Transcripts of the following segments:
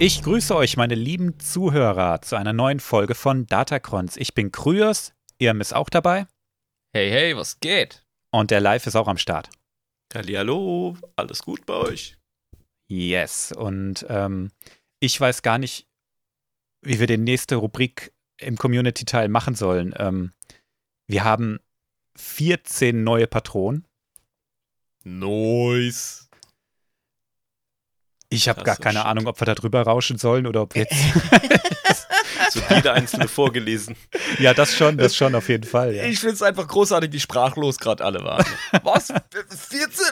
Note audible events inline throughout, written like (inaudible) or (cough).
Ich grüße euch, meine lieben Zuhörer, zu einer neuen Folge von Datacrons. Ich bin Kryos, Irm ist auch dabei. Hey, hey, was geht? Und der Live ist auch am Start. Hallo, alles gut bei euch? Yes, und ähm, ich weiß gar nicht, wie wir die nächste Rubrik im Community-Teil machen sollen. Ähm, wir haben 14 neue Patronen. Nice. Ich habe gar keine. Ahnung, ob wir da drüber rauschen sollen oder ob jetzt. (laughs) (laughs) Wird jeder einzelne vorgelesen. Ja, das schon, das schon auf jeden Fall. Ja. Ich finde es einfach großartig, wie sprachlos gerade alle waren. (laughs) Was? 14?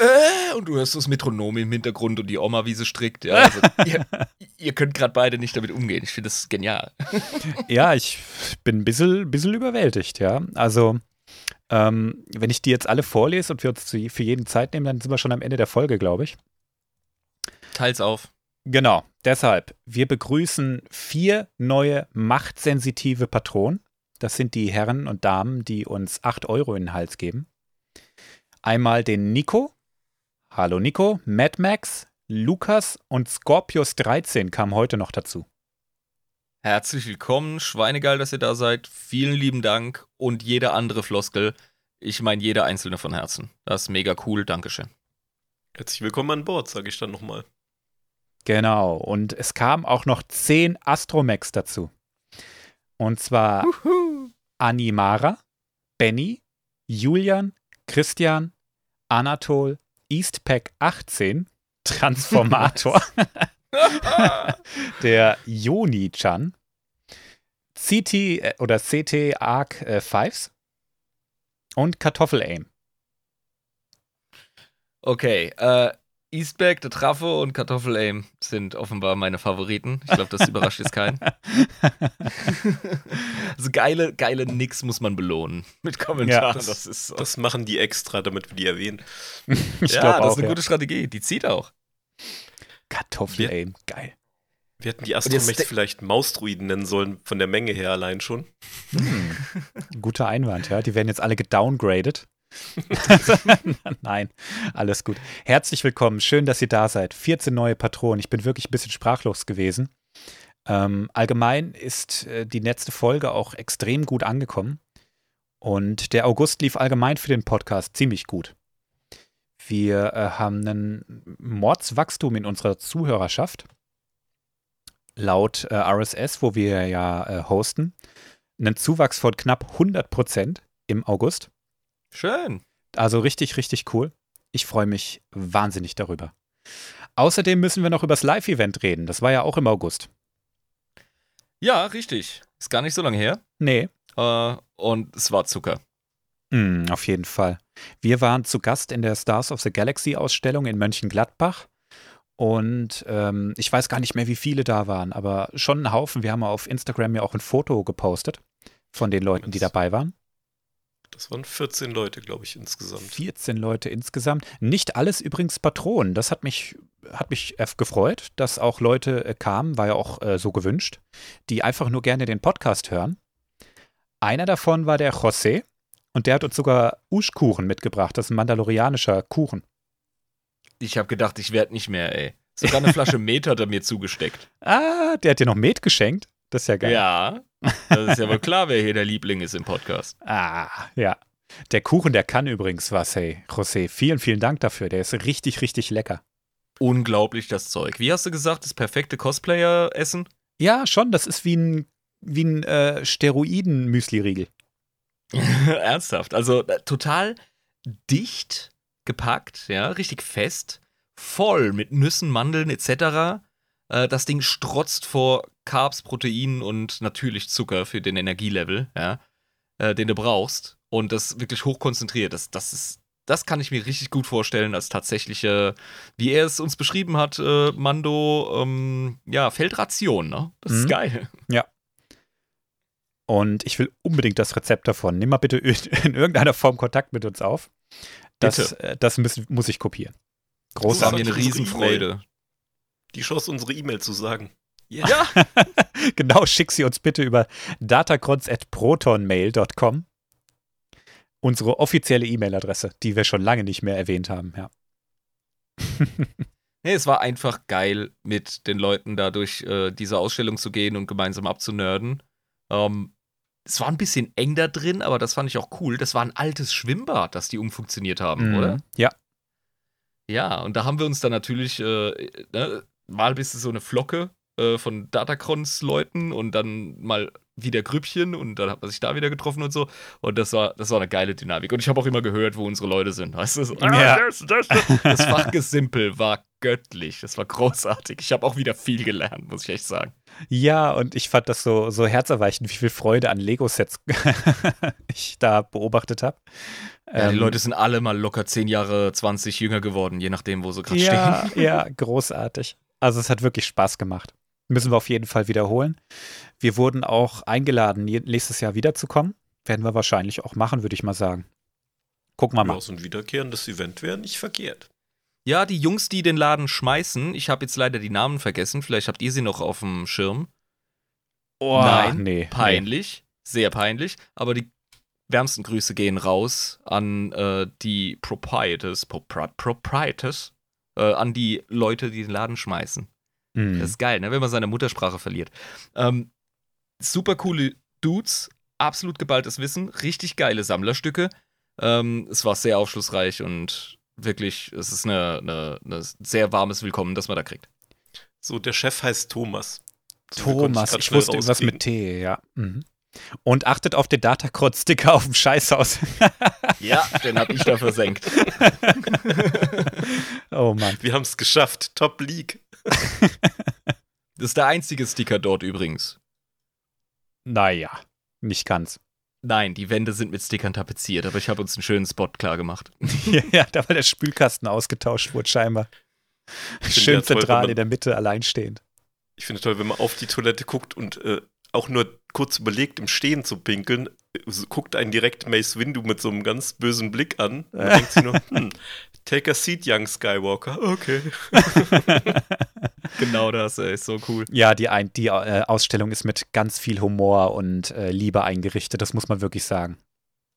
Äh? Und du hörst das Metronom im Hintergrund und die Oma, wie sie strickt. Ja, also, ihr, ihr, könnt gerade beide nicht damit umgehen. Ich finde das genial. Ja, ich bin ein bisschen, bisschen überwältigt, ja. Also, ähm, wenn ich die jetzt alle vorlese und wir uns für jeden Zeit nehmen, dann sind wir schon am Ende der Folge, glaube ich. Teils auf. Genau, deshalb, wir begrüßen vier neue machtsensitive Patronen. Das sind die Herren und Damen, die uns 8 Euro in den Hals geben. Einmal den Nico. Hallo Nico, Mad Max, Lukas und Scorpius 13 kamen heute noch dazu. Herzlich willkommen, Schweinegeil, dass ihr da seid. Vielen lieben Dank und jede andere Floskel. Ich meine jeder einzelne von Herzen. Das ist mega cool, Dankeschön. Herzlich willkommen an Bord, sage ich dann nochmal. Genau. Und es kamen auch noch zehn Astromex dazu. Und zwar Uhu. Animara, Benny, Julian, Christian, Anatol, Eastpack 18, Transformator, (laughs) (laughs) der Joni-chan, CT äh, oder CT Arc äh, 5 und Kartoffel Aim. Okay, äh, Eastback, der Trafo und Kartoffel Aim sind offenbar meine Favoriten. Ich glaube, das überrascht jetzt keinen. (laughs) also geile, geile Nix muss man belohnen mit Kommentaren. Ja, das, so. das machen die extra, damit wir die erwähnen. (laughs) ja, das auch, ist eine ja. gute Strategie. Die zieht auch. Kartoffel Aim, geil. Wir hätten die Astromex vielleicht Mausdruiden nennen sollen, von der Menge her allein schon. Hm. Guter Einwand, ja. Die werden jetzt alle gedowngraded. (laughs) Nein, alles gut. Herzlich willkommen. Schön, dass ihr da seid. 14 neue Patronen. Ich bin wirklich ein bisschen sprachlos gewesen. Ähm, allgemein ist äh, die letzte Folge auch extrem gut angekommen. Und der August lief allgemein für den Podcast ziemlich gut. Wir äh, haben ein Mordswachstum in unserer Zuhörerschaft. Laut äh, RSS, wo wir ja äh, hosten, einen Zuwachs von knapp 100 Prozent im August. Schön. Also richtig, richtig cool. Ich freue mich wahnsinnig darüber. Außerdem müssen wir noch über das Live-Event reden. Das war ja auch im August. Ja, richtig. Ist gar nicht so lange her. Nee. Äh, und es war Zucker. Mm, auf jeden Fall. Wir waren zu Gast in der Stars of the Galaxy Ausstellung in Mönchengladbach. Und ähm, ich weiß gar nicht mehr, wie viele da waren, aber schon ein Haufen. Wir haben auf Instagram ja auch ein Foto gepostet von den Leuten, die dabei waren. Das waren 14 Leute, glaube ich, insgesamt. 14 Leute insgesamt. Nicht alles übrigens Patronen. Das hat mich, hat mich gefreut, dass auch Leute äh, kamen, war ja auch äh, so gewünscht, die einfach nur gerne den Podcast hören. Einer davon war der José und der hat uns sogar Uschkuchen mitgebracht. Das ist ein mandalorianischer Kuchen. Ich habe gedacht, ich werde nicht mehr, ey. Sogar eine Flasche (laughs) Met hat er mir zugesteckt. Ah, der hat dir noch Met geschenkt? Das ist ja geil. Ja, das ist ja wohl klar, wer hier der Liebling ist im Podcast. Ah, ja. Der Kuchen, der kann übrigens was, hey, José. Vielen, vielen Dank dafür. Der ist richtig, richtig lecker. Unglaublich, das Zeug. Wie hast du gesagt, das perfekte Cosplayer-Essen? Ja, schon. Das ist wie ein, wie ein äh, Steroiden-Müsli-Riegel. (laughs) Ernsthaft. Also äh, total dicht gepackt, ja, richtig fest, voll mit Nüssen, Mandeln etc. Äh, das Ding strotzt vor Carbs, Proteinen und natürlich Zucker für den Energielevel, ja, äh, den du brauchst. Und das wirklich hochkonzentriert. Das, das ist, das kann ich mir richtig gut vorstellen als tatsächliche, wie er es uns beschrieben hat, äh, Mando, ähm, ja, Feldration, ne? Das mhm. ist geil. Ja. Und ich will unbedingt das Rezept davon. Nimm mal bitte (laughs) in irgendeiner Form Kontakt mit uns auf. Das, äh, das müssen, muss ich kopieren. Großartig. eine Riesenfreude. Die Chance, unsere E-Mail zu sagen. Yeah. Ja. (laughs) genau, schick sie uns bitte über datacrons.protonmail.com. Unsere offizielle E-Mail-Adresse, die wir schon lange nicht mehr erwähnt haben, ja. (laughs) Nee, es war einfach geil, mit den Leuten da durch äh, diese Ausstellung zu gehen und gemeinsam abzunörden. Ähm, es war ein bisschen eng da drin, aber das fand ich auch cool. Das war ein altes Schwimmbad, das die umfunktioniert haben, Mhm. oder? Ja. Ja, und da haben wir uns dann natürlich, äh, ne, mal bist du so eine Flocke äh, von Datacrons-Leuten und dann mal wieder Grüppchen und dann hat man sich da wieder getroffen und so. Und das war, das war eine geile Dynamik. Und ich habe auch immer gehört, wo unsere Leute sind. Weißt du, so, ah, Ja. das, das, das. das Fachgesimpel war göttlich. Das war großartig. Ich habe auch wieder viel gelernt, muss ich echt sagen. Ja, und ich fand das so, so herzerweichend, wie viel Freude an Lego-Sets (laughs) ich da beobachtet habe. Ja, die Ähm, Leute sind alle mal locker 10 Jahre, 20 jünger geworden, je nachdem, wo sie gerade ja, stehen. ja, großartig. Also es hat wirklich Spaß gemacht. Müssen wir auf jeden Fall wiederholen. Wir wurden auch eingeladen, nächstes Jahr wiederzukommen. Werden wir wahrscheinlich auch machen, würde ich mal sagen. Gucken wir mal. Ja, so ein wiederkehrendes Event wäre nicht verkehrt. Ja, die Jungs, die den Laden schmeißen, ich habe jetzt leider die Namen vergessen, vielleicht habt ihr sie noch auf dem Schirm. Oh, Nein, nee. Peinlich, sehr peinlich, aber die wärmsten Grüße gehen raus an äh, die Proprietors, Propri Proprietors, äh, an die Leute, die den Laden schmeißen. Nee. Hm. Das ist geil, ne? wenn man seine Muttersprache verliert. Ähm, super coole Dudes, absolut geballtes Wissen, richtig geile Sammlerstücke. Ähm, es war sehr aufschlussreich und wirklich, es ist eine, eine, eine sehr warmes Willkommen, das man da kriegt. So, der Chef heißt Thomas. So, Thomas, ich schnell wusste irgendwas mit T, ja. Mhm. Und achtet auf den Datacrod-Sticker auf dem Scheißhaus. (laughs) Ja, den habe ich da versenkt. (laughs) oh Mann. Wir haben es geschafft. Top League. (laughs) Das ist der einzige Sticker dort übrigens. Naja, nicht ganz. Nein, die Wände sind mit Stickern tapeziert, aber ich habe uns einen schönen Spot klar gemacht. ja, da war der Spülkasten ausgetauscht wurde scheinbar. Schön toll, zentral man- in der Mitte alleinstehend. Ich finde toll, wenn man auf die Toilette guckt und äh, auch nur kurz überlegt, im Stehen zu pinkeln, guckt einen direkt Mace Windu mit so einem ganz bösen Blick an. Und denkt sich nur, hm, take a seat, young Skywalker. Okay. (laughs) genau das, ey, ist so cool. Ja, die, ein, die äh, Ausstellung ist mit ganz viel Humor und äh, Liebe eingerichtet, das muss man wirklich sagen.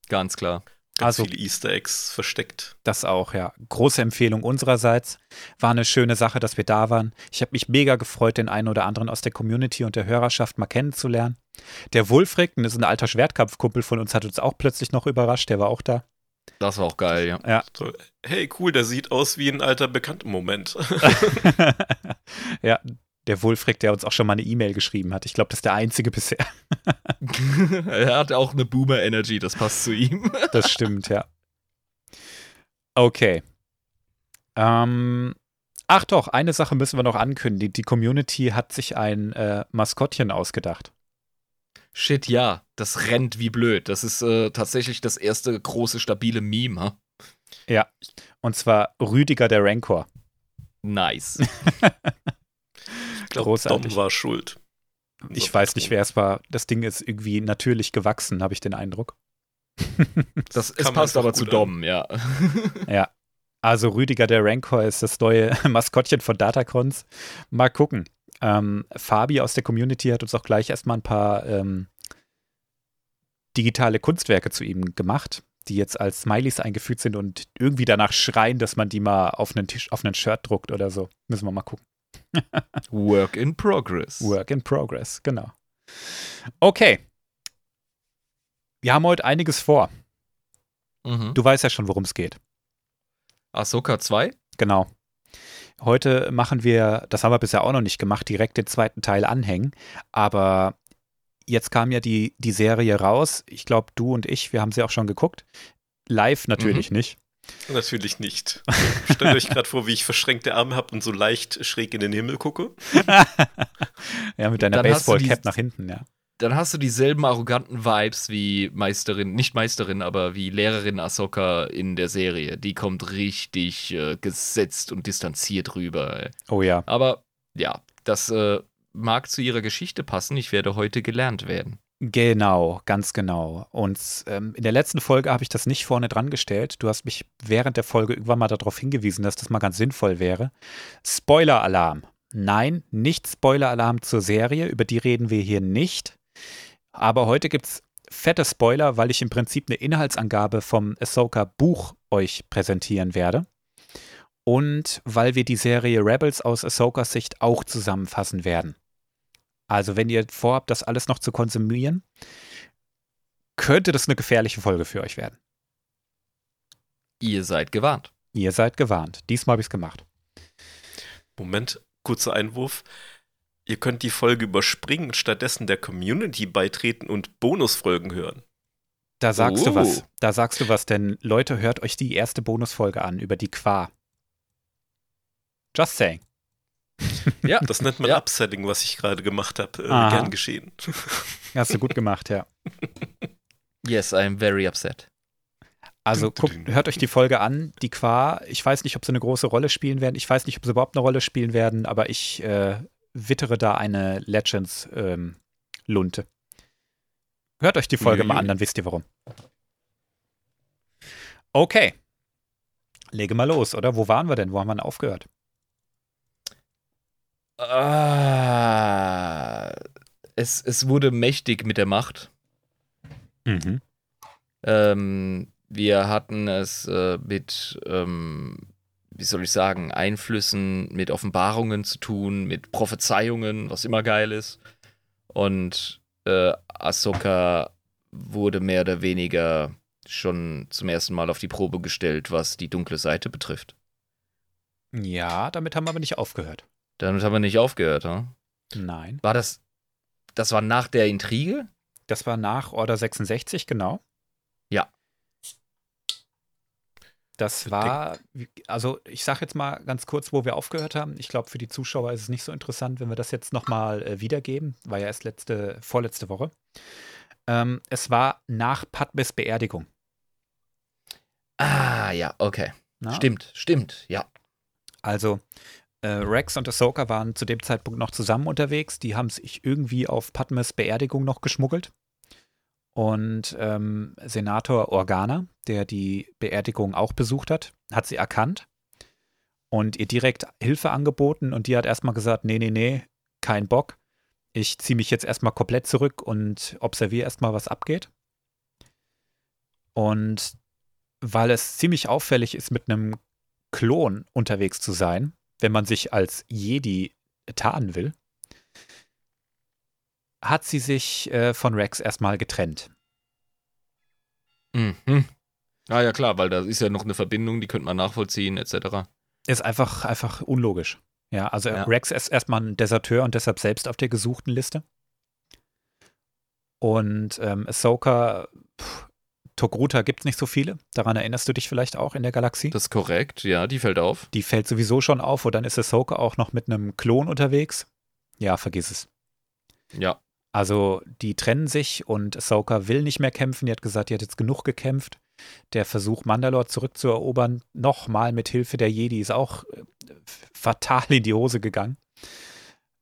Ganz klar. Ganz Also- viele Easter Eggs versteckt. Das auch, ja. Große Empfehlung unsererseits. War eine schöne Sache, dass wir da waren. Ich habe mich mega gefreut, den einen oder anderen aus der Community und der Hörerschaft mal kennenzulernen. Der Wulfric, das ist ein alter Schwertkampfkumpel von uns, hat uns auch plötzlich noch überrascht. Der war auch da. Das war auch geil, ja. Toll. Hey, cool, der sieht aus wie ein alter bekannter Moment. (laughs) (laughs) ja, der Wulfric, der uns auch schon mal eine E-Mail geschrieben hat. Ich glaube, das ist der einzige bisher. (laughs) (laughs) er hat auch eine Boomer-Energy, das passt zu ihm. (laughs) Das stimmt, ja. Okay. Ähm, ach doch, eine Sache müssen wir noch ankündigen. Die Community hat sich ein äh, Maskottchen ausgedacht. Shit, ja, das rennt wie blöd. Das ist äh, tatsächlich das erste große, stabile Meme, ha? Ja. Und zwar Rüdiger der Rancor. Nice. Ich glaube, Großartig. Dom war schuld. Ich weiß nicht, wer es war. Das Ding ist irgendwie natürlich gewachsen, habe ich den Eindruck. (laughs) Das, es kam passt aber zu Dom, ja. (laughs) Ja. Also Rüdiger der Rancor ist das neue (laughs) Maskottchen von Datacrons. Mal gucken. Ähm, Fabi aus der Community hat uns auch gleich erstmal ein paar ähm, digitale Kunstwerke zu ihm gemacht, die jetzt als Smileys eingefügt sind und irgendwie danach schreien, dass man die mal auf einen Tisch, auf einen Shirt druckt oder so. Müssen wir mal gucken. Work in progress. Work in progress, genau. Okay. Wir haben heute einiges vor. Mhm. Du weißt ja schon, worum es geht. Ahsoka 2? Genau. Heute machen wir, das haben wir bisher auch noch nicht gemacht, direkt den zweiten Teil anhängen. Aber jetzt kam ja die, die Serie raus. Ich glaube, du und ich, wir haben sie auch schon geguckt. Live natürlich nicht. Natürlich nicht. Stellt euch gerade vor, wie ich verschränkte Arme habe und so leicht schräg in den Himmel gucke. (laughs) Ja, mit deiner Baseballcap nach hinten, ja. Dann hast du dieselben arroganten Vibes wie Meisterin, nicht Meisterin, aber wie Lehrerin Ahsoka in der Serie. Die kommt richtig äh, gesetzt und distanziert rüber. Ey. Oh ja. Aber ja, das äh, mag zu ihrer Geschichte passen. Ich werde heute gelernt werden. Genau, ganz genau. Und ähm, in der letzten Folge habe ich das nicht vorne dran gestellt. Du hast mich während der Folge irgendwann mal darauf hingewiesen, dass das mal ganz sinnvoll wäre. Spoiler-Alarm. Nein, nicht Spoiler-Alarm zur Serie, über die reden wir hier nicht. Aber heute gibt es fette Spoiler, weil ich im Prinzip eine Inhaltsangabe vom Ahsoka-Buch euch präsentieren werde. und weil wir die Serie Rebels aus Ahsokas Sicht auch zusammenfassen werden. Also wenn ihr vorhabt, das alles noch zu konsumieren, könnte das eine gefährliche Folge für euch werden. Ihr seid gewarnt. Ihr seid gewarnt. Diesmal habe ich es gemacht. Moment, kurzer Einwurf. Ihr könnt die Folge überspringen, stattdessen der Community beitreten und Bonusfolgen hören. Da sagst Oh. du was. Da sagst du was, denn Leute, hört euch die erste Bonusfolge an über die Qua. Just saying. Ja, (laughs) Das nennt man Ja. Upselling, was ich gerade gemacht habe. Äh, gern geschehen. (laughs) Hast du gut gemacht, ja. yes, I'm very upset. Also guckt, hört euch die Folge an. Die Qua, ich weiß nicht, ob sie eine große Rolle spielen werden. Ich weiß nicht, ob sie überhaupt eine Rolle spielen werden, aber ich äh, wittere da eine Legends-Lunte. hört euch die Folge mal an, dann wisst ihr warum. Okay. Lege mal los, oder? Wo waren wir denn? Wo haben wir denn aufgehört? Ah, es, es wurde mächtig mit der Macht. Mhm. Ähm, wir hatten es äh, mit, ähm, wie soll ich sagen, Einflüssen, mit Offenbarungen zu tun, mit Prophezeiungen, was immer geil ist. Und äh, Ahsoka wurde mehr oder weniger schon zum ersten Mal auf die Probe gestellt, was die dunkle Seite betrifft. Ja, damit haben wir aber nicht aufgehört. Damit haben wir nicht aufgehört, hm? Nein. War das, das war nach der Intrige? Das war nach Order 66, genau. Ja. Das war, also ich sage jetzt mal ganz kurz, wo wir aufgehört haben. Ich glaube, für die Zuschauer ist es nicht so interessant, wenn wir das jetzt nochmal äh, wiedergeben. War ja erst letzte, vorletzte Woche. Ähm, es war nach Padmes Beerdigung. Ah, ja, okay. Na? Stimmt, stimmt, ja. Also äh, Rex und Ahsoka waren zu dem Zeitpunkt noch zusammen unterwegs. Die haben sich irgendwie auf Padmes Beerdigung noch geschmuggelt. Und ähm, Senator Organa, der die Beerdigung auch besucht hat, hat sie erkannt und ihr direkt Hilfe angeboten. Und die hat erstmal gesagt: Nee, nee, nee, kein Bock. Ich ziehe mich jetzt erstmal komplett zurück und observiere erstmal, was abgeht. Und weil es ziemlich auffällig ist, mit einem Klon unterwegs zu sein, wenn man sich als Jedi tarnen will, hat sie sich äh, von Rex erstmal getrennt. Mhm. Ah ja, klar, weil da ist ja noch eine Verbindung, die könnte man nachvollziehen, etc. Ist einfach, einfach unlogisch. Ja, also Ja. Rex ist erstmal ein Deserteur und deshalb selbst auf der gesuchten Liste. Und ähm, Ahsoka, pff, Togruta gibt es nicht so viele. Daran erinnerst du dich vielleicht auch in der Galaxie. Das ist korrekt, ja, die fällt auf. Die fällt sowieso schon auf und dann ist Ahsoka auch noch mit einem Klon unterwegs. Ja, vergiss es. Ja. Also die trennen sich und Ahsoka will nicht mehr kämpfen. Die hat gesagt, die hat jetzt genug gekämpft. Der Versuch, Mandalore zurückzuerobern, nochmal mit Hilfe der Jedi, ist auch äh, fatal in die Hose gegangen.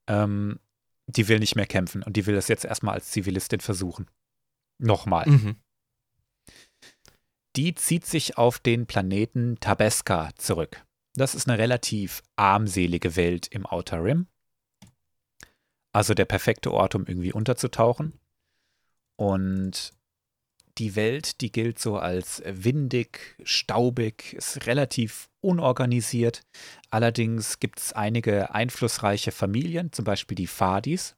Ähm, die will nicht mehr kämpfen und die will das jetzt erstmal als Zivilistin versuchen. Nochmal. Mhm. Die zieht sich auf den Planeten Tabeska zurück. Das ist eine relativ armselige Welt im Outer Rim. Also der perfekte Ort, um irgendwie unterzutauchen. Und die Welt, die gilt so als windig, staubig, ist relativ unorganisiert. Allerdings gibt es einige einflussreiche Familien, zum Beispiel die Fadis.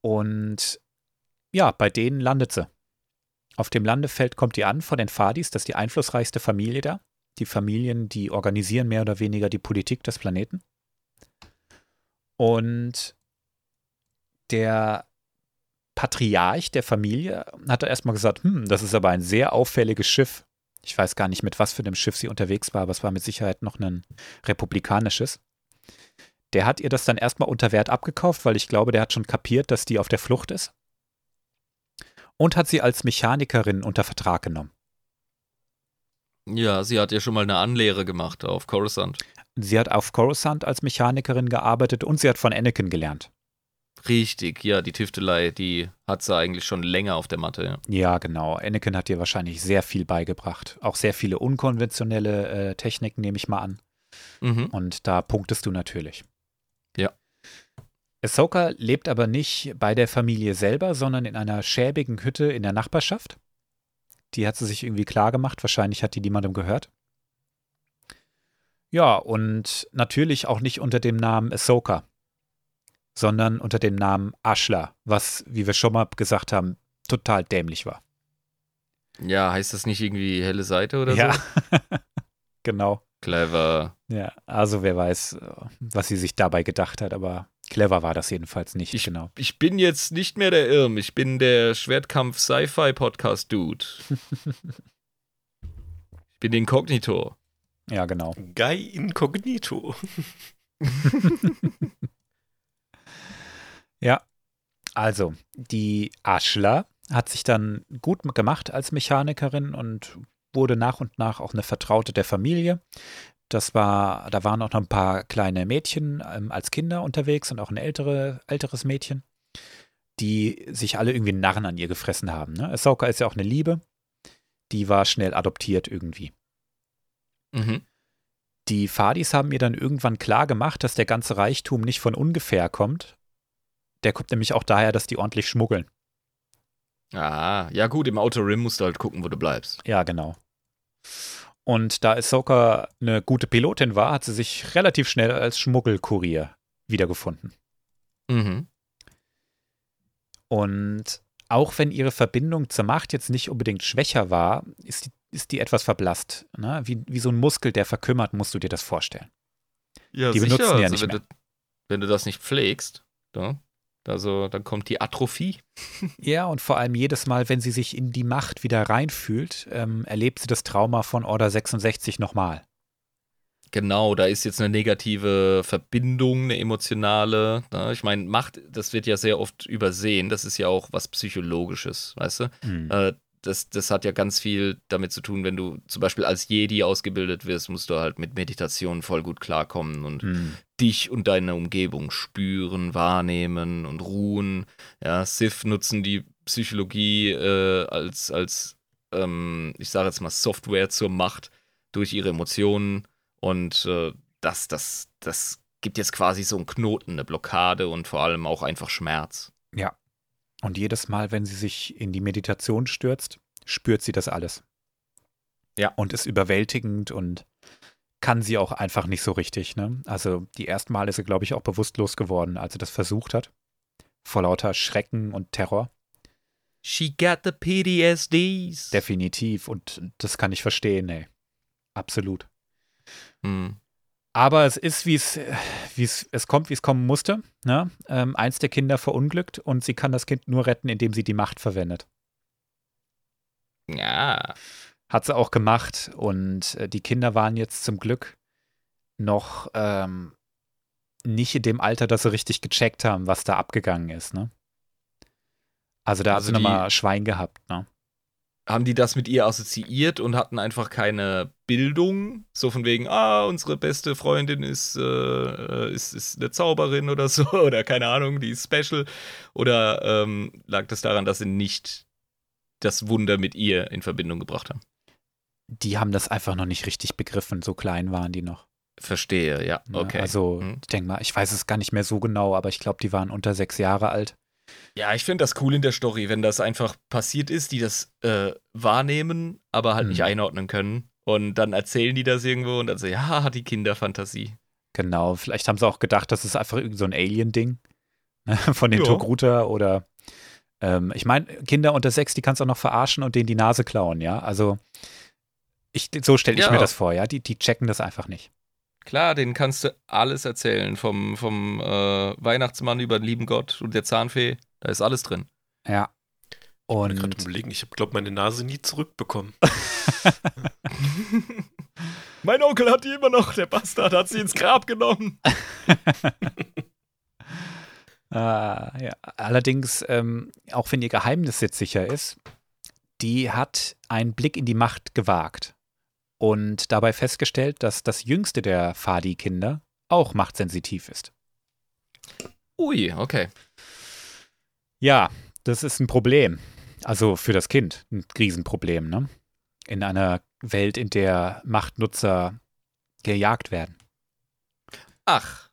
Und ja, bei denen landet sie. Auf dem Landefeld kommt die an von den Fadis, das ist die einflussreichste Familie da. Die Familien, die organisieren mehr oder weniger die Politik des Planeten. Und der Patriarch der Familie hat da erstmal gesagt, hm, das ist aber ein sehr auffälliges Schiff. Ich weiß gar nicht, mit was für einem Schiff sie unterwegs war, aber es war mit Sicherheit noch ein republikanisches. Der hat ihr das dann erstmal unter Wert abgekauft, weil ich glaube, der hat schon kapiert, dass die auf der Flucht ist. Und hat sie als Mechanikerin unter Vertrag genommen. Ja, sie hat ja schon mal eine Anlehre gemacht auf Coruscant. Sie hat auf Coruscant als Mechanikerin gearbeitet und sie hat von Anakin gelernt. Richtig, ja, die Tüftelei, die hat sie eigentlich schon länger auf der Matte, ja. Ja, genau. Anakin hat ihr wahrscheinlich sehr viel beigebracht. Auch sehr viele unkonventionelle äh, Techniken, nehme ich mal an. Mhm. Und da punktest du natürlich. Ja. Ahsoka lebt aber nicht bei der Familie selber, sondern in einer schäbigen Hütte in der Nachbarschaft. Die hat sie sich irgendwie klar gemacht. Wahrscheinlich hat die niemandem gehört. Ja, und natürlich auch nicht unter dem Namen Ahsoka, sondern unter dem Namen Ashla, was, wie wir schon mal gesagt haben, total dämlich war. Ja, heißt das nicht irgendwie helle Seite oder ja, so? (laughs) genau. Clever. Ja, also wer weiß, was sie sich dabei gedacht hat, aber clever war das jedenfalls nicht, Ich, genau. ich bin jetzt nicht mehr der Irm, ich bin der Schwertkampf-Sci-Fi-Podcast-Dude. (laughs) ich bin Inkognito. Ja, genau. Guy Incognito. (laughs) Ja, also die Ashla hat sich dann gut gemacht als Mechanikerin und wurde nach und nach auch eine Vertraute der Familie. Das war, da waren auch noch ein paar kleine Mädchen ähm, als Kinder unterwegs und auch ein ältere, älteres Mädchen, die sich alle irgendwie Narren an ihr gefressen haben. Ne? Ahsoka ist ja auch eine Liebe. Die war schnell adoptiert irgendwie. Mhm. Die Fadis haben mir dann irgendwann klar gemacht, dass der ganze Reichtum nicht von ungefähr kommt. Der kommt nämlich auch daher, dass die ordentlich schmuggeln. Ah, ja gut, im Outer Rim musst du halt gucken, wo du bleibst. Ja, genau. Und da Ahsoka eine gute Pilotin war, hat sie sich relativ schnell als Schmuggelkurier wiedergefunden. Mhm. Und auch wenn ihre Verbindung zur Macht jetzt nicht unbedingt schwächer war, ist die, ist die etwas verblasst. Ne? Wie, wie so ein Muskel, der verkümmert, musst du dir das vorstellen. Ja, Die benutzen ja nicht wenn, mehr. Du, wenn du das nicht pflegst, da, also, dann kommt die Atrophie. (laughs) Ja, und vor allem jedes Mal, wenn sie sich in die Macht wieder reinfühlt, ähm, erlebt sie das Trauma von Order 66 nochmal. Genau, da ist jetzt eine negative Verbindung, eine emotionale. Ne? Ich meine, Macht, das wird ja sehr oft übersehen. Das ist ja auch was Psychologisches, weißt du? Hm. Äh, das, das hat ja ganz viel damit zu tun, wenn du zum Beispiel als Jedi ausgebildet wirst, musst du halt mit Meditation voll gut klarkommen und Hm. dich und deine Umgebung spüren, wahrnehmen und ruhen. Ja, Sith nutzen die Psychologie äh, als, als ähm, ich sage jetzt mal, Software zur Macht durch ihre Emotionen. Und äh, das, das, das gibt jetzt quasi so einen Knoten, eine Blockade und vor allem auch einfach Schmerz. Und jedes Mal, wenn sie sich in die Meditation stürzt, spürt sie das alles. Ja. Und ist überwältigend und kann sie auch einfach nicht so richtig. Ne? Also die ersten Mal ist sie, glaube ich, auch bewusstlos geworden, als sie das versucht hat. Vor lauter Schrecken und Terror. She got the PTSDs. Definitiv. Und das kann ich verstehen, ey. Absolut. Hm. Aber es ist, wie es, wie es, es kommt, wie es kommen musste. Ne? Ähm, eins der Kinder verunglückt und sie kann das Kind nur retten, indem sie die Macht verwendet. Ja. Hat sie auch gemacht und äh, die Kinder waren jetzt zum Glück noch ähm, nicht in dem Alter, dass sie richtig gecheckt haben, was da abgegangen ist. Ne? Also da Also hat sie nochmal Schwein gehabt. Ne? Haben die das mit ihr assoziiert und hatten einfach keine Bildung? So von wegen, ah, unsere beste Freundin ist, äh, ist, ist eine Zauberin oder so, (laughs) oder keine Ahnung, die ist special. Oder ähm, lag das daran, dass sie nicht das Wunder mit ihr in Verbindung gebracht haben? Die haben das einfach noch nicht richtig begriffen, so klein waren die noch. Verstehe, ja, Ne? okay. Also Hm. ich denke mal, ich weiß es gar nicht mehr so genau, aber ich glaube, die waren unter sechs Jahre alt. Ja, ich finde das cool in der Story, wenn das einfach passiert ist, die das äh, wahrnehmen, aber halt nicht Mhm. einordnen können. Und dann erzählen die das irgendwo und dann so, ja, hat die Kinderfantasie. Genau, vielleicht haben sie auch gedacht, das ist einfach irgend so ein Alien-Ding ne, (laughs) von den. Togruta oder ähm, ich meine, Kinder unter sechs, die kannst du auch noch verarschen und denen die Nase klauen, ja. Also ich, so stelle ich Ja. mir das vor, ja. Die, die checken das einfach nicht. Klar, denen kannst du alles erzählen. Vom, vom äh, Weihnachtsmann über den lieben Gott und der Zahnfee. Da ist alles drin. Ja. Ich bin gerade Und überlegen, ich habe, glaube meine Nase nie zurückbekommen. (laughs) (laughs) mein Onkel hat die immer noch. Der Bastard hat sie ins Grab genommen. (laughs) Ah, ja. Allerdings, ähm, auch wenn ihr Geheimnis jetzt sicher ist, die hat einen Blick in die Macht gewagt und dabei festgestellt, dass das jüngste der Fadi-Kinder auch machtsensitiv ist. Ui, okay. Ja, das ist ein Problem. Also für das Kind ein Riesenproblem, ne? In einer Welt, in der Machtnutzer gejagt werden. Ach,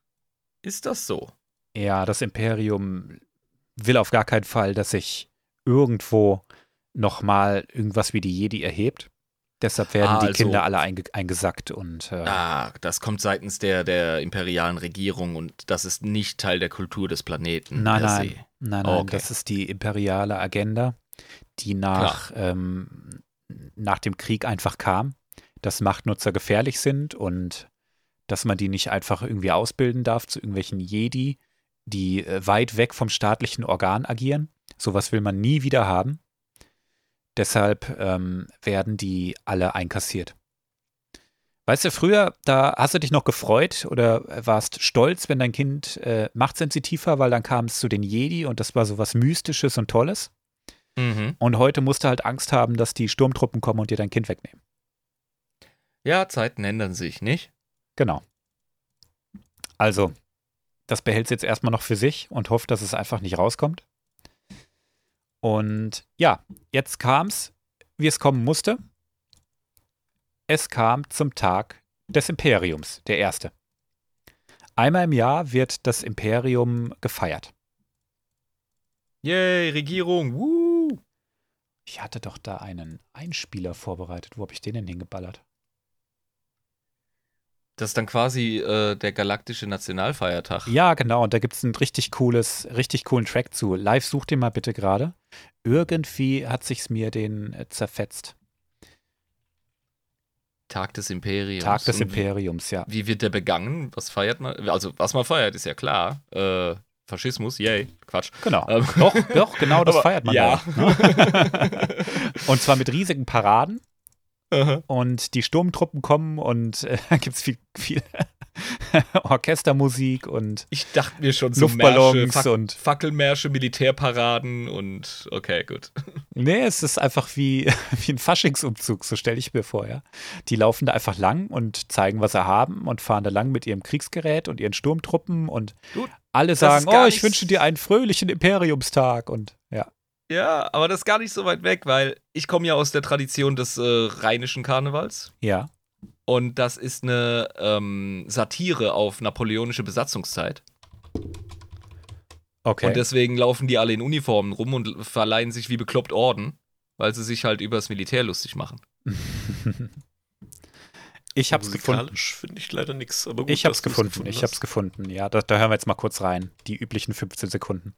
ist das so? Ja, das Imperium will auf gar keinen Fall, dass sich irgendwo nochmal irgendwas wie die Jedi erhebt. Deshalb werden Ah, die also- Kinder alle einge eingesackt und äh, Ah, das kommt seitens der, der imperialen Regierung und das ist nicht Teil der Kultur des Planeten. Nein, nein, se. nein, nein, Okay. das ist die imperiale Agenda, die nach, ähm, nach dem Krieg einfach kam, dass Machtnutzer gefährlich sind und dass man die nicht einfach irgendwie ausbilden darf zu irgendwelchen Jedi, die äh, weit weg vom staatlichen Organ agieren. Sowas will man nie wieder haben. Deshalb ähm, werden die alle einkassiert. Weißt du, früher, da hast du dich noch gefreut oder warst stolz, wenn dein Kind äh, machtsensitiv war, weil dann kam es zu den Jedi und das war so was Mystisches und Tolles. Mhm. Und heute musst du halt Angst haben, dass die Sturmtruppen kommen und dir dein Kind wegnehmen. Ja, Zeiten ändern sich, nicht? Genau. Also, das behält jetzt erstmal noch für sich und hofft, dass es einfach nicht rauskommt. Und ja, jetzt kam es, wie es kommen musste. Es kam zum Tag des Imperiums, der erste. Einmal im Jahr wird das Imperium gefeiert. Yay, Regierung, woo! Ich hatte doch da einen Einspieler vorbereitet. Wo habe ich den denn hingeballert? Das ist dann quasi äh, der galaktische Nationalfeiertag. Ja, genau. Und da gibt es ein richtig cooles, richtig coolen Track zu. Live such den mal bitte gerade. Irgendwie hat sich's mir den äh, zerfetzt. Tag des Imperiums. Tag des Und Imperiums, ja. Wie, wird der begangen? Was feiert man? Also, was man feiert, ist ja klar. Äh, Faschismus, yay, Quatsch. Genau. Ähm, Doch, doch, genau das (laughs) feiert man ja. da. Ne? (laughs) Und zwar mit riesigen Paraden. Und die Sturmtruppen kommen und äh, (laughs) da gibt es viel, viel (laughs) Orchestermusik und Ich dachte mir schon so Luftballons Märsche, Fac und- Fackelmärsche, Militärparaden und okay, gut. (laughs) Nee, es ist einfach wie, wie ein Faschingsumzug, so stelle ich mir vor, ja. Die laufen da einfach lang und zeigen, was sie haben und fahren da lang mit ihrem Kriegsgerät und ihren Sturmtruppen und Gut, alle sagen, oh, ich wünsche dir einen fröhlichen Imperiumstag und ja. Ja, aber das ist gar nicht so weit weg, weil ich komme ja aus der Tradition des äh, rheinischen Karnevals Ja. und das ist eine ähm, Satire auf napoleonische Besatzungszeit. Okay. Und deswegen laufen die alle in Uniformen rum und verleihen sich wie bekloppt Orden, weil sie sich halt übers Militär lustig machen. (laughs) ich hab's gefunden. Finde ich leider nichts. Aber gut, Ich hab's du's gefunden. Ich hab's gefunden. Ja, da, da hören wir jetzt mal kurz rein. Die üblichen 15 Sekunden.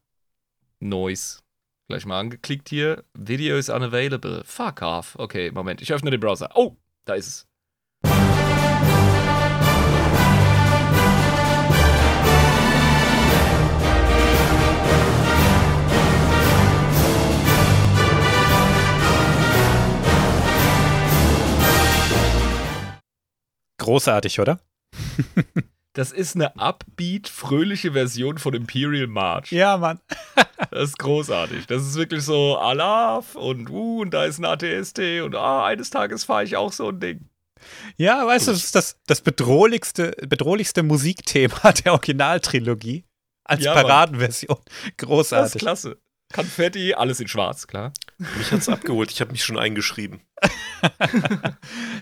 Noise. Gleich mal angeklickt hier. Video is unavailable. Fuck off. Okay, Moment. Ich öffne den Browser. Oh, da ist es. Großartig, oder? Das ist eine upbeat, fröhliche Version von Imperial March. Ja, Mann. (laughs) Das ist großartig. Das ist wirklich so Alaf und uh, und da ist ein ATST und ah, eines Tages fahre ich auch so ein Ding. Ja, weißt du, das ist das, das bedrohlichste, bedrohlichste Musikthema (laughs) der Originaltrilogie. Als Ja. Paradenversion. Das ist Großartig. klasse. Konfetti, alles in schwarz, klar. Mich hat's abgeholt. Ich habe mich schon eingeschrieben. (laughs)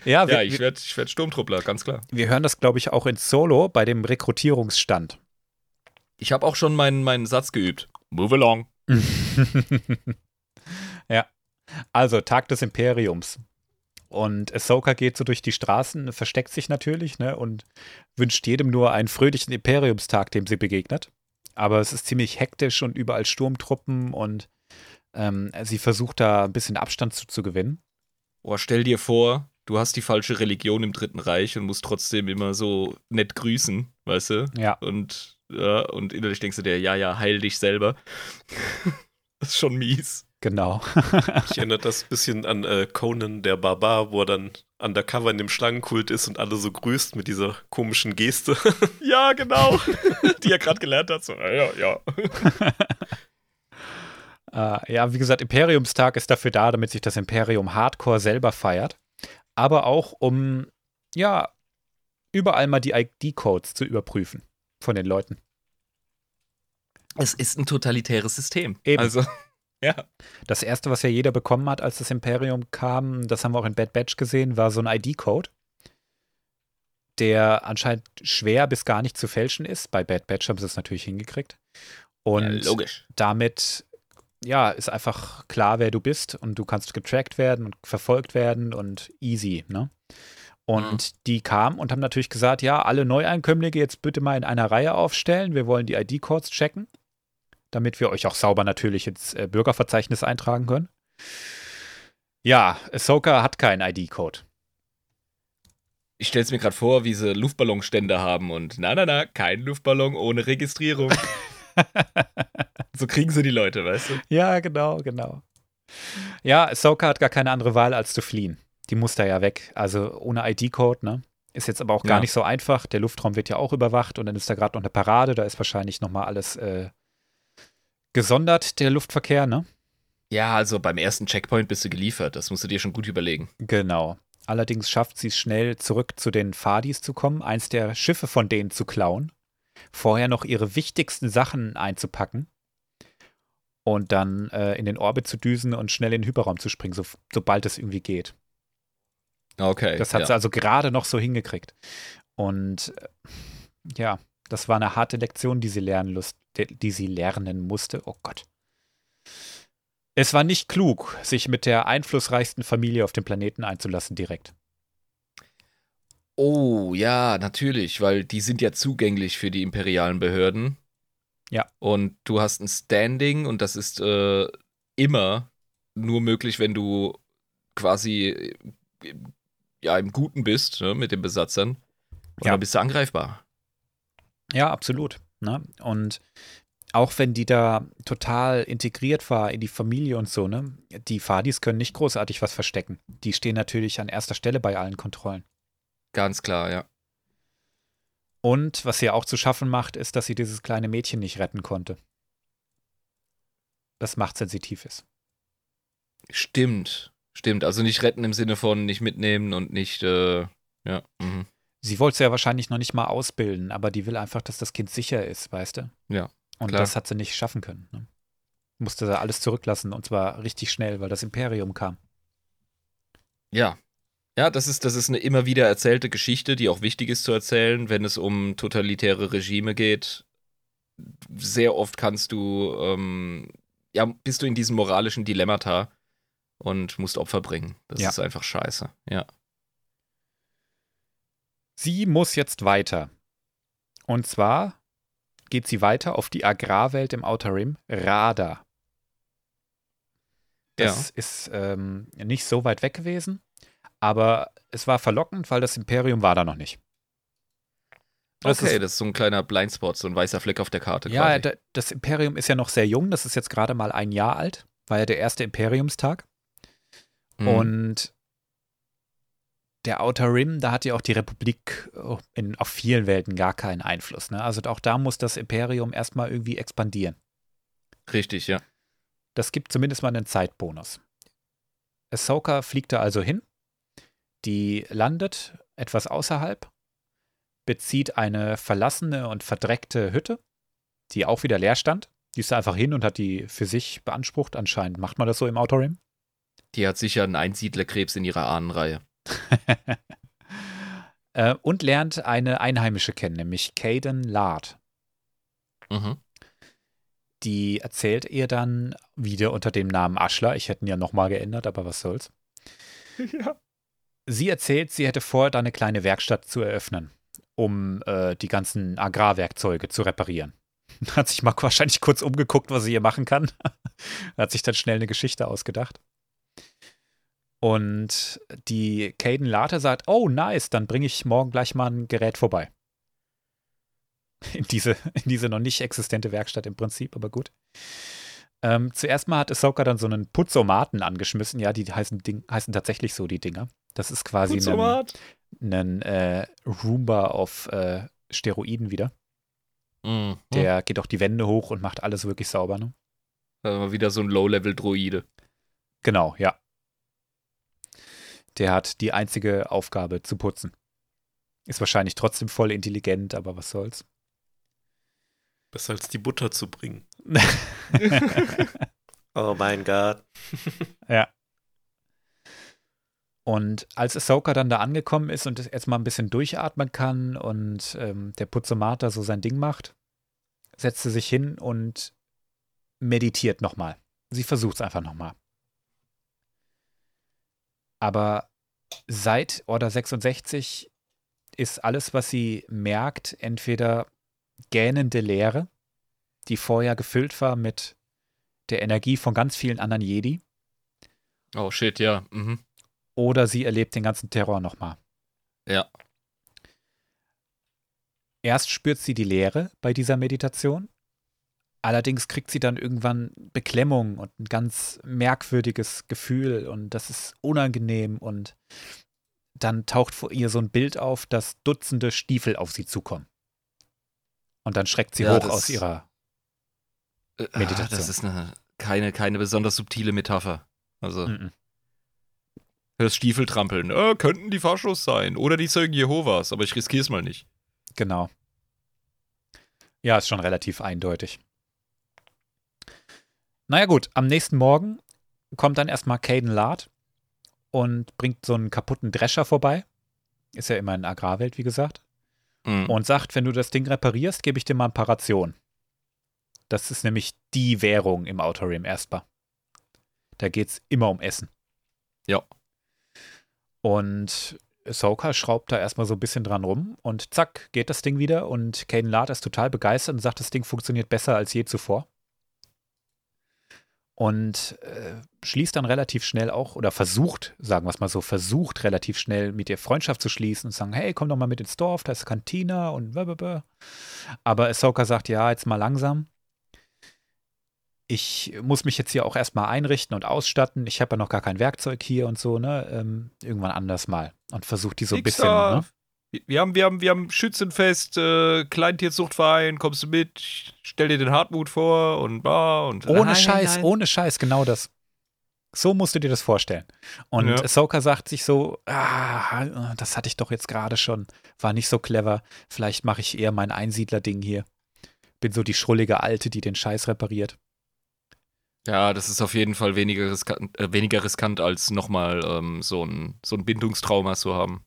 Ja, wir, Ja, ich werde ich werd Sturmtruppler, ganz klar. wir hören das, glaube ich, auch in Solo bei dem Rekrutierungsstand. Ich habe auch schon meinen, meinen Satz geübt. Move along. (laughs) ja. Also, Tag des Imperiums. Und Ahsoka geht so durch die Straßen, versteckt sich natürlich, ne, und wünscht jedem nur einen fröhlichen Imperiumstag, dem sie begegnet. Aber es ist ziemlich hektisch und überall Sturmtruppen und ähm, sie versucht da ein bisschen Abstand zu, zu gewinnen. Oh, stell dir vor, du hast die falsche Religion im Dritten Reich und musst trotzdem immer so nett grüßen, weißt du? Ja. Und, ja, und innerlich denkst du dir, ja, ja, heil dich selber. (laughs) das ist schon mies. Genau. Ich erinnere das ein bisschen an äh, Conan der Barbar, wo er dann undercover in dem Schlangenkult ist und alle so grüßt mit dieser komischen Geste. (laughs) Ja, genau. (laughs) die er gerade gelernt hat. So, ja, ja, ja. Äh, ja, wie gesagt, Imperiumstag ist dafür da, damit sich das Imperium Hardcore selber feiert. Aber auch, um, ja, überall mal die ID-Codes zu überprüfen von den Leuten. Es ist ein totalitäres System. Eben. Also, (laughs) ja. Das erste, was ja jeder bekommen hat, als das Imperium kam, das haben wir auch in Bad Batch gesehen, war so ein ID-Code, der anscheinend schwer bis gar nicht zu fälschen ist. Bei Bad Batch haben sie es natürlich hingekriegt. Und ja logisch. damit ja, ist einfach klar, wer du bist und du kannst getrackt werden und verfolgt werden und easy, ne? Und mhm. die kamen und haben natürlich gesagt, ja, alle Neueinkömmlinge jetzt bitte mal in einer Reihe aufstellen. Wir wollen die ID-Codes checken, damit wir euch auch sauber natürlich ins äh, Bürgerverzeichnis eintragen können. Ja, Ahsoka hat keinen ID-Code. Ich stelle es mir gerade vor, wie sie Luftballonstände haben und na, na, na, kein Luftballon ohne Registrierung. (laughs) so kriegen sie die Leute, weißt du? Ja, genau, genau. Ja, Ahsoka hat gar keine andere Wahl, als zu fliehen. Die muss da ja weg. Also ohne ID-Code, ne? Ist jetzt aber auch gar ja. nicht so einfach. Der Luftraum wird ja auch überwacht und dann ist da gerade noch eine Parade. Da ist wahrscheinlich nochmal alles äh, gesondert, der Luftverkehr, ne? Ja, also beim ersten Checkpoint bist du geliefert. Das musst du dir schon gut überlegen. Genau. Allerdings schafft sie es schnell, zurück zu den Fadis zu kommen, eins der Schiffe von denen zu klauen, vorher noch ihre wichtigsten Sachen einzupacken und dann äh, in den Orbit zu düsen und schnell in den Hyperraum zu springen, so, sobald es irgendwie geht. Okay. Das hat ja. sie also gerade noch so hingekriegt. Und äh, ja, das war eine harte Lektion, die sie lernen, lust, die sie lernen musste. Oh Gott. Es war nicht klug, sich mit der einflussreichsten Familie auf dem Planeten einzulassen direkt. Oh, ja, natürlich, weil die sind ja zugänglich für die imperialen Behörden. Ja. Und du hast ein Standing und das ist äh, immer nur möglich, wenn du quasi äh, ja im Guten bist ne, mit den Besatzern. Und ja. dann bist du angreifbar. Ja, absolut. Ne? Und auch wenn die da total integriert war in die Familie und so, ne, die Fadis können nicht großartig was verstecken. Die stehen natürlich an erster Stelle bei allen Kontrollen. Ganz klar, ja. Und was sie auch zu schaffen macht, ist, dass sie dieses kleine Mädchen nicht retten konnte. Das machtsensitiv ist. Stimmt, stimmt. Also nicht retten im Sinne von nicht mitnehmen und nicht, äh, ja. Mhm. Sie wollte es ja wahrscheinlich noch nicht mal ausbilden, aber die will einfach, dass das Kind sicher ist, weißt du? Ja. Und Klar. das hat sie nicht schaffen können. Ne? Musste da alles zurücklassen und zwar richtig schnell, weil das Imperium kam. Ja. Ja, das ist, das ist eine immer wieder erzählte Geschichte, die auch wichtig ist zu erzählen, wenn es um totalitäre Regime geht. Sehr oft kannst du, ähm, ja, bist du in diesem moralischen Dilemmata und musst Opfer bringen. Das ja. ist einfach scheiße, ja. Sie muss jetzt weiter. Und zwar geht sie weiter auf die Agrarwelt im Outer Rim, Rada. Das ja. ist ähm, nicht so weit weg gewesen, aber es war verlockend, weil das Imperium war da noch nicht. Das okay, ist, das ist so ein kleiner Blindspot, so ein weißer Fleck auf der Karte. Ja, quasi. das Imperium ist ja noch sehr jung, das ist jetzt gerade mal ein Jahr alt, war ja der erste Imperiumstag. Mhm. Und der Outer Rim, da hat ja auch die Republik oh, in, auf vielen Welten gar keinen Einfluss. Ne? Also auch da muss das Imperium erstmal irgendwie expandieren. Richtig, ja. Das gibt zumindest mal einen Zeitbonus. Ahsoka fliegt da also hin. Die landet etwas außerhalb, bezieht eine verlassene und verdreckte Hütte, die auch wieder leer stand. Die ist da einfach hin und hat die für sich beansprucht. Anscheinend macht man das so im Outer Rim. Die hat sicher einen Einsiedlerkrebs in ihrer Ahnenreihe. (laughs) äh, und lernt eine Einheimische kennen, nämlich Caden Lard. Mhm. Die erzählt ihr dann wieder unter dem Namen Aschler. Ich hätte ihn ja nochmal geändert, aber was soll's. (laughs) Ja. Sie erzählt, sie hätte vor, da eine kleine Werkstatt zu eröffnen, um äh, die ganzen Agrarwerkzeuge zu reparieren. (laughs) Hat sich mal wahrscheinlich kurz umgeguckt, was sie hier machen kann. Hat sich dann schnell eine Geschichte ausgedacht. Und die Caden Late sagt, oh nice, dann bringe ich morgen gleich mal ein Gerät vorbei. (laughs) In diese, in diese noch nicht existente Werkstatt im Prinzip, aber gut. Ähm, zuerst mal hat Ahsoka dann so einen Putzomaten angeschmissen. Ja, die heißen, Ding, heißen tatsächlich so, die Dinger. Das ist quasi ein, ein äh, Roomba auf äh, Steroiden wieder. Mhm. Der geht auch die Wände hoch und macht alles wirklich sauber. Ne? Also wieder so ein Low-Level-Droide. Genau, ja. Der hat die einzige Aufgabe zu putzen. Ist wahrscheinlich trotzdem voll intelligent, aber was soll's. Besser als die Butter zu bringen. (laughs) (laughs) oh mein Gott. (laughs) ja. Und als Ahsoka dann da angekommen ist und jetzt mal ein bisschen durchatmen kann und ähm, der Puzzomater so sein Ding macht, setzt sie sich hin und meditiert nochmal. sie versucht es einfach nochmal. Aber seit Order 66 ist alles, was sie merkt, entweder gähnende Leere, die vorher gefüllt war mit der Energie von ganz vielen anderen Jedi, Oh shit, ja. Mhm. oder sie erlebt den ganzen Terror nochmal. Ja. Erst spürt sie die Leere bei dieser Meditation. Allerdings kriegt sie dann irgendwann Beklemmung und ein ganz merkwürdiges Gefühl und das ist unangenehm und dann taucht vor ihr so ein Bild auf, dass Dutzende Stiefel auf sie zukommen. Und dann schreckt sie Ja, hoch aus ihrer. Äh, ah, Meditation. Das ist eine, keine, keine besonders subtile Metapher. Also, Mhm. hörst Stiefel trampeln. Äh, könnten die Faschos sein. Oder die Zeugen Jehovas, aber ich riskiere es mal nicht. Genau. Ja, ist schon relativ eindeutig. Naja, gut, am nächsten Morgen kommt dann erstmal Caden Lard und bringt so einen kaputten Drescher vorbei. Ist ja immer in Agrarwelt, wie gesagt. Mhm. Und sagt, wenn du das Ding reparierst, gebe ich dir mal ein paar Rationen. Das ist nämlich die Währung im Outer Rim erstmal. Da geht es immer um Essen. Ja. Und Ahsoka schraubt da erstmal so ein bisschen dran rum und zack, geht das Ding wieder und Caden Lard ist total begeistert und sagt, das Ding funktioniert besser als je zuvor. Und äh, schließt dann relativ schnell auch, oder versucht, sagen wir es mal so, versucht relativ schnell mit ihr Freundschaft zu schließen und sagen, hey, komm doch mal mit ins Dorf, da ist Kantina und blablabla. Aber Ahsoka sagt, ja, jetzt mal langsam. Ich muss mich jetzt hier auch erstmal einrichten und ausstatten. Ich habe ja noch gar kein Werkzeug hier und so, ne? Ähm, irgendwann anders mal. Und versucht die so ein bisschen, ne? Wir haben, wir haben, wir haben Schützenfest, äh, Kleintierzuchtverein, kommst du mit, stell dir den Hartmut vor und bah und Ohne Nein, Scheiß, nein. ohne Scheiß, genau das. So musst du dir das vorstellen. Und Ja. Ahsoka sagt sich so, ah, das hatte ich doch jetzt gerade schon, war nicht so clever. Vielleicht mache ich eher mein Einsiedler-Ding hier. Bin so die schrullige Alte, die den Scheiß repariert. Ja, das ist auf jeden Fall weniger riskant, äh, weniger riskant als nochmal ähm, so, ein, so ein Bindungstrauma zu haben.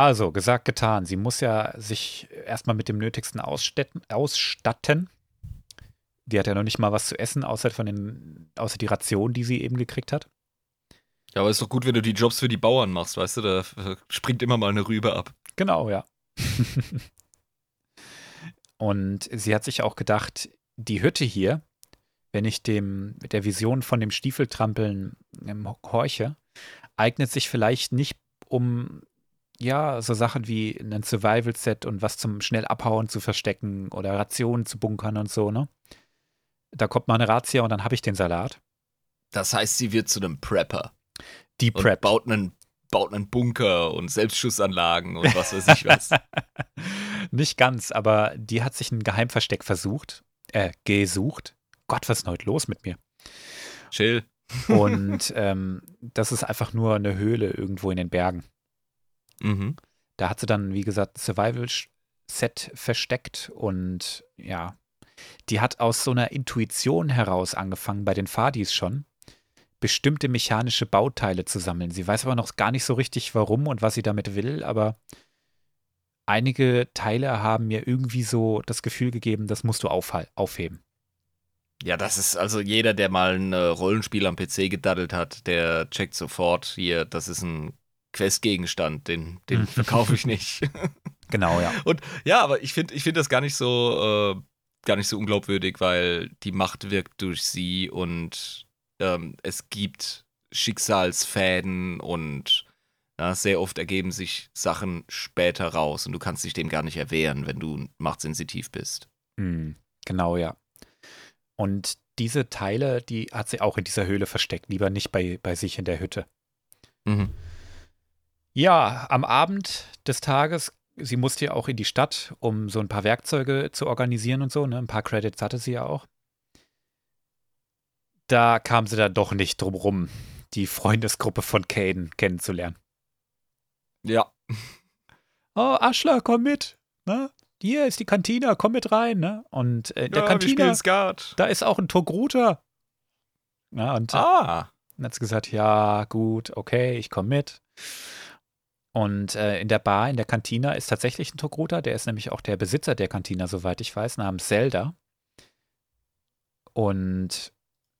Also, gesagt, getan. Sie muss ja sich erstmal mit dem Nötigsten ausstatten. ausstatten. Die hat ja noch nicht mal was zu essen, außer, von den, außer die Ration, die sie eben gekriegt hat. Ja, aber ist doch gut, wenn du die Jobs für die Bauern machst, weißt du, da springt immer mal eine Rübe ab. Genau, ja. (laughs) Und sie hat sich auch gedacht, die Hütte hier, wenn ich dem mit der Vision von dem Stiefeltrampeln ähm, horche, eignet sich vielleicht nicht um ja, so Sachen wie ein Survival-Set und was zum schnell abhauen zu verstecken oder Rationen zu bunkern und so, ne? Da kommt mal eine Razzia und dann habe ich den Salat. Das heißt, sie wird zu einem Prepper Die und Prep. baut einen, baut einen Bunker und Selbstschussanlagen und was weiß ich was. (laughs) Nicht ganz, aber die hat sich ein Geheimversteck versucht, äh, gesucht. Gott, was ist denn heute los mit mir? Chill. Und ähm, das ist einfach nur eine Höhle irgendwo in den Bergen. Mhm. Da hat sie dann, wie gesagt, ein Survival-Set versteckt und ja, die hat aus so einer Intuition heraus angefangen, bei den Fadis schon, bestimmte mechanische Bauteile zu sammeln. Sie weiß aber noch gar nicht so richtig, warum und was sie damit will, aber einige Teile haben mir irgendwie so das Gefühl gegeben, das musst du aufheben. Ja, das ist also jeder, der mal ein äh, Rollenspiel am PC gedaddelt hat, der checkt sofort hier, das ist ein Questgegenstand, den, den verkaufe ich nicht. (laughs) Genau, ja. Und ja, aber ich finde ich find das gar nicht so äh, gar nicht so unglaubwürdig, weil die Macht wirkt durch sie und ähm, es gibt Schicksalsfäden und ja, sehr oft ergeben sich Sachen später raus und du kannst dich dem gar nicht erwehren, wenn du machtsensitiv bist. Hm, genau, ja. Und diese Teile, die hat sie auch in dieser Höhle versteckt, lieber nicht bei, bei sich in der Hütte. Mhm. Ja, am Abend des Tages, sie musste ja auch in die Stadt, um so ein paar Werkzeuge zu organisieren und so, ne? Ein paar Credits hatte sie ja auch. Da kam sie dann doch nicht drum rum, die Freundesgruppe von Caden kennenzulernen. Ja. Oh, Aschler, komm mit. Ne? Hier ist die Kantina, komm mit rein. Ne? Und äh, in der ja, spielen Skat. da ist auch ein Togruter. Ja, und Ah. Dann hat sie gesagt, ja, gut, okay, ich komme mit. Und äh, in der Bar, in der Kantina ist tatsächlich ein Togruta, der ist nämlich auch der Besitzer der Kantina, soweit ich weiß, namens Zelda. Und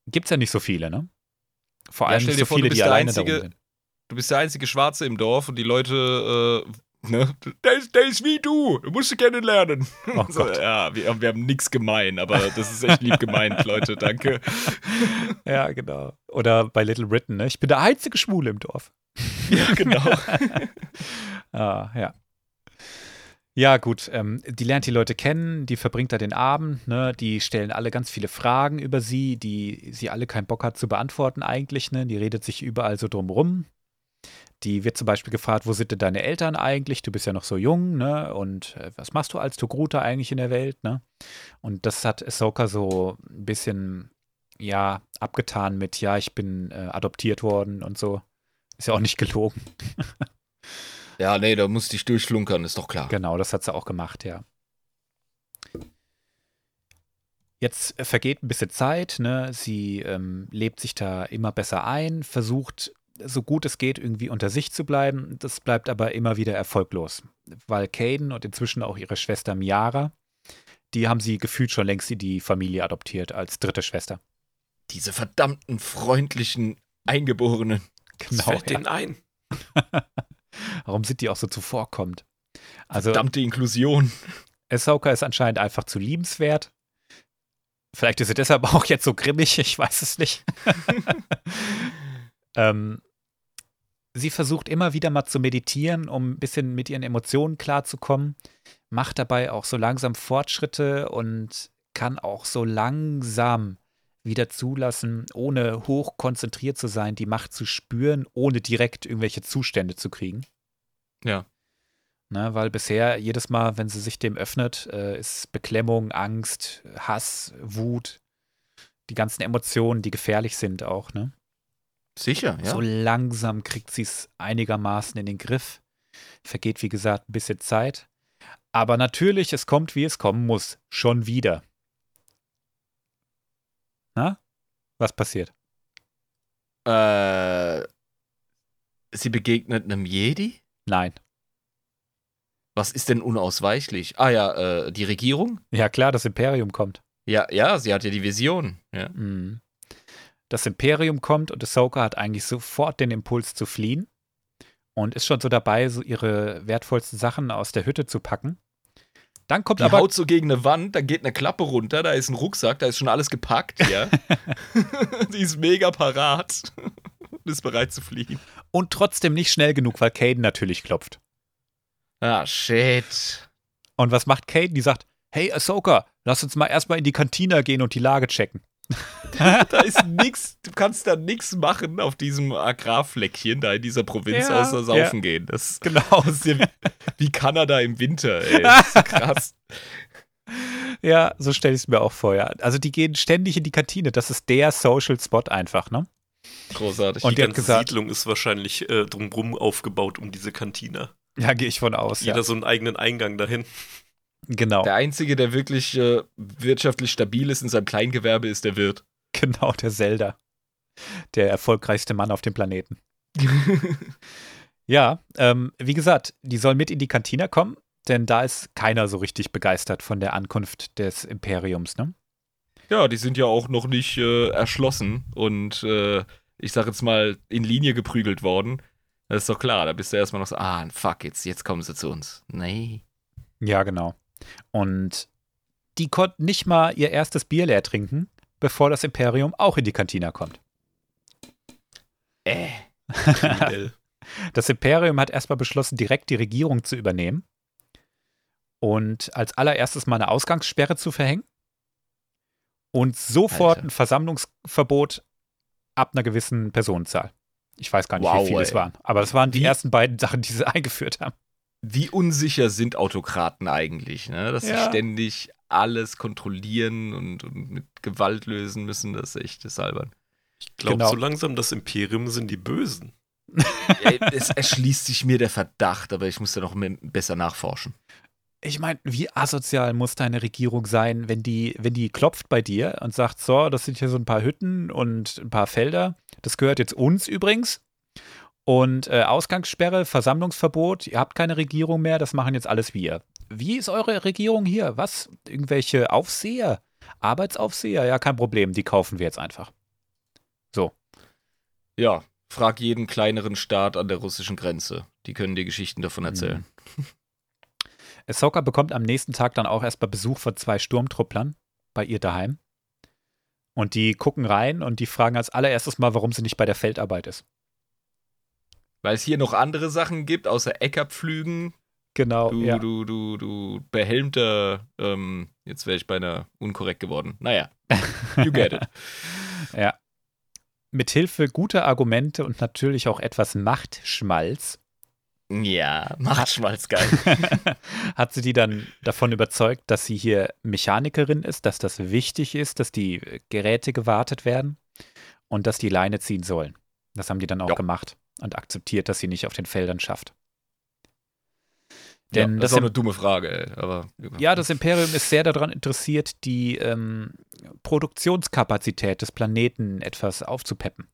gibt es ja nicht so viele, ne? Vor Ja, allem stell nicht so vor, viele, die der alleine da Einzige- sind. Du bist der einzige Schwarze im Dorf und die Leute, äh, ne, der ist, der ist wie du, du musst ihn kennenlernen. Oh (laughs) so, Gott. ja, wir, wir haben nichts gemein, aber das ist echt lieb gemeint, Leute, danke. (laughs) Ja, genau. Oder bei Little Britain, ne? Ich bin der einzige Schwule im Dorf. Ja, (laughs) genau. (laughs) Ah, ja. Ja, gut. Ähm, die lernt die Leute kennen, die verbringt da den Abend, ne? Die stellen alle ganz viele Fragen über sie, die sie alle keinen Bock hat zu beantworten eigentlich, ne? Die redet sich überall so drum rum. Die wird zum Beispiel gefragt, wo sind denn deine Eltern eigentlich? Du bist ja noch so jung, ne? Und äh, was machst du als Togruta eigentlich in der Welt, ne? Und das hat Ahsoka so ein bisschen, ja, abgetan mit, ja, ich bin äh, adoptiert worden und so. Ist ja auch nicht gelogen. (laughs) Ja, nee, da musste ich durchflunkern, ist doch klar. Genau, das hat sie auch gemacht, ja. Jetzt vergeht ein bisschen Zeit, ne? Sie ähm, lebt sich da immer besser ein, versucht, so gut es geht, irgendwie unter sich zu bleiben. Das bleibt aber immer wieder erfolglos, weil Caden und inzwischen auch ihre Schwester Miara, die haben sie gefühlt schon längst in die Familie adoptiert als dritte Schwester. Diese verdammten, freundlichen Eingeborenen. Genau. fällt Ja. denen ein. (laughs) Warum sind die auch so zuvorkommend? Also, Verdammte Inklusion. Ahsoka ist anscheinend einfach zu liebenswert. Vielleicht ist sie deshalb (laughs) auch jetzt so grimmig, ich weiß es nicht. (laughs) ähm, sie versucht immer wieder mal zu meditieren, um ein bisschen mit ihren Emotionen klarzukommen, macht dabei auch so langsam Fortschritte und kann auch so langsam wieder zulassen, ohne hoch konzentriert zu sein, die Macht zu spüren, ohne direkt irgendwelche Zustände zu kriegen. Ja. Ne, weil bisher jedes Mal, wenn sie sich dem öffnet, äh, ist Beklemmung, Angst, Hass, Wut, die ganzen Emotionen, die gefährlich sind auch. Ne? Sicher, ja. So langsam kriegt sie es einigermaßen in den Griff. Vergeht, wie gesagt, ein bisschen Zeit. Aber natürlich, es kommt, wie es kommen muss. Schon wieder. Na? Was passiert? Äh, sie begegnet einem Jedi? Nein. Was ist denn unausweichlich? Ah ja, äh, die Regierung? Ja, klar, das Imperium kommt. Ja, ja, sie hat ja die Vision. Ja. Mhm. Das Imperium kommt und Ahsoka hat eigentlich sofort den Impuls zu fliehen und ist schon so dabei, so ihre wertvollsten Sachen aus der Hütte zu packen. Dann kommt Die aber haut so gegen eine Wand, dann geht eine Klappe runter, da ist ein Rucksack, da ist schon alles gepackt, ja. (laughs) (laughs) die ist mega parat (laughs) und ist bereit zu fliehen. und trotzdem nicht schnell genug, weil Caden natürlich klopft. Ah, shit. Und was macht Caden? Die sagt, hey Ahsoka, lass uns mal erstmal in die Kantina gehen und die Lage checken. Da ist nix, du kannst da nix machen auf diesem Agrarfleckchen da in dieser Provinz Ja, außer saufen gehen. Das, (laughs) Genau. das ist ja wie, wie Kanada im Winter, ey. (laughs) Das ist krass. Ja, so stelle ich es mir auch vor, ja. Also die gehen ständig in die Kantine. Das ist der Social Spot einfach, ne? Großartig. Und die ganze gesagt- Siedlung ist wahrscheinlich äh, drumrum aufgebaut um diese Kantine. Ja, gehe ich von aus. Jeder Ja. so einen eigenen Eingang dahin. Genau, der Einzige, der wirklich äh, wirtschaftlich stabil ist in seinem Kleingewerbe, ist der Wirt. (laughs) genau, der Zelda. Der erfolgreichste Mann auf dem Planeten. (laughs) Ja, ähm, wie gesagt, die soll mit in die Kantine kommen, denn da ist keiner so richtig begeistert von der Ankunft des Imperiums, ne? Ja, die sind ja auch noch nicht äh, erschlossen und äh, ich sag jetzt mal in Linie geprügelt worden. Das ist doch klar, da bist du erstmal noch so, ah, fuck, jetzt, jetzt kommen sie zu uns. Nee. Ja, genau. Und die konnten nicht mal ihr erstes Bier leer trinken, bevor das Imperium auch in die Kantine kommt. Äh. (laughs) Das Imperium hat erstmal beschlossen, direkt die Regierung zu übernehmen und als allererstes mal eine Ausgangssperre zu verhängen und sofort Alter. ein Versammlungsverbot ab einer gewissen Personenzahl. Ich weiß gar nicht, Wow, wie viele es ey. waren, aber das waren die Wie- ersten beiden Sachen, die sie (laughs) eingeführt haben. Wie unsicher sind Autokraten eigentlich, ne? Dass sie Ja. ständig alles kontrollieren und, und mit Gewalt lösen müssen, das ist echt das albern. Ich glaube, Genau. so langsam das Imperium sind die Bösen. (laughs) Es erschließt sich mir der Verdacht, aber ich muss da noch mehr, besser nachforschen. Ich meine, wie asozial muss deine Regierung sein, wenn die, wenn die klopft bei dir und sagt, so, das sind hier so ein paar Hütten und ein paar Felder, das gehört jetzt uns übrigens. Und äh, Ausgangssperre, Versammlungsverbot, ihr habt keine Regierung mehr, das machen jetzt alles wir. Wie ist eure Regierung hier? Was? Irgendwelche Aufseher? Arbeitsaufseher, ja, kein Problem, die kaufen wir jetzt einfach. So. Ja, frag jeden kleineren Staat an der russischen Grenze. Die können dir Geschichten davon erzählen. Mhm. (laughs) Ahsoka bekommt am nächsten Tag dann auch erstmal Besuch von zwei Sturmtrupplern bei ihr daheim. Und die gucken rein und die fragen als allererstes mal, warum sie nicht bei der Feldarbeit ist. Weil es hier noch andere Sachen gibt, außer Eckerpflügen. Genau. Du, ja. du, du, du behelmter, ähm, jetzt wäre ich beinahe unkorrekt geworden. Naja, (laughs) you get it. ja. Mithilfe guter Argumente und natürlich auch etwas Machtschmalz Ja, macht Schmalz geil. (laughs) hat sie die dann davon überzeugt, dass sie hier Mechanikerin ist, dass das wichtig ist, dass die Geräte gewartet werden und dass die Leine ziehen sollen. Das haben die dann auch Ja. gemacht und akzeptiert, dass sie nicht auf den Feldern schafft. ja, Denn das das ist auch im- eine dumme Frage, ey, aber. Ja, das Imperium ist sehr daran interessiert, die ähm, Produktionskapazität des Planeten etwas aufzupeppen.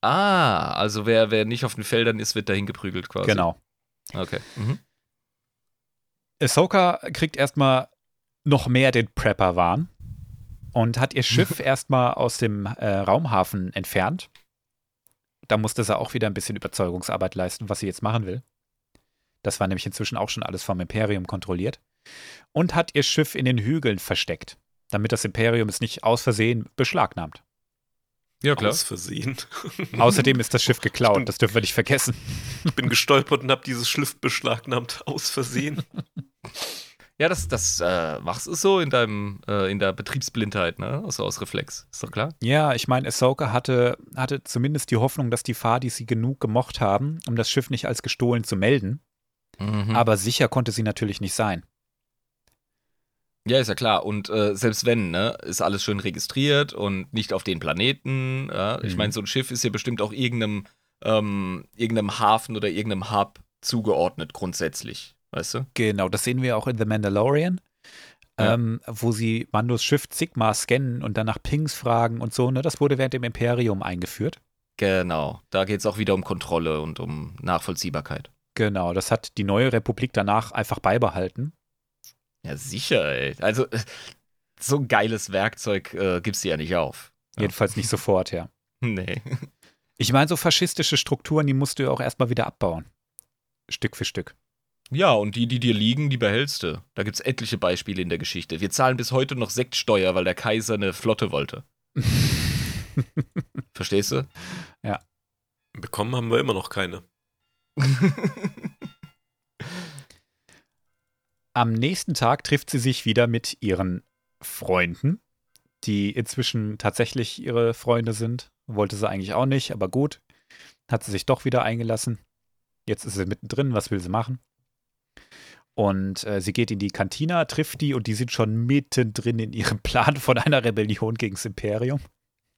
Ah, also wer, wer nicht auf den Feldern ist, wird dahin geprügelt quasi. Genau. Okay. Mhm. Ahsoka kriegt erstmal noch mehr den Prepper-Wahn und hat ihr Schiff (laughs) erstmal aus dem äh, Raumhafen entfernt. Da musste sie auch wieder ein bisschen Überzeugungsarbeit leisten, was sie jetzt machen will. Das war nämlich inzwischen auch schon alles vom Imperium kontrolliert. Und hat ihr Schiff in den Hügeln versteckt, damit das Imperium es nicht aus Versehen beschlagnahmt. Ja, klar. Aus Versehen. (laughs) Außerdem ist das Schiff geklaut, das dürfen wir nicht vergessen. Ich bin gestolpert und habe dieses Schliff beschlagnahmt. Aus Versehen. (laughs) Ja, das, das äh, machst du so in deinem, äh, in der Betriebsblindheit, ne? Also aus Reflex. Ist doch klar. Ja, ich meine, Ahsoka hatte, hatte zumindest die Hoffnung, dass die Fadis sie genug gemocht haben, um das Schiff nicht als gestohlen zu melden. Mhm. Aber sicher konnte sie natürlich nicht sein. Ja, ist ja klar. Und äh, selbst wenn, ne, ist alles schön registriert und nicht auf den Planeten. Ja? Ich Mhm. meine, so ein Schiff ist ja bestimmt auch irgendeinem, ähm, irgendeinem Hafen oder irgendeinem Hub zugeordnet grundsätzlich. Weißt du? Genau, das sehen wir auch in The Mandalorian, Ja. ähm, wo sie Mandos Schiff Sigma scannen und dann nach Pings fragen und so. Ne? Das wurde während dem Imperium eingeführt. Genau. Da geht es auch wieder um Kontrolle und um Nachvollziehbarkeit. Genau, das hat die neue Republik danach einfach beibehalten. Ja, sicher, ey. Also, (laughs) so ein geiles Werkzeug äh, gibst du ja nicht auf. Ja. Jedenfalls nicht sofort, ja. (laughs) Nee. Ich meine, so faschistische Strukturen, die musst du ja auch erstmal wieder abbauen. Stück für Stück. Ja, und die, die dir liegen, die behältst du. Da gibt's etliche Beispiele in der Geschichte. Wir zahlen bis heute noch Sektsteuer, weil der Kaiser eine Flotte wollte. (laughs) Verstehst du? Bekommen haben wir immer noch keine. (laughs) Am nächsten Tag trifft sie sich wieder mit ihren Freunden, die inzwischen tatsächlich ihre Freunde sind. Wollte sie eigentlich auch nicht, aber gut. Hat sie sich doch wieder eingelassen. Jetzt ist sie mittendrin, was will sie machen? Und äh, sie geht in die Kantina, trifft die und die sind schon mittendrin in ihrem (laughs) Plan von einer Rebellion gegen das Imperium.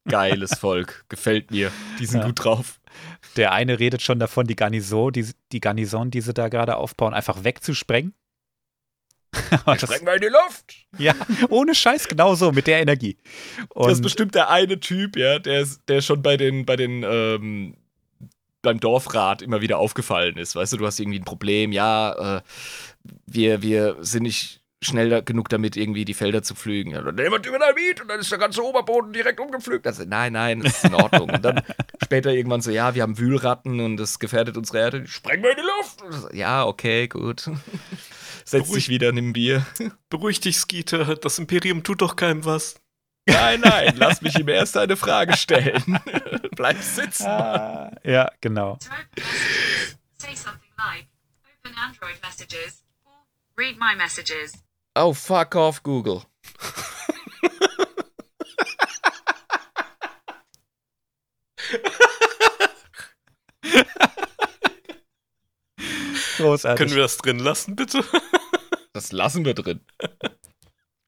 Geiles Volk. Gefällt mir. Die sind Ja. gut drauf. Der eine redet schon davon, die Garnison, die, die Garnison, die sie da gerade aufbauen, einfach wegzusprengen. (laughs) Das, Sprengen wir in die Luft! ja, ohne Scheiß, genau so, mit der Energie. Und das ist bestimmt der eine Typ, ja, der, ist- der schon bei den, bei den, ähm, beim Dorfrat immer wieder aufgefallen ist. Weißt du, du hast irgendwie ein Problem, ja, äh, wir, wir sind nicht schnell da, genug damit, irgendwie die Felder zu pflügen. Ja, dann nehmen wir Dynamit und dann ist der ganze Oberboden direkt umgepflügt. Also, nein, nein, das ist in Ordnung. und dann (laughs) später irgendwann so, ja, wir haben Wühlratten und das gefährdet unsere Erde. Sprengen wir in die Luft! So, ja, okay, gut. (laughs) Setz dich Beruhig- wieder, nimm Bier. (laughs) Beruhig dich, Skeeter. Das Imperium tut doch keinem was. Nein, nein, lass mich ihm erst eine Frage stellen. (laughs) Bleib sitzen. Ah, ja, genau. Oh, fuck off, Google. Großartig. Können wir das drin lassen, bitte? Das lassen wir drin.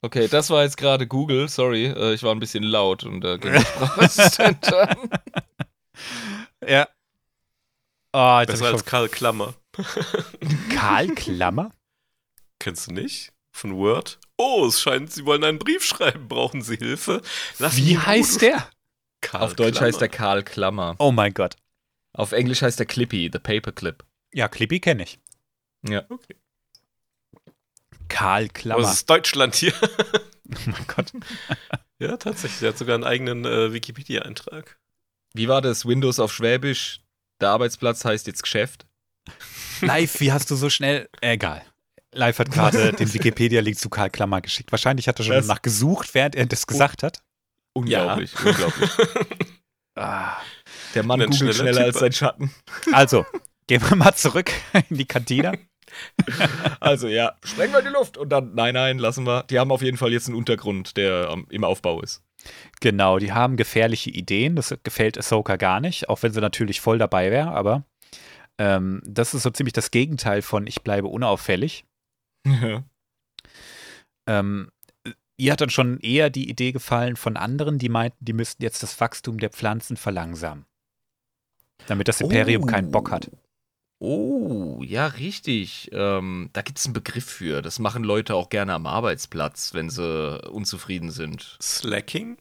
Okay, das war jetzt gerade Google. Sorry, äh, ich war ein bisschen laut und äh, ging der Sprachassistent an. ja. Oh, jetzt Besser als Karl Klammer. (laughs) Karl Klammer? Kennst du nicht? Von Word? Oh, es scheint, Sie wollen einen Brief schreiben. Brauchen Sie Hilfe? Lass Wie heißt der? Karl Auf Deutsch Klammer. heißt er Karl Klammer. Oh mein Gott. Auf Englisch heißt er Clippy, the Paperclip. Ja, Clippy kenne ich. Ja. Karl Klammer. es ist Deutschland hier. (laughs) oh mein Gott. (laughs) ja, tatsächlich. Der hat sogar einen eigenen äh, Wikipedia-Eintrag. Wie war das? Windows auf Schwäbisch. Der Arbeitsplatz heißt jetzt Geschäft. Live, wie hast du so schnell. Egal. Live hat gerade (laughs) den Wikipedia-Link zu Karl Klammer geschickt. Wahrscheinlich hat er schon Das- nachgesucht, während er das gesagt hat. Unglaublich, unglaublich. Ah. Der Mann googelt schneller schneller als sein Schatten. Also, gehen wir mal zurück in die Kantine. (laughs) Also ja, sprengen wir in die Luft. Und dann, nein, nein, lassen wir. Die haben auf jeden Fall jetzt einen Untergrund, der am- im Aufbau ist. Genau, die haben gefährliche Ideen. Das gefällt Ahsoka gar nicht, auch wenn sie natürlich voll dabei wäre. Aber ähm, das ist so ziemlich das Gegenteil von ich bleibe unauffällig. Ähm, ihr hat dann schon eher die Idee gefallen von anderen, die meinten, die müssten jetzt das Wachstum der Pflanzen verlangsamen. Damit das Imperium keinen Bock hat. Oh, ja, richtig. Ähm, da gibt es einen Begriff für. Das machen Leute auch gerne am Arbeitsplatz, wenn sie unzufrieden sind. Slacking?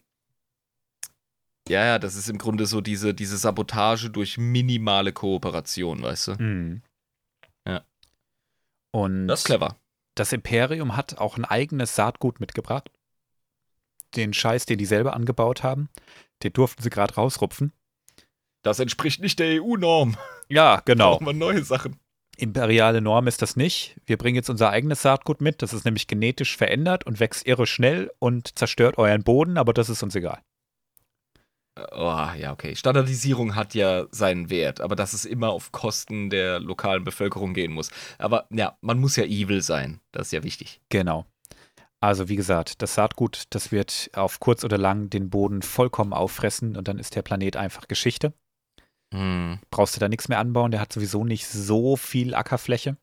Ja, ja, das ist im Grunde so diese, diese Sabotage durch minimale Kooperation, weißt du? Mhm. Ja. Und Das ist clever. das Imperium hat auch ein eigenes Saatgut mitgebracht. Den Scheiß, den die selber angebaut haben, den durften sie gerade rausrupfen. Das entspricht nicht der EU-Norm. Ja, (laughs) genau. Brauchen wir neue Sachen. Imperiale Norm ist das nicht. Wir bringen jetzt unser eigenes Saatgut mit. Das ist nämlich genetisch verändert und wächst irre schnell und zerstört euren Boden, aber das ist uns egal. Oh, ja, okay. Standardisierung hat ja seinen Wert, aber dass es immer auf Kosten der lokalen Bevölkerung gehen muss. Aber ja, man muss ja evil sein. Das ist ja wichtig. Genau. Also wie gesagt, das Saatgut, das wird auf kurz oder lang den Boden vollkommen auffressen und dann ist der Planet einfach Geschichte. Hm. Brauchst du da nichts mehr anbauen, der hat sowieso nicht so viel Ackerfläche.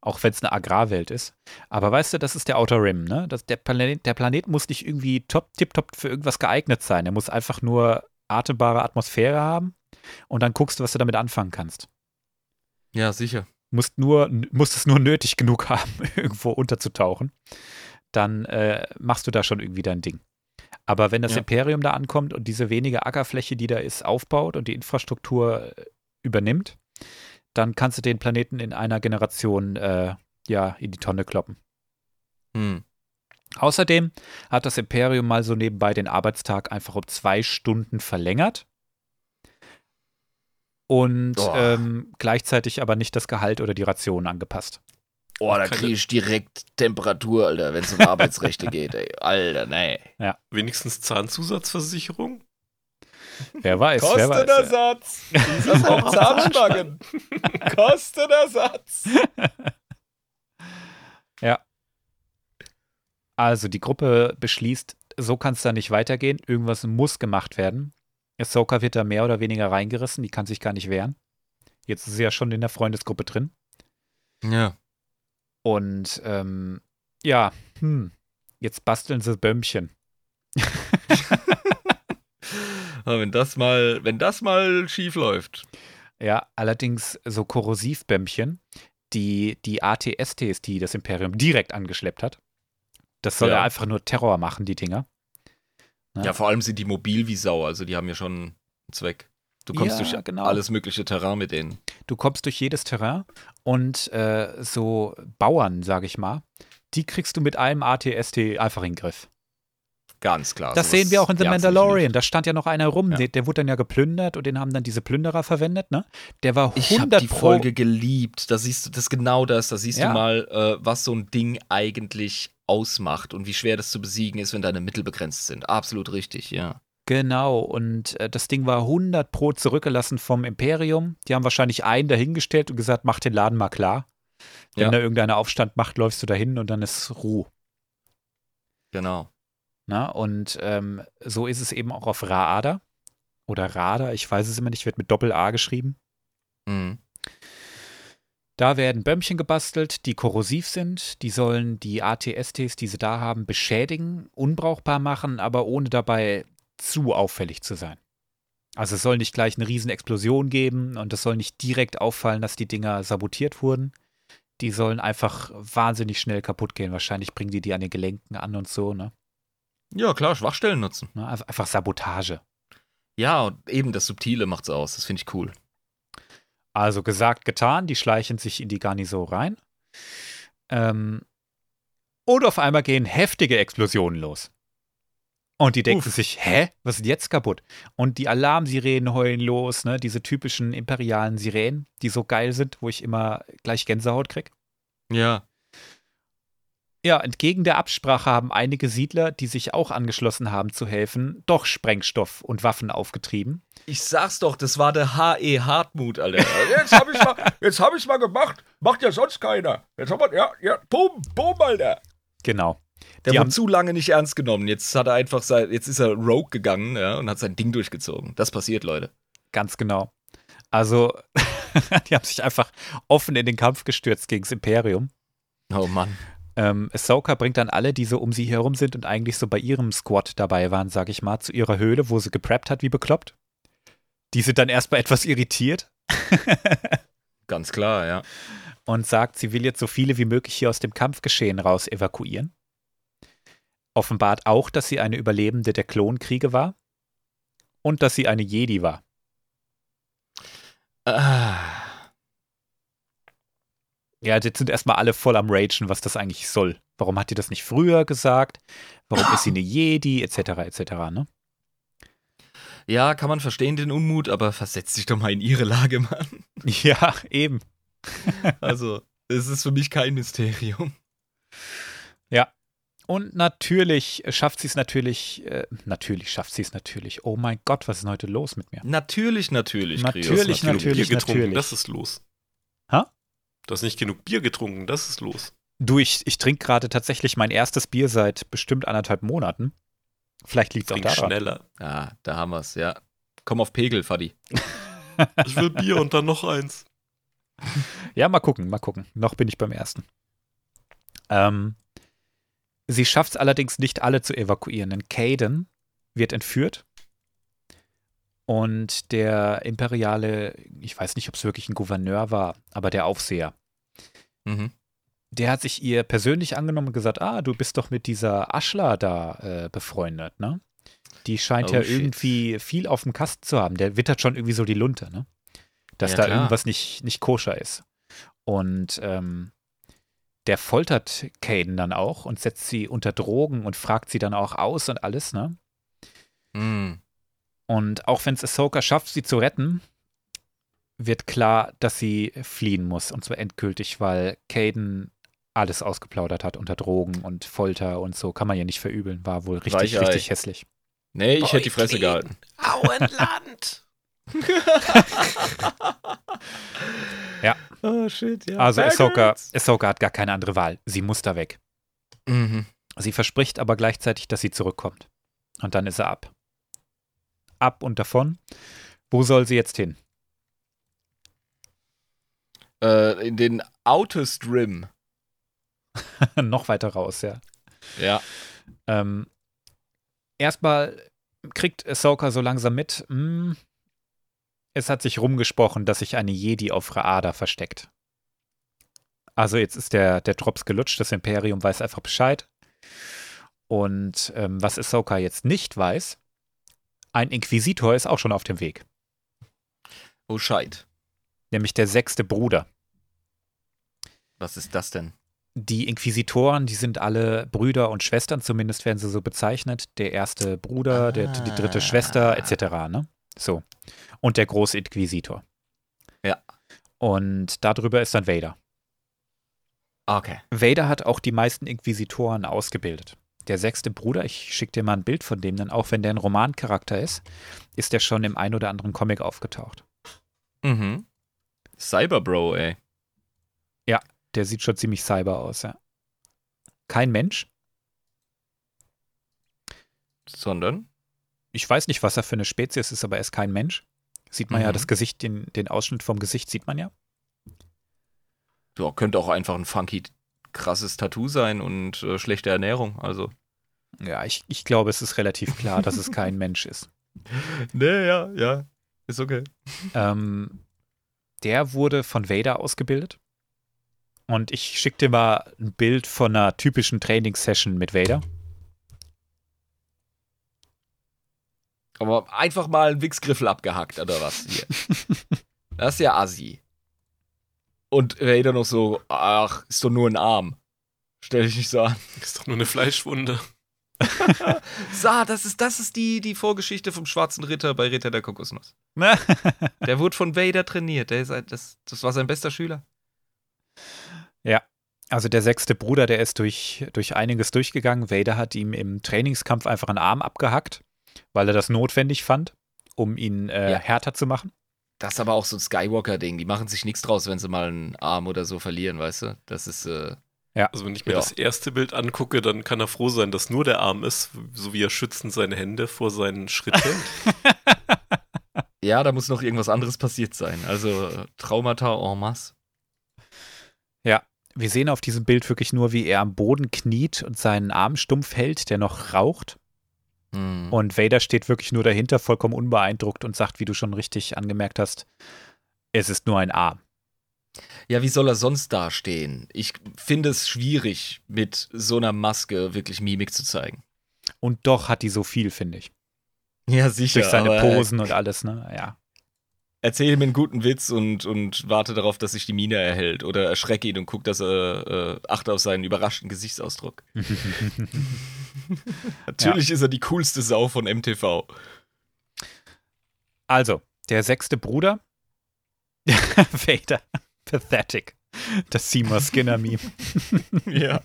Auch wenn es eine Agrarwelt ist. Aber weißt du, das ist der Outer Rim, ne? Das, der, Planet, der Planet muss nicht irgendwie top, tipptopp für irgendwas geeignet sein. Er muss einfach nur atembare Atmosphäre haben und dann guckst du, was du damit anfangen kannst. Ja, sicher. musst nur, musst es nur nötig genug (laughs) haben, irgendwo unterzutauchen, dann äh, machst du da schon irgendwie dein Ding. Aber wenn das Ja. Imperium da ankommt und diese wenige Ackerfläche, die da ist, aufbaut und die Infrastruktur äh, übernimmt, dann kannst du den Planeten in einer Generation äh, ja in die Tonne kloppen. Hm. Außerdem hat das Imperium mal so nebenbei den Arbeitstag einfach um zwei Stunden verlängert und ähm, gleichzeitig aber nicht das Gehalt oder die Rationen angepasst. Oh, da kriege ich direkt Temperatur, Alter, wenn es um Arbeitsrechte geht, ey. Alter, nee. Wenigstens Zahnzusatzversicherung? Wer weiß, wer weiß. (laughs) Kostenersatz. Das auch Zahnspangen. Kostenersatz. Also die Gruppe beschließt, so kann es da nicht weitergehen. Irgendwas muss gemacht werden. Ahsoka wird da mehr oder weniger reingerissen, die kann sich gar nicht wehren. Jetzt ist sie ja schon in der Freundesgruppe drin. Ja. Und ähm, ja, hm, jetzt basteln sie Bömmchen. (laughs) Wenn das mal, wenn das mal schief läuft. Ja, allerdings so Korrosivbömmchen, die die ATSTs, die das Imperium direkt angeschleppt hat. Das soll ja, Ja. einfach nur Terror machen, die Dinger. Ja. Ja, vor allem sind die mobil wie Sau, also die haben ja schon einen Zweck. Du kommst Ja, durch genau. alles mögliche Terrain mit denen. Du kommst durch jedes Terrain und äh, so Bauern, sage ich mal, die kriegst du mit einem ATST einfach in den Griff. Ganz klar. Das sowas sehen wir auch in The Mandalorian. Da stand ja noch einer rum, Ja. der, der wurde dann ja geplündert und den haben dann diese Plünderer verwendet, ne? Der war 100 Ich habe die Folge geliebt. Da siehst du, das genau das. Da siehst Ja. du mal, äh, was so ein Ding eigentlich ausmacht und wie schwer das zu besiegen ist, wenn deine Mittel begrenzt sind. Absolut richtig, ja. Genau, und äh, das Ding war 100 pro zurückgelassen vom Imperium. Die haben wahrscheinlich einen dahingestellt und gesagt, mach den Laden mal klar. Wenn Ja. da irgendeiner Aufstand macht, läufst du dahin und dann ist Ruhe. Genau. Na? Und ähm, so ist es eben auch auf Raada oder Rada, ich weiß es immer nicht, wird mit Doppel-A geschrieben. Mhm. Da werden Bömmchen gebastelt, die korrosiv sind. Die sollen die ATSTs, die sie da haben, beschädigen, unbrauchbar machen, aber ohne dabei zu auffällig zu sein. Also es soll nicht gleich eine riesen Explosion geben und es soll nicht direkt auffallen, dass die Dinger sabotiert wurden. Die sollen einfach wahnsinnig schnell kaputt gehen. Wahrscheinlich bringen die die an den Gelenken an und so. Ne? Ja, klar, Schwachstellen nutzen. Ne? Einfach einfach Sabotage. Ja, und eben das Subtile macht's aus. Das finde ich cool. Also gesagt, getan, die schleichen sich in die Garnison rein. Ähm, Und auf einmal gehen heftige Explosionen los. Und die denken Uff. sich, hä, was ist jetzt kaputt? Und die Alarmsirenen heulen los, ne? Diese typischen imperialen Sirenen, die so geil sind, wo ich immer gleich Gänsehaut krieg. Ja. Ja, entgegen der Absprache haben einige Siedler, die sich auch angeschlossen haben zu helfen, doch Sprengstoff und Waffen aufgetrieben. Ich sag's doch, das war der H.E. Hartmut, Alter. Jetzt hab ich's mal, (laughs) jetzt hab ich's mal gemacht. Macht ja sonst keiner. Jetzt haben wir, ja, ja, boom, boom, Alter. Genau. Der Die wurde haben- zu lange nicht ernst genommen. Jetzt hat er einfach sein, jetzt ist er Rogue gegangen, ja, und hat sein Ding durchgezogen. Das passiert, Leute. Ganz genau. Also, (laughs) die haben sich einfach offen in den Kampf gestürzt gegen das Imperium. Oh Mann. Ähm, Ahsoka bringt dann alle, die so um sie herum sind und eigentlich so bei ihrem Squad dabei waren, sag ich mal, zu ihrer Höhle, wo sie gepreppt hat, wie bekloppt. Die sind dann erstmal (laughs) etwas irritiert Ganz klar, ja. und sagt, sie will jetzt so viele wie möglich hier aus dem Kampfgeschehen raus evakuieren. Offenbart auch, dass sie eine Überlebende der Klonkriege war und dass sie eine Jedi war. Ah. Ja, jetzt sind erstmal alle voll am Ragen, was das eigentlich soll. Warum hat die das nicht früher gesagt? Warum ist sie eine Jedi, etc., etc., ne? Ja, kann man verstehen, den Unmut, aber versetz dich doch mal in ihre Lage, Mann. (laughs) Ja, eben. Also, es ist für mich kein Mysterium. Und natürlich schafft sie es natürlich, äh, natürlich schafft sie es natürlich. Oh mein Gott, was ist denn heute los mit mir? Natürlich, natürlich, Natürlich, Krios, Du hast nicht genug natürlich, Bier getrunken, natürlich. das ist los. Hä? Du hast nicht genug Bier getrunken, das ist los. Du, ich, ich trinke gerade tatsächlich mein erstes Bier seit bestimmt anderthalb Monaten. Vielleicht liegt es auch daran. schneller. Ah, da haben wir's, ja. Komm auf Pegel, Fadi. (laughs) Ich will Bier und dann noch eins. Ja, mal gucken, mal gucken. Noch bin ich beim ersten. Ähm, sie schafft es allerdings nicht, alle zu evakuieren, denn Caden wird entführt. Und der imperiale, ich weiß nicht, ob es wirklich ein Gouverneur war, aber der Aufseher, Mhm. der hat sich ihr persönlich angenommen und gesagt, ah, du bist doch mit dieser Aschla da äh, befreundet, ne? Die scheint Oh, ja shit. irgendwie viel auf dem Kasten zu haben. Der wittert schon irgendwie so die Lunte, ne? Dass Ja, da klar. irgendwas nicht, nicht koscher ist. Und ähm, der foltert Caden dann auch und setzt sie unter Drogen und fragt sie dann auch aus und alles, ne? Mhm. Und auch wenn es Ahsoka schafft, sie zu retten, wird klar, dass sie fliehen muss. Und zwar endgültig, weil Caden alles ausgeplaudert hat unter Drogen und Folter und so. Kann man ja nicht verübeln. War wohl richtig, Weichei. richtig hässlich. Nee, ich hätte die Fresse gehalten. Auenland. (laughs) Oh, shit, ja. Also Ahsoka. Ahsoka hat gar keine andere Wahl. Sie muss da weg. Mhm. Sie verspricht aber gleichzeitig, dass sie zurückkommt. Und dann ist er ab. Ab und davon. Wo soll sie jetzt hin? Äh, in den Outest Rim. (laughs) Noch weiter raus, ja. Ja. Ähm, erstmal kriegt Ahsoka so langsam mit, hm, es hat sich rumgesprochen, dass sich eine Jedi auf Raada versteckt. Also jetzt ist der, der Drops gelutscht, das Imperium weiß einfach Bescheid. Und ähm, was Ahsoka jetzt nicht weiß, ein Inquisitor ist auch schon auf dem Weg. Oh, Scheit. Nämlich der sechste Bruder. Was ist das denn? Die Inquisitoren, die sind alle Brüder und Schwestern, zumindest werden sie so bezeichnet. Der erste Bruder, der, die dritte Ah. Schwester, etc. Ne? So. Und der große Inquisitor. Ja. Und darüber ist dann Vader. Okay. Vader hat auch die meisten Inquisitoren ausgebildet. Der sechste Bruder, ich schicke dir mal ein Bild von dem, denn auch wenn der ein Romancharakter ist, ist der schon im ein oder anderen Comic aufgetaucht. Mhm. Cyberbro, ey. Der sieht schon ziemlich cyber aus, ja. Kein Mensch. Sondern? Ich weiß nicht, was er für eine Spezies ist, aber er ist kein Mensch. Sieht man ja, Mhm. das Gesicht, den, den Ausschnitt vom Gesicht sieht man ja. Ja, könnte auch einfach ein funky, krasses Tattoo sein und äh, schlechte Ernährung. Also. Ja, ich, ich glaube, es ist relativ klar, dass es kein (laughs) Mensch ist. Nee, ja, ja. Ist okay. Ähm, der wurde von Vader ausgebildet. Und ich schicke dir mal ein Bild von einer typischen Trainingssession mit Vader. Aber einfach mal einen Wichsgriffel abgehackt, oder was? Hier. (laughs) Das ist ja assi. Und Vader noch so, ach, ist doch nur ein Arm. Stell dich nicht so an. Ist doch nur eine Fleischwunde. (laughs) Sa, das ist, das ist die, die Vorgeschichte vom schwarzen Ritter bei Ritter der Kokosnuss. (laughs) Der wurde von Vader trainiert. Der ist ein, das, das war sein bester Schüler. Also der sechste Bruder, der ist durch, durch einiges durchgegangen. Vader hat ihm im Trainingskampf einfach einen Arm abgehackt, weil er das notwendig fand, um ihn äh, Ja. härter zu machen. Das ist aber auch so ein Skywalker-Ding. Die machen sich nichts draus, wenn sie mal einen Arm oder so verlieren, weißt du? Das ist, äh, Also wenn ich mir Ja. das erste Bild angucke, dann kann er froh sein, dass nur der Arm ist, so wie er schützend seine Hände vor seinen Schritt hält. (laughs) ja, da muss noch irgendwas anderes passiert sein. Also äh, Traumata en masse. Wir sehen auf diesem Bild wirklich nur, wie er am Boden kniet und seinen Arm stumpf hält, der noch raucht. Hm. Und Vader steht wirklich nur dahinter, vollkommen unbeeindruckt und sagt, wie du schon richtig angemerkt hast, es ist nur ein Arm. Ja, wie soll er sonst dastehen? Ich finde es schwierig, mit so einer Maske wirklich Mimik zu zeigen. Und doch hat die so viel, finde ich. Ja, sicher. Durch seine aber Posen und alles, ne? Ja. Erzähle mir einen guten Witz und, und warte darauf, dass sich die Mine erhält. Oder erschrecke ihn und guck, dass er äh, achte auf seinen überraschten Gesichtsausdruck. (laughs) Natürlich ist er die coolste Sau von MTV. Also, der sechste Bruder. (laughs) Vader. Pathetic. Das Seymour Skinner-Meme. (laughs) ja.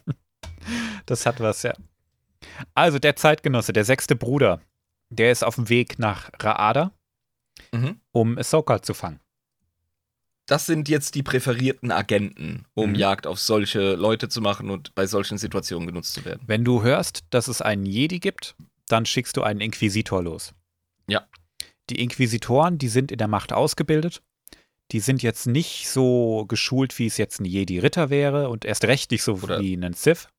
Das hat was, ja. Also, der Zeitgenosse, der sechste Bruder, der ist auf dem Weg nach Raada, Mhm. um Ahsoka zu fangen. Das sind jetzt die präferierten Agenten, um Mhm. Jagd auf solche Leute zu machen und bei solchen Situationen genutzt zu werden. Wenn du hörst, dass es einen Jedi gibt, dann schickst du einen Inquisitor los. Ja. Die Inquisitoren, die sind in der Macht ausgebildet. Die sind jetzt nicht so geschult, wie es jetzt ein Jedi-Ritter wäre und erst recht nicht so Oder- wie ein Sith.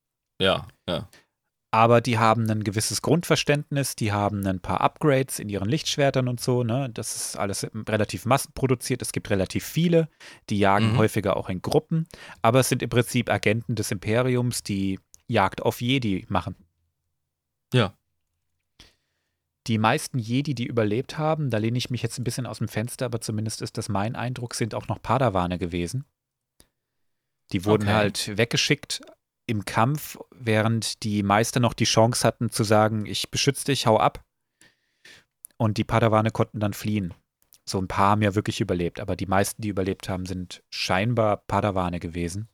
Ja, ja. Aber die haben ein gewisses Grundverständnis, die haben ein paar Upgrades in ihren Lichtschwertern und so. Ne? Das ist alles relativ massenproduziert. Es gibt relativ viele, die jagen Mhm. häufiger auch in Gruppen. Aber es sind im Prinzip Agenten des Imperiums, die Jagd auf Jedi machen. Ja. Die meisten Jedi, die überlebt haben, da lehne ich mich jetzt ein bisschen aus dem Fenster, aber zumindest ist das mein Eindruck, sind auch noch Padawane gewesen. Die wurden Okay. halt weggeschickt im Kampf, während die Meister noch die Chance hatten zu sagen, ich beschütze dich, hau ab. Und die Padawane konnten dann fliehen. So ein paar haben ja wirklich überlebt, aber die meisten, die überlebt haben, sind scheinbar Padawane gewesen.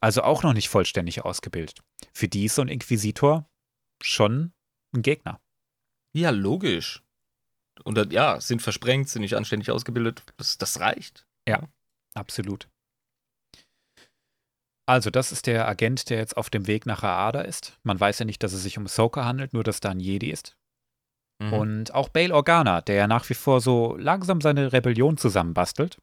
Also auch noch nicht vollständig ausgebildet. Für die ist so ein Inquisitor schon ein Gegner. Ja, logisch. Und dann, ja, sind versprengt, sind nicht anständig ausgebildet. Das, das reicht. Absolut. Also, das ist der Agent, der jetzt auf dem Weg nach Raada ist. Man weiß ja nicht, dass es sich um Ahsoka handelt, nur dass da ein Jedi ist. Mhm. Und auch Bail Organa, der ja nach wie vor so langsam seine Rebellion zusammenbastelt,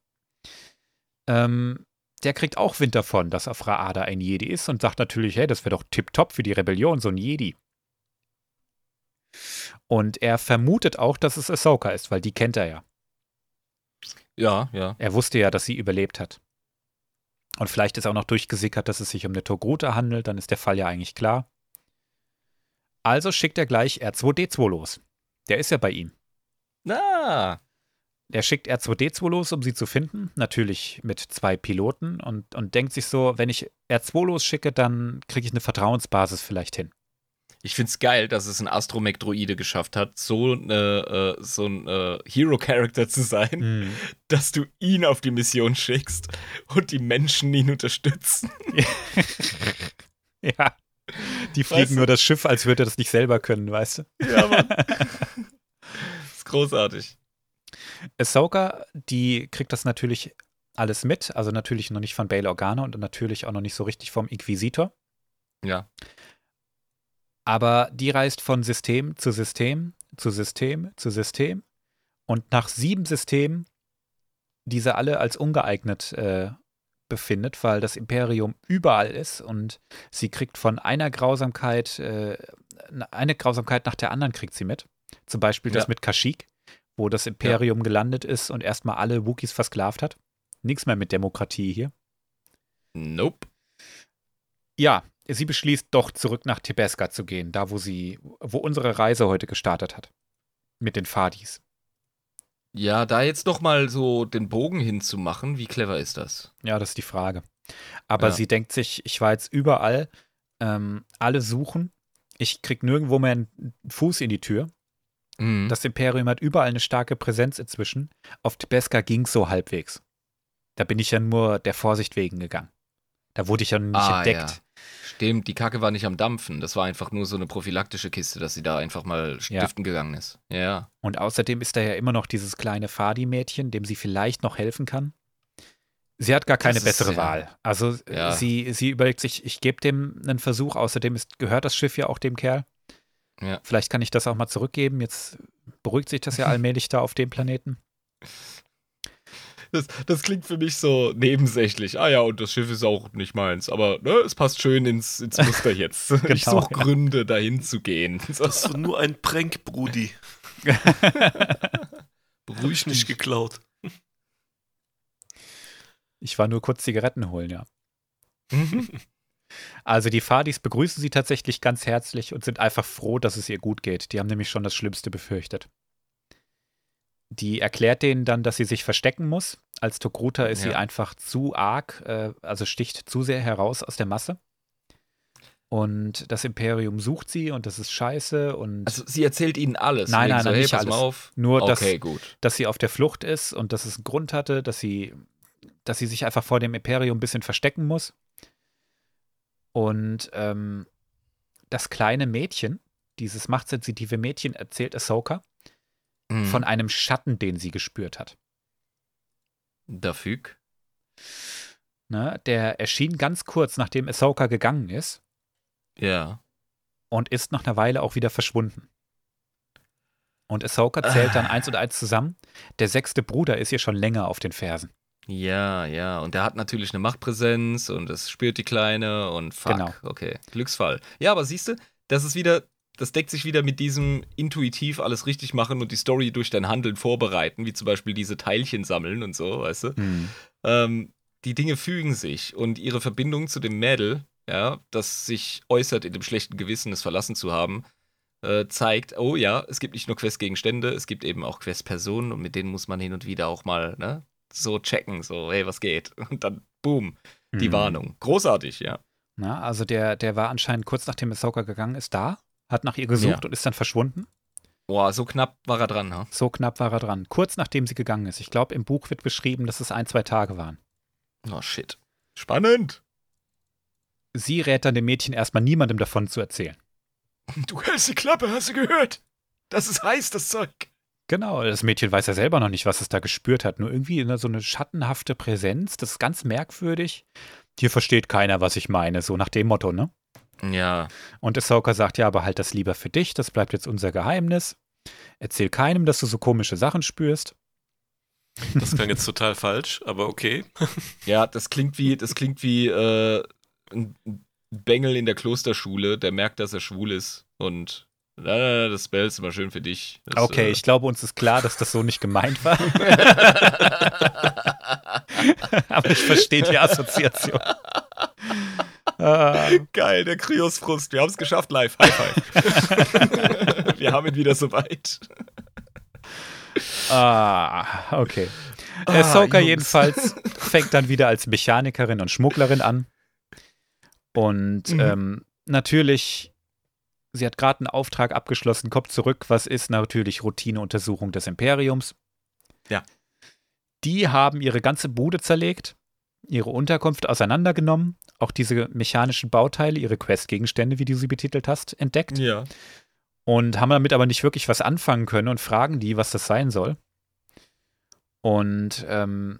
ähm, der kriegt auch Wind davon, dass auf Raada ein Jedi ist und sagt natürlich, hey, das wäre doch tipptopp für die Rebellion, so ein Jedi. Und er vermutet auch, dass es Ahsoka ist, weil die kennt er ja. ja, ja. Er wusste ja, dass sie überlebt hat. Und vielleicht ist auch noch durchgesickert, dass es sich um eine Togruta handelt, dann ist der Fall ja eigentlich klar. Also schickt er gleich R2D2 los. Der ist ja bei ihm. Na, Er schickt R2D2 los, um sie zu finden, natürlich mit zwei Piloten und, und denkt sich so, wenn ich R2 losschicke, dann kriege ich eine Vertrauensbasis vielleicht hin. Ich find's geil, dass es ein Astromech-Droide geschafft hat, so, äh, so ein äh, Hero-Character zu sein, dass du ihn auf die Mission schickst und die Menschen ihn unterstützen. (laughs) Ja. Die fliegen Weißt du? nur das Schiff, als würde er das nicht selber können, weißt du? Ja, Mann. (laughs) (laughs) ist großartig. Ahsoka, die kriegt das natürlich alles mit, also natürlich noch nicht von Bail Organa und natürlich auch noch nicht so richtig vom Inquisitor. Ja. Aber die reist von System zu System zu System zu System und nach sieben Systemen diese alle als ungeeignet äh, befindet, weil das Imperium überall ist und sie kriegt von einer Grausamkeit, äh, eine Grausamkeit nach der anderen kriegt sie mit. Zum Beispiel das Ja. mit Kashyyyk, wo das Imperium gelandet ist und erstmal alle Wookies versklavt hat. Nichts mehr mit Demokratie hier. Nope. Ja, sie beschließt doch zurück nach Tebeska zu gehen, da wo sie, wo unsere Reise heute gestartet hat. Mit den Fadis. Ja, da jetzt noch mal so den Bogen hinzumachen, wie clever ist das? Ja, das ist die Frage. Aber Ja. sie denkt sich, ich war jetzt überall, Ähm, alle suchen. Ich krieg nirgendwo mehr einen Fuß in die Tür. Mhm. Das Imperium hat überall eine starke Präsenz inzwischen. Auf Tibesca ging es so halbwegs. Da bin ich ja nur der Vorsicht wegen gegangen. Da wurde ich ja nicht Ah, entdeckt. ja. Stimmt, die Kacke war nicht am Dampfen. Das war einfach nur so eine prophylaktische Kiste, dass sie da einfach mal Ja. stiften gegangen ist. Ja. Und außerdem ist da ja immer noch dieses kleine Fadi-Mädchen, dem sie vielleicht noch helfen kann. Sie hat gar keine ist, bessere ja. Wahl. Also Ja. sie, sie überlegt sich, ich gebe dem einen Versuch. Außerdem ist, gehört das Schiff ja auch dem Kerl. Ja. Vielleicht kann ich das auch mal zurückgeben. Jetzt beruhigt sich das ja (laughs) allmählich da auf dem Planeten. Das, das klingt für mich so nebensächlich. Ah ja, und das Schiff ist auch nicht meins. Aber ne, es passt schön ins, ins Muster jetzt. (laughs) ich Genau, suche ja. Gründe, dahin zu gehen. Das ist nur ein Prank, Brudi. (laughs) beruhig Nicht geklaut. Ich war nur kurz Zigaretten holen, ja. Mhm. (laughs) Also die Fadis begrüßen sie tatsächlich ganz herzlich und sind einfach froh, dass es ihr gut geht. Die haben nämlich schon das Schlimmste befürchtet. Die erklärt denen dann, dass sie sich verstecken muss. Als Togruta ist sie Ja. einfach zu arg, äh, also sticht zu sehr heraus aus der Masse. Und das Imperium sucht sie und das ist scheiße und Also sie erzählt ihnen alles. Nein, nein, so, nein, hey, nicht pass alles. mal auf. nur, dass, Okay, gut. dass sie auf der Flucht ist und dass es einen Grund hatte, dass sie, dass sie sich einfach vor dem Imperium ein bisschen verstecken muss. Und ähm, das kleine Mädchen, dieses machtsensitive Mädchen, erzählt Ahsoka Mhm. von einem Schatten, den sie gespürt hat. Dafür. Ne? Der erschien ganz kurz, nachdem Ahsoka gegangen ist Ja. und ist nach einer Weile auch wieder verschwunden. Und Ahsoka zählt dann Ah. eins und eins zusammen. Der sechste Bruder ist ihr schon länger auf den Fersen. Ja, ja. Und der hat natürlich eine Machtpräsenz und das spürt die Kleine und fuck. Genau. Okay. Glücksfall. Ja, aber siehst du, das ist wieder, das deckt sich wieder mit diesem intuitiv alles richtig machen und die Story durch dein Handeln vorbereiten, wie zum Beispiel diese Teilchen sammeln und so, weißt du? Hm. Ähm, die Dinge fügen sich und ihre Verbindung zu dem Mädel, ja, das sich äußert in dem schlechten Gewissen, es verlassen zu haben, äh, zeigt, oh ja, es gibt nicht nur Questgegenstände, es gibt eben auch Questpersonen und mit denen muss man hin und wieder auch mal, ne, so checken, so, hey, was geht? (laughs) Und dann, boom, die Hm. Warnung. Großartig, ja. Na, also der, der war anscheinend kurz nachdem Ahsoka gegangen ist, da, hat nach ihr gesucht Ja. und ist dann verschwunden. Boah, so knapp war er dran, ha? So knapp war er dran. Kurz nachdem sie gegangen ist. Ich glaube, im Buch wird beschrieben, dass es ein, zwei Tage waren. Oh, shit. Spannend. Sie rät dann dem Mädchen erstmal niemandem davon zu erzählen. Du hältst die Klappe, hast du gehört? Das ist heiß, das Zeug. Genau, das Mädchen weiß ja selber noch nicht, was es da gespürt hat. Nur irgendwie ne, so eine schattenhafte Präsenz, das ist ganz merkwürdig. Hier versteht keiner, was ich meine, so nach dem Motto, ne? Ja. Und Ahsoka sagt, ja, aber halt das lieber für dich, das bleibt jetzt unser Geheimnis. Erzähl keinem, dass du so komische Sachen spürst. Das klang jetzt total falsch, aber okay. (laughs) Ja, das klingt wie, das klingt wie äh, ein Bengel in der Klosterschule, der merkt, dass er schwul ist und na, na, na, das Spell ist immer schön für dich. Das, Okay, äh, ich glaube, uns ist klar, dass das so nicht gemeint war. (laughs) (laughs) aber ich verstehe die Assoziation. (laughs) Geil, der Kryosfrust. Wir haben es geschafft live. High five. (laughs) Wir haben ihn wieder soweit. ah, okay. Ah, Ahsoka Jungs. jedenfalls fängt dann wieder als Mechanikerin und Schmugglerin an. Und Mhm. ähm, natürlich, sie hat gerade einen Auftrag abgeschlossen, kommt zurück. Was ist natürlich Routineuntersuchung des Imperiums? Ja. Die haben ihre ganze Bude zerlegt, ihre Unterkunft auseinandergenommen, auch diese mechanischen Bauteile, ihre Questgegenstände, wie du sie betitelt hast, entdeckt Ja. und haben damit aber nicht wirklich was anfangen können und fragen die, was das sein soll. Und ähm,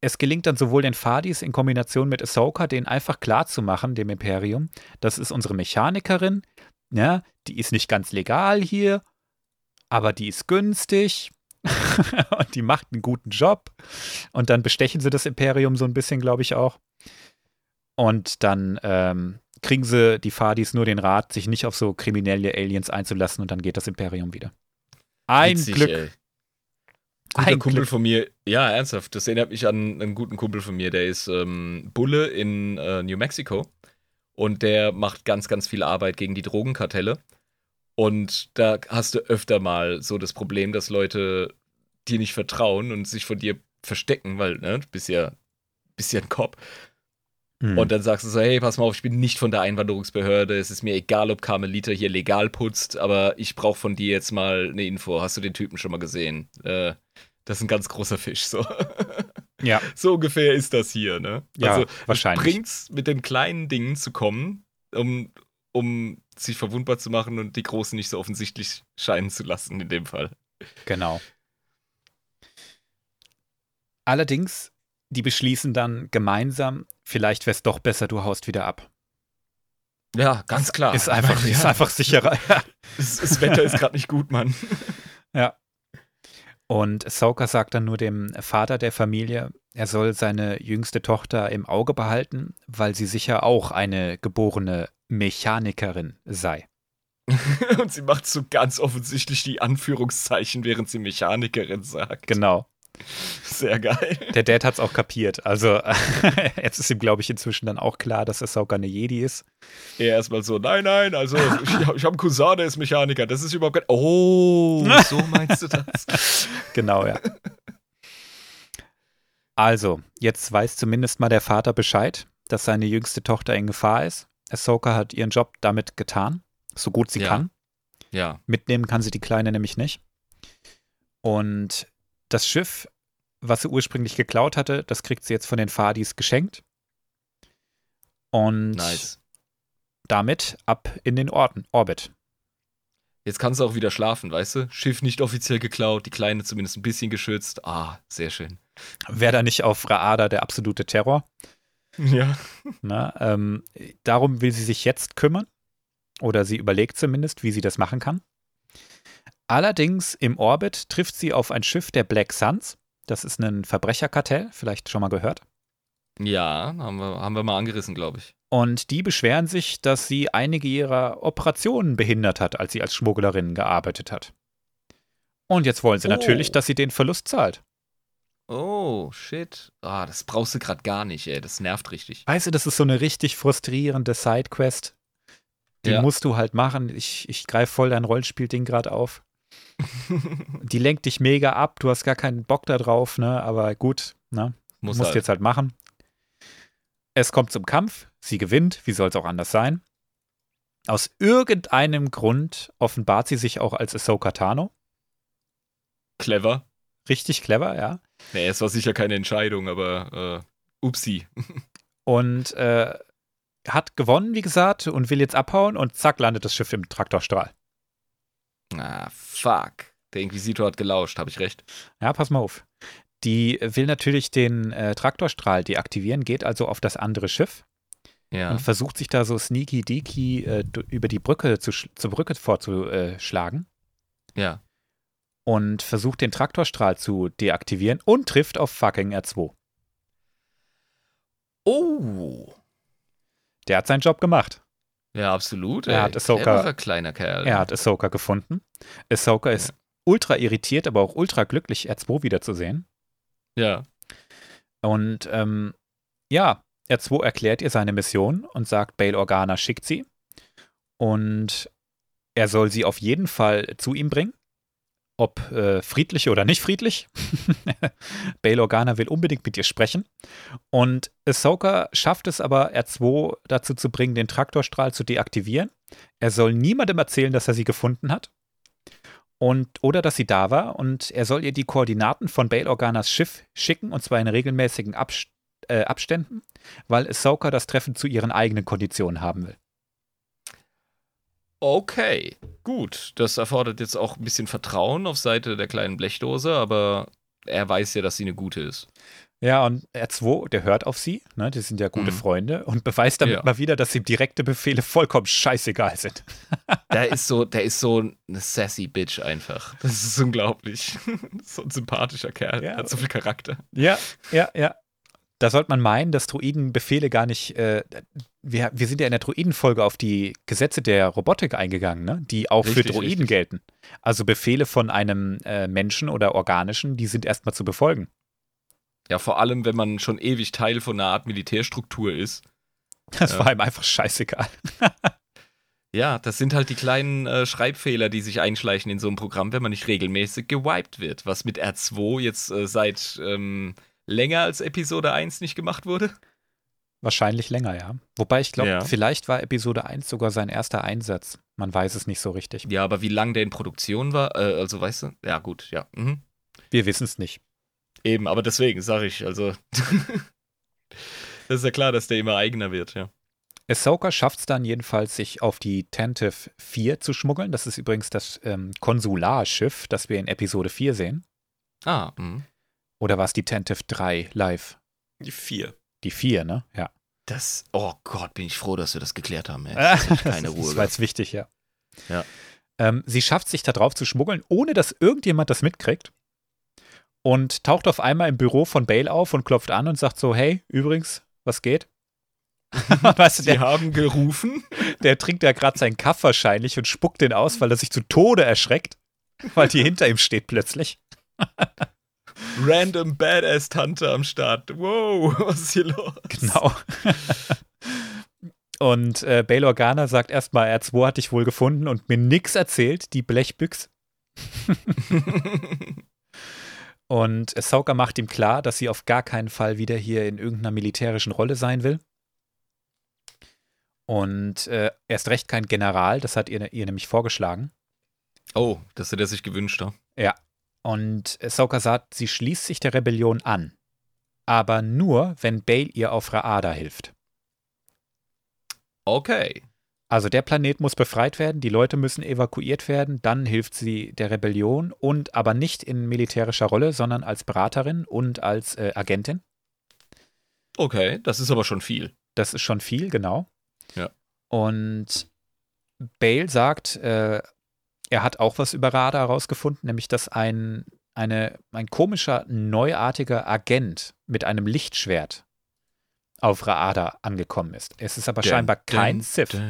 es gelingt dann sowohl den Fadis in Kombination mit Ahsoka, denen einfach klar zu machen, dem Imperium, das ist unsere Mechanikerin, ja, die ist nicht ganz legal hier, aber die ist günstig (laughs) und die macht einen guten Job. Und dann bestechen sie das Imperium so ein bisschen, glaube ich auch. Und dann ähm, kriegen sie die Fadis nur den Rat, sich nicht auf so kriminelle Aliens einzulassen und dann geht das Imperium wieder. Ein Witzig, Glück. Ey. Guter Ein Kumpel Glück. von mir, ja, ernsthaft, das erinnert mich an einen guten Kumpel von mir, der ist ähm, Bulle in äh, New Mexico und der macht ganz, ganz viel Arbeit gegen die Drogenkartelle. Und da hast du öfter mal so das Problem, dass Leute dir nicht vertrauen und sich von dir verstecken, weil, ne, du bist ja, bist ja ein Cop. Hm. Und dann sagst du so, hey, pass mal auf, ich bin nicht von der Einwanderungsbehörde. Es ist mir egal, ob Carmelita hier legal putzt, aber ich brauche von dir jetzt mal eine Info. Hast du den Typen schon mal gesehen? Äh, das ist ein ganz großer Fisch, so. (laughs) ja, so ungefähr ist das hier, ne? Ja, also, wahrscheinlich. Es bringt's mit den kleinen Dingen zu kommen, um, um sich verwundbar zu machen und die großen nicht so offensichtlich scheinen zu lassen, in dem Fall. genau. Allerdings, die beschließen dann gemeinsam, vielleicht wäre es doch besser, du haust wieder ab. Ja, ganz klar. Ist einfach, ja, ist einfach sicherer. Das, das Wetter ist gerade nicht gut, Mann. Ja. Und Ahsoka sagt dann nur dem Vater der Familie, er soll seine jüngste Tochter im Auge behalten, weil sie sicher auch eine geborene Mechanikerin sei. (laughs) Und sie macht so ganz offensichtlich die Anführungszeichen, während sie Mechanikerin sagt. Genau. Sehr geil. Der Dad hat es auch kapiert. Also (laughs) jetzt ist ihm, glaube ich, inzwischen dann auch klar, dass Ahsoka eine Jedi ist. Er erstmal so, nein, nein, also ich, ich habe einen Cousin, der ist Mechaniker. Das ist überhaupt kein. Oh, (laughs) so meinst du das? Genau, ja. Also, jetzt weiß zumindest mal der Vater Bescheid, dass seine jüngste Tochter in Gefahr ist. Ahsoka hat ihren Job damit getan, so gut sie Ja. kann. Ja. Mitnehmen kann sie die Kleine nämlich nicht. Und das Schiff, was sie ursprünglich geklaut hatte, das kriegt sie jetzt von den Fadis geschenkt. Und Nice. damit ab in den Orten, Orbit. Jetzt kannst du auch wieder schlafen, weißt du? Schiff nicht offiziell geklaut, die Kleine zumindest ein bisschen geschützt. Ah, sehr schön. Wäre da nicht auf Raada der absolute Terror? (laughs) Ja. Na, ähm, darum will sie sich jetzt kümmern. Oder sie überlegt zumindest, wie sie das machen kann. Allerdings im Orbit trifft sie auf ein Schiff der Black Suns. Das ist ein Verbrecherkartell, vielleicht schon mal gehört. Ja, haben wir, haben wir mal angerissen, glaube ich. Und die beschweren sich, dass sie einige ihrer Operationen behindert hat, als sie als Schmugglerin gearbeitet hat. Und jetzt wollen sie Oh. natürlich, dass sie den Verlust zahlt. Oh, shit. Ah, das brauchst du gerade gar nicht, ey. Das nervt richtig. Weißt du, das ist so eine richtig frustrierende Sidequest. Die Ja. musst du halt machen. Ich, ich greife voll dein Rollenspielding gerade auf. (laughs) Die lenkt dich mega ab. Du hast gar keinen Bock da drauf, ne? Aber gut, ne? Muss musst halt. jetzt halt machen. Es kommt zum Kampf. Sie gewinnt. Wie soll es auch anders sein? Aus irgendeinem Grund offenbart sie sich auch als Ahsoka Tano. Clever. Richtig clever, ja. Nee, es war sicher keine Entscheidung, aber äh, upsi. (laughs) Und äh, hat gewonnen, wie gesagt, und will jetzt abhauen und zack, landet das Schiff im Traktorstrahl. Ah, fuck. Der Inquisitor hat gelauscht, habe ich recht? Ja, pass mal auf. Die will natürlich den äh, Traktorstrahl deaktivieren, geht also auf das andere Schiff Ja. und versucht sich da so sneaky deaky äh, über die Brücke zu, zur Brücke vorzuschlagen Ja. Und versucht den Traktorstrahl zu deaktivieren und trifft auf fucking R2. Oh. Der hat seinen Job gemacht. Ja, absolut. Er ey. hat Ahsoka- kleiner Kerl. Er hat Ahsoka gefunden. Ahsoka ist ultra irritiert, aber auch ultra glücklich, R2 wiederzusehen. Ja. Und ähm, ja, R2 erklärt ihr seine Mission und sagt, Bail Organa schickt sie. Und er soll sie auf jeden Fall zu ihm bringen. Ob äh, friedlich oder nicht friedlich. (laughs) Bail Organa will unbedingt mit ihr sprechen. Und Ahsoka schafft es aber, R2 dazu zu bringen, den Traktorstrahl zu deaktivieren. Er soll niemandem erzählen, dass er sie gefunden hat. Und, oder dass sie da war. Und er soll ihr die Koordinaten von Bail Organas Schiff schicken, und zwar in regelmäßigen Abs äh, Abständen, weil Ahsoka das Treffen zu ihren eigenen Konditionen haben will. Okay, gut. Das erfordert jetzt auch ein bisschen Vertrauen auf Seite der kleinen Blechdose, aber er weiß ja, dass sie eine gute ist. Ja, und R2, der hört auf sie, ne, die sind ja gute Mhm. Freunde und beweist damit Ja. mal wieder, dass ihm direkte Befehle vollkommen scheißegal sind. (laughs) Der ist so, der ist so eine sassy Bitch einfach. Das ist unglaublich. (laughs) so ein sympathischer Kerl. Ja. Hat so viel Charakter. Ja, ja, ja. Da sollte man meinen, dass Druiden Befehle gar nicht. Äh, wir, wir sind ja in der Druiden-Folge auf die Gesetze der Robotik eingegangen, ne? die auch für Richtig, Druiden richtig. gelten. Also Befehle von einem äh, Menschen oder organischen, die sind erstmal zu befolgen. Ja, vor allem, wenn man schon ewig Teil von einer Art Militärstruktur ist. Das war ihm einfach scheißegal. (laughs) Ja, das sind halt die kleinen äh, Schreibfehler, die sich einschleichen in so einem Programm, wenn man nicht regelmäßig gewiped wird. Was mit R2 jetzt äh, seit ähm, länger als Episode 1 nicht gemacht wurde. Wahrscheinlich länger, ja. Wobei ich glaube, Ja. vielleicht war Episode 1 sogar sein erster Einsatz. Man weiß es nicht so richtig. Ja, aber wie lang der in Produktion war, äh, also weißt du? Ja, gut, ja. Mhm. Wir wissen es nicht. Eben, aber deswegen sage ich, also. (laughs) das ist ja klar, dass der immer eigener wird, ja. Ahsoka schafft es dann jedenfalls, sich auf die Tantive 4 zu schmuggeln. Das ist übrigens das ähm, Konsularschiff, das wir in Episode 4 sehen. Ah, mhm. Oder war es die Tantive 3 live? Die vier. Die 4, ne? Ja. Das, oh Gott, bin ich froh, dass wir das geklärt haben. Ey. (laughs) Das keine Ruhe das war jetzt wichtig, ja. Ja. Ähm, sie schafft sich da drauf zu schmuggeln, ohne dass irgendjemand das mitkriegt. Und taucht auf einmal im Büro von Bale auf und klopft an und sagt so: Hey, übrigens, was geht? (laughs) weißt du, Sie der, haben gerufen. (laughs) der trinkt ja gerade seinen Kaff wahrscheinlich und spuckt den aus, weil er sich zu Tode erschreckt, weil die hinter ihm steht plötzlich. Random Badass-Tante am Start. Wow, (laughs) was ist hier los? Genau. (laughs) Und äh, Bail Organa sagt erstmal, R2 hat dich wohl gefunden und mir nix erzählt, die Blechbüchs. (laughs) Und Ahsoka macht ihm klar, dass sie auf gar keinen Fall wieder hier in irgendeiner militärischen Rolle sein will. Und äh, erst recht kein General, das hat ihr, ihr nämlich vorgeschlagen. oh, das hätte er sich gewünscht, ja. Und Ahsoka sagt, sie schließt sich der Rebellion an. Aber nur, wenn Bail ihr auf Raada hilft. Okay. Also der Planet muss befreit werden, die Leute müssen evakuiert werden, dann hilft sie der Rebellion und aber nicht in militärischer Rolle, sondern als Beraterin und als äh, Agentin. Okay, das ist aber schon viel. Das ist schon viel, genau. Ja. Und Bale sagt, äh, er hat auch was über Radar herausgefunden, nämlich dass ein, eine, ein komischer, neuartiger Agent mit einem Lichtschwert auf Raada angekommen ist. Es ist aber scheinbar kein Sith,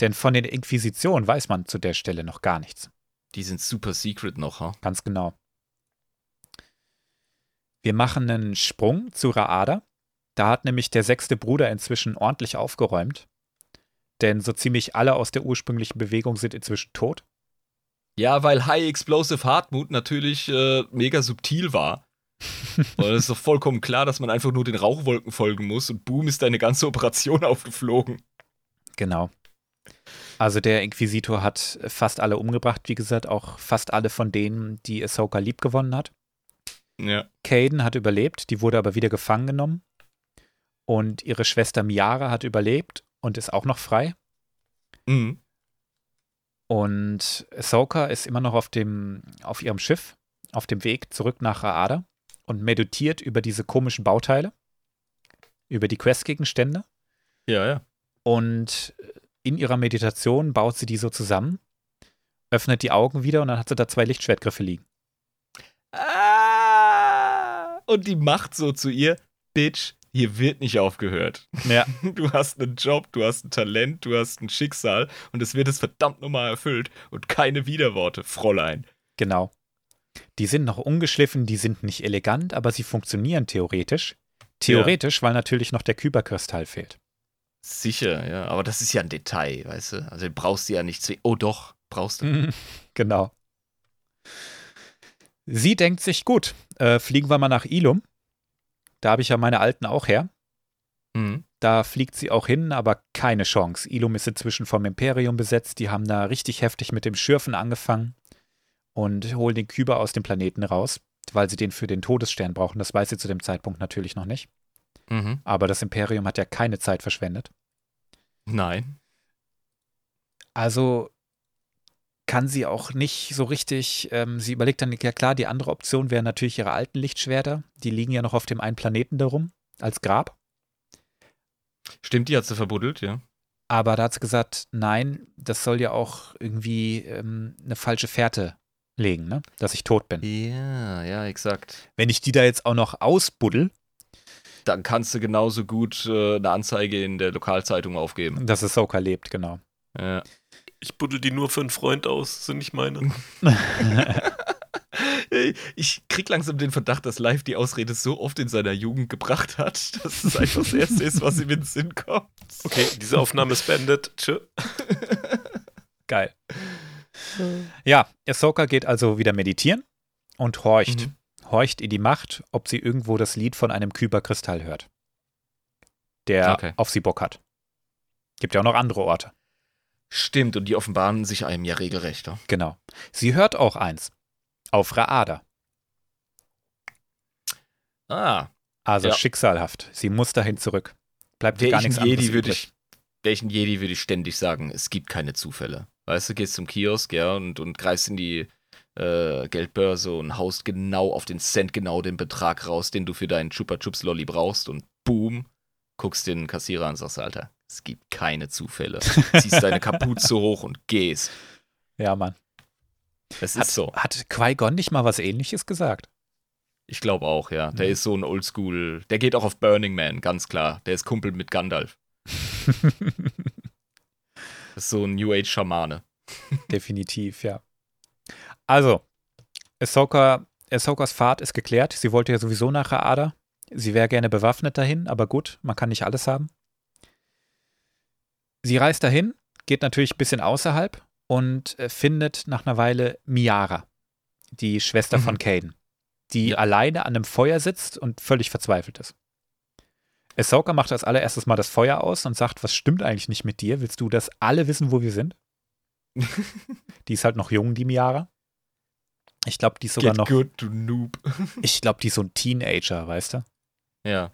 denn von den Inquisitionen weiß man zu der Stelle noch gar nichts. Die sind super secret noch, ha? Ganz genau. Wir machen einen Sprung zu Raada. Da hat nämlich der sechste Bruder inzwischen ordentlich aufgeräumt. Denn so ziemlich alle aus der ursprünglichen Bewegung sind inzwischen tot. Ja, weil High Explosive Hartmut natürlich äh, mega subtil war. (laughs) Und es ist doch vollkommen klar, dass man einfach nur den Rauchwolken folgen muss und boom ist deine ganze Operation (laughs) aufgeflogen. Genau. Also der Inquisitor hat fast alle umgebracht, wie gesagt, auch fast alle von denen, die Ahsoka lieb gewonnen hat. Ja. Caden hat überlebt, die wurde aber wieder gefangen genommen. Und ihre Schwester Miara hat überlebt und ist auch noch frei. Mhm. Und Ahsoka ist immer noch auf, dem, auf ihrem Schiff, auf dem Weg zurück nach Raada und meditiert über diese komischen Bauteile, über die Questgegenstände. Ja, ja. Und in ihrer Meditation baut sie die so zusammen, öffnet die Augen wieder und dann hat sie da zwei Lichtschwertgriffe liegen. Ah! Und die macht so zu ihr, Bitch, hier wird nicht aufgehört. Ja. (laughs) Du hast einen Job, du hast ein Talent, du hast ein Schicksal und es wird es verdammt nochmal erfüllt und keine Widerworte, Fräulein. Genau. Die sind noch ungeschliffen, die sind nicht elegant, aber sie funktionieren theoretisch. Theoretisch, weil natürlich noch der Kyberkristall fehlt. Sicher, ja, aber das ist ja ein Detail, weißt du? Also brauchst du ja nicht zwingend. Oh doch, brauchst du. Mhm, (laughs) genau. Sie denkt sich, gut, äh, fliegen wir mal nach Ilum. Da habe ich ja meine Alten auch her. Mhm. Da fliegt sie auch hin, aber keine Chance. Ilum ist inzwischen vom Imperium besetzt. Die haben da richtig heftig mit dem Schürfen angefangen und holen den Kyber aus dem Planeten raus, weil sie den für den Todesstern brauchen. Das weiß sie zu dem Zeitpunkt natürlich noch nicht. Mhm. Aber das Imperium hat ja keine Zeit verschwendet. Nein. Also kann sie auch nicht so richtig, ähm, sie überlegt dann, ja klar, die andere Option wäre natürlich ihre alten Lichtschwerter. Die liegen ja noch auf dem einen Planeten darum, als Grab. Stimmt, die hat sie verbuddelt, ja. Aber da hat sie gesagt, nein, das soll ja auch irgendwie ähm, eine falsche Fährte legen, ne? dass ich tot bin. Ja, ja, exakt. Wenn ich die da jetzt auch noch ausbuddel, Dann kannst du genauso gut äh, eine Anzeige in der Lokalzeitung aufgeben. dass Ahsoka lebt, genau. Ja. Ich buddel die nur für einen Freund aus, sind nicht meine. (laughs) (laughs) Ich krieg langsam den Verdacht, dass Live die Ausrede so oft in seiner Jugend gebracht hat, dass es einfach das Erste ist, was ihm in den Sinn kommt. Okay, diese Aufnahme ist beendet. Tschö. (laughs) Geil. Ja, Ahsoka geht also wieder meditieren und horcht. Mhm. Horcht in die Macht, ob sie irgendwo das Lied von einem Kyberkristall hört. der Okay. auf sie Bock hat. Gibt ja auch noch andere Orte. Stimmt, und die offenbaren sich einem ja regelrecht. ja. Genau. Sie hört auch eins. Auf Raada. Ah, Also Ja. schicksalhaft. Sie muss dahin zurück. Bleibt wäre gar nichts anderes Jedi, würde übrig. ich, ein Jedi, würde ich ständig sagen, es gibt keine Zufälle. Weißt du, gehst zum Kiosk, ja, und, und greifst in die äh, Geldbörse und haust genau auf den Cent genau den Betrag raus, den du für deinen Chupa Chups Lolli brauchst und boom, guckst den Kassierer an und sagst, Alter, es gibt keine Zufälle. Ziehst deine Kapuze (laughs) hoch und gehst. Ja, Mann. Es Hat, ist so. hat Qui-Gon nicht mal was ähnliches gesagt? Ich glaube auch, ja. Der Mhm. ist so ein Oldschool. Der geht auch auf Burning Man, ganz klar. Der ist Kumpel mit Gandalf. (laughs) Das ist so ein New Age Schamane. (laughs) Definitiv, ja. Also, Ahsoka, Ahsokas Fahrt ist geklärt. Sie wollte ja sowieso nach Raada. Sie wäre gerne bewaffnet dahin, aber gut, man kann nicht alles haben. Sie reist dahin, geht natürlich ein bisschen außerhalb und äh, findet nach einer Weile Miara, die Schwester Mhm. von Caden, die Ja. alleine an einem Feuer sitzt und völlig verzweifelt ist. Ahsoka macht als allererstes mal das Feuer aus und sagt, was stimmt eigentlich nicht mit dir? Willst du, dass alle wissen, wo wir sind? (laughs) Die ist halt noch jung, die Miara. Ich glaube, die ist sogar Get noch, good, du Noob. ich glaube, die ist so ein Teenager, weißt du? Ja.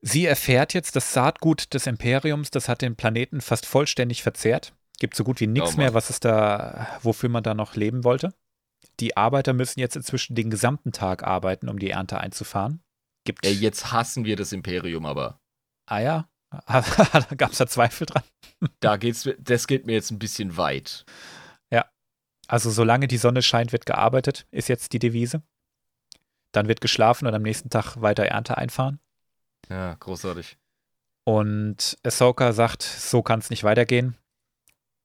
Sie erfährt jetzt, das Saatgut des Imperiums, das hat den Planeten fast vollständig verzehrt. Gibt so gut wie nichts Oh mehr, was es da, wofür man da noch leben wollte. Die Arbeiter müssen jetzt inzwischen den gesamten Tag arbeiten, um die Ernte einzufahren. Gibt, Ey, jetzt hassen wir das Imperium, aber ah ja, (laughs) gab es da Zweifel dran? da geht's, das geht mir jetzt ein bisschen weit. Also solange die Sonne scheint, wird gearbeitet, ist jetzt die Devise. Dann wird geschlafen und am nächsten Tag weiter Ernte einfahren. Ja, großartig. Und Ahsoka sagt, so kann es nicht weitergehen.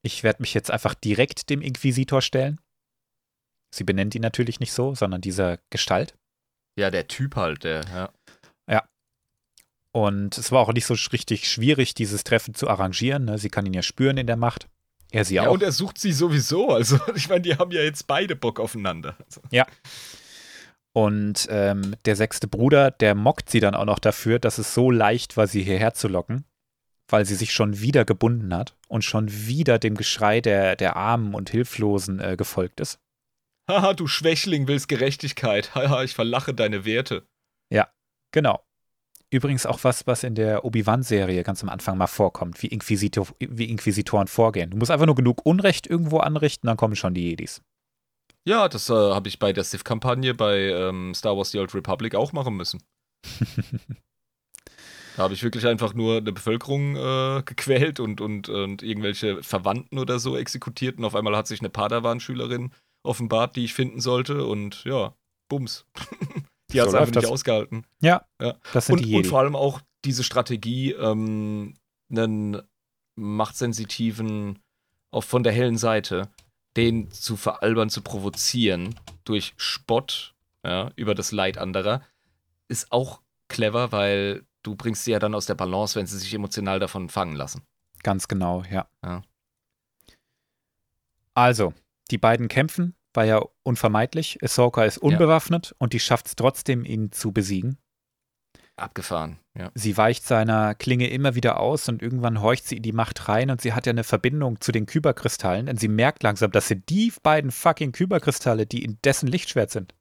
Ich werde mich jetzt einfach direkt dem Inquisitor stellen. Sie benennt ihn natürlich nicht so, sondern dieser Gestalt. Ja, der Typ halt, der, ja. Und es war auch nicht so richtig schwierig, dieses Treffen zu arrangieren. ne? Sie kann ihn ja spüren in der Macht. Er sie Ja, auch. und er sucht sie sowieso. Also, (laughs) ich meine, die haben ja jetzt beide Bock aufeinander. Also, Und ähm, der sechste Bruder, der mockt sie dann auch noch dafür, dass es so leicht war, sie hierher zu locken, weil sie sich schon wieder gebunden hat und schon wieder dem Geschrei der, der Armen und Hilflosen äh, gefolgt ist. Haha, du Schwächling willst Gerechtigkeit. Haha, ich verlache deine Werte. Genau. Übrigens auch was, was in der Obi-Wan-Serie ganz am Anfang mal vorkommt, wie, Inquisitor, wie Inquisitoren vorgehen. Du musst einfach nur genug Unrecht irgendwo anrichten, dann kommen schon die Jedis. Ja, das äh, habe ich bei der Sith-Kampagne bei ähm, Star Wars The Old Republic auch machen müssen. (laughs) da habe ich wirklich einfach nur eine Bevölkerung äh, gequält und, und, und irgendwelche Verwandten oder so exekutiert. Und auf einmal hat sich eine Padawan-Schülerin offenbart, die ich finden sollte. Und ja, Bums. (laughs) die hat es So einfach nicht das. ausgehalten. Ja, Ja. das sind Und, die und vor allem auch diese Strategie, ähm, einen machtsensitiven, auch von der hellen Seite, den zu veralbern, zu provozieren durch Spott ja, über das Leid anderer, ist auch clever, weil du bringst sie ja dann aus der Balance, wenn sie sich emotional davon fangen lassen. Ganz genau, ja. Ja. Also, die beiden kämpfen, war ja unvermeidlich. Ahsoka ist unbewaffnet und die schafft es trotzdem, ihn zu besiegen. Abgefahren, ja. Sie weicht seiner Klinge immer wieder aus und irgendwann horcht sie in die Macht rein und sie hat ja eine Verbindung zu den Kyberkristallen, denn sie merkt langsam, dass sie die beiden fucking Kyberkristalle, die in dessen Lichtschwert sind,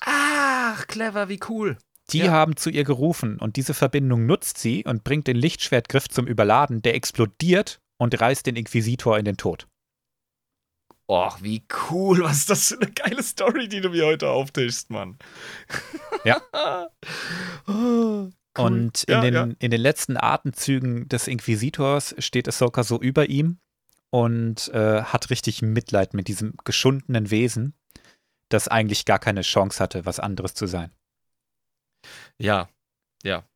Ach, clever, wie cool. die Ja. haben zu ihr gerufen und diese Verbindung nutzt sie und bringt den Lichtschwertgriff zum Überladen, der explodiert und reißt den Inquisitor in den Tod. Och, wie cool. Was ist das für eine geile Story, die du mir heute auftischst, Mann. Ja. (laughs) oh, cool. Und in, Ja, den, ja. in den letzten Atemzügen des Inquisitors steht Ahsoka so über ihm und äh, hat richtig Mitleid mit diesem geschundenen Wesen, das eigentlich gar keine Chance hatte, was anderes zu sein. Ja,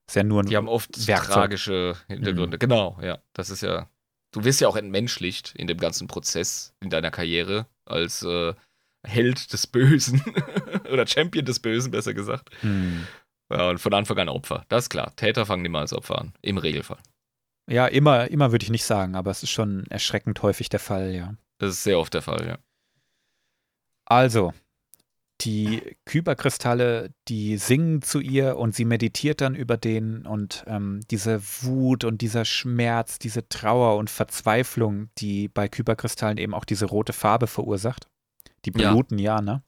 Ist ja nur ein die haben oft Werkzeug. tragische Hintergründe. Mhm. Genau, ja. Das ist ja. Du wirst ja auch entmenschlicht in dem ganzen Prozess, in deiner Karriere, als äh, Held des Bösen. (laughs) Oder Champion des Bösen, besser gesagt. Hm. Ja, und von Anfang an Opfer. Das ist klar. Täter fangen immer als Opfer an. Im Regelfall. Ja, immer, immer würde ich nicht sagen, aber es ist schon erschreckend häufig der Fall, ja. Das ist sehr oft der Fall, ja. Also, die Kyberkristalle, die singen zu ihr und sie meditiert dann über den und ähm, diese Wut und dieser Schmerz, diese Trauer und Verzweiflung, die bei Kyberkristallen eben auch diese rote Farbe verursacht. Die Ja. bluten ja, ne?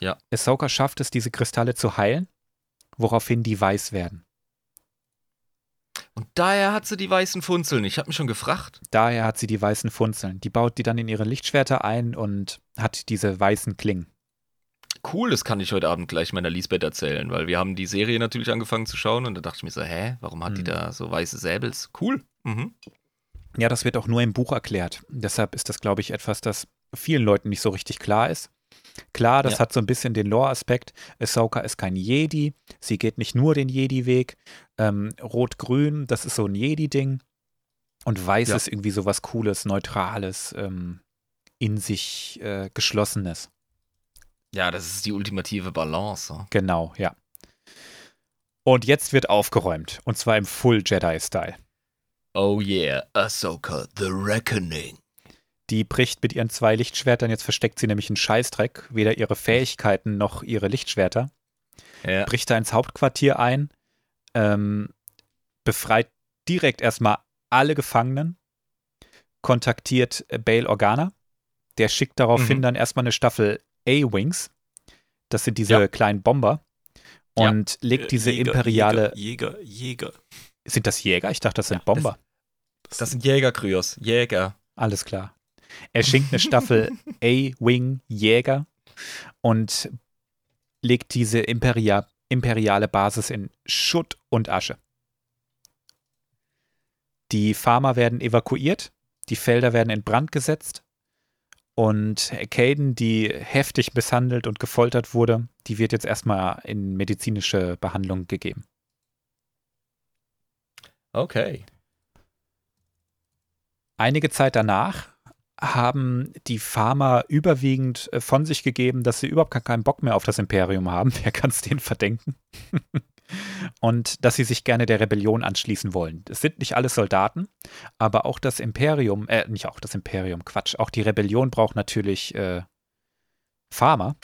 Ja. Ahsoka schafft es, diese Kristalle zu heilen, woraufhin die weiß werden. Und daher hat sie die weißen Funzeln. Ich habe mich schon gefragt. Daher hat sie die weißen Funzeln. Die baut die dann in ihre Lichtschwerter ein und hat diese weißen Klingen. Cool, das kann ich heute Abend gleich meiner Lisbeth erzählen, weil wir haben die Serie natürlich angefangen zu schauen und da dachte ich mir so, hä, warum hat die Mhm. da so weiße Säbels? Cool. Mhm. Ja, das wird auch nur im Buch erklärt. Deshalb ist das, glaube ich, etwas, das vielen Leuten nicht so richtig klar ist. Klar, das Ja. hat so ein bisschen den Lore-Aspekt. Ahsoka ist kein Jedi. Sie geht nicht nur den Jedi-Weg. Ähm, Rot-Grün, das ist so ein Jedi-Ding. Und Weiß Ja. ist irgendwie so was Cooles, Neutrales, ähm, in sich äh, Geschlossenes. Ja, das ist die ultimative Balance. so. Genau, ja. Und jetzt wird aufgeräumt. Und zwar im Full-Jedi-Style. Oh yeah, Ahsoka, The Reckoning. Die bricht mit ihren zwei Lichtschwertern, jetzt versteckt sie nämlich einen Scheißdreck, weder ihre Fähigkeiten noch ihre Lichtschwerter, Ja. bricht da ins Hauptquartier ein, ähm, befreit direkt erstmal alle Gefangenen, kontaktiert Bail Organa, der schickt daraufhin Mhm. dann erstmal eine Staffel A-Wings, das sind diese Ja. kleinen Bomber, Ja. und legt diese Jäger, imperiale, Jäger, Jäger, Jäger. sind das Jäger? Ich dachte, das sind Bomber. Das sind Jäger, Kryos. Jäger. Alles klar. Er schenkt eine Staffel (laughs) A-Wing Jäger und legt diese Imperia imperiale Basis in Schutt und Asche. Die Farmer werden evakuiert, die Felder werden in Brand gesetzt und Caden, die heftig misshandelt und gefoltert wurde, die wird jetzt erstmal in medizinische Behandlung gegeben. Okay. Einige Zeit danach haben die Farmer überwiegend äh, von sich gegeben, dass sie überhaupt gar keinen Bock mehr auf das Imperium haben. (laughs) Wer kann es denen verdenken? (laughs) Und dass sie sich gerne der Rebellion anschließen wollen. Es sind nicht alles Soldaten, aber auch das Imperium, äh, nicht auch das Imperium, Quatsch, auch die Rebellion braucht natürlich äh, Farmer.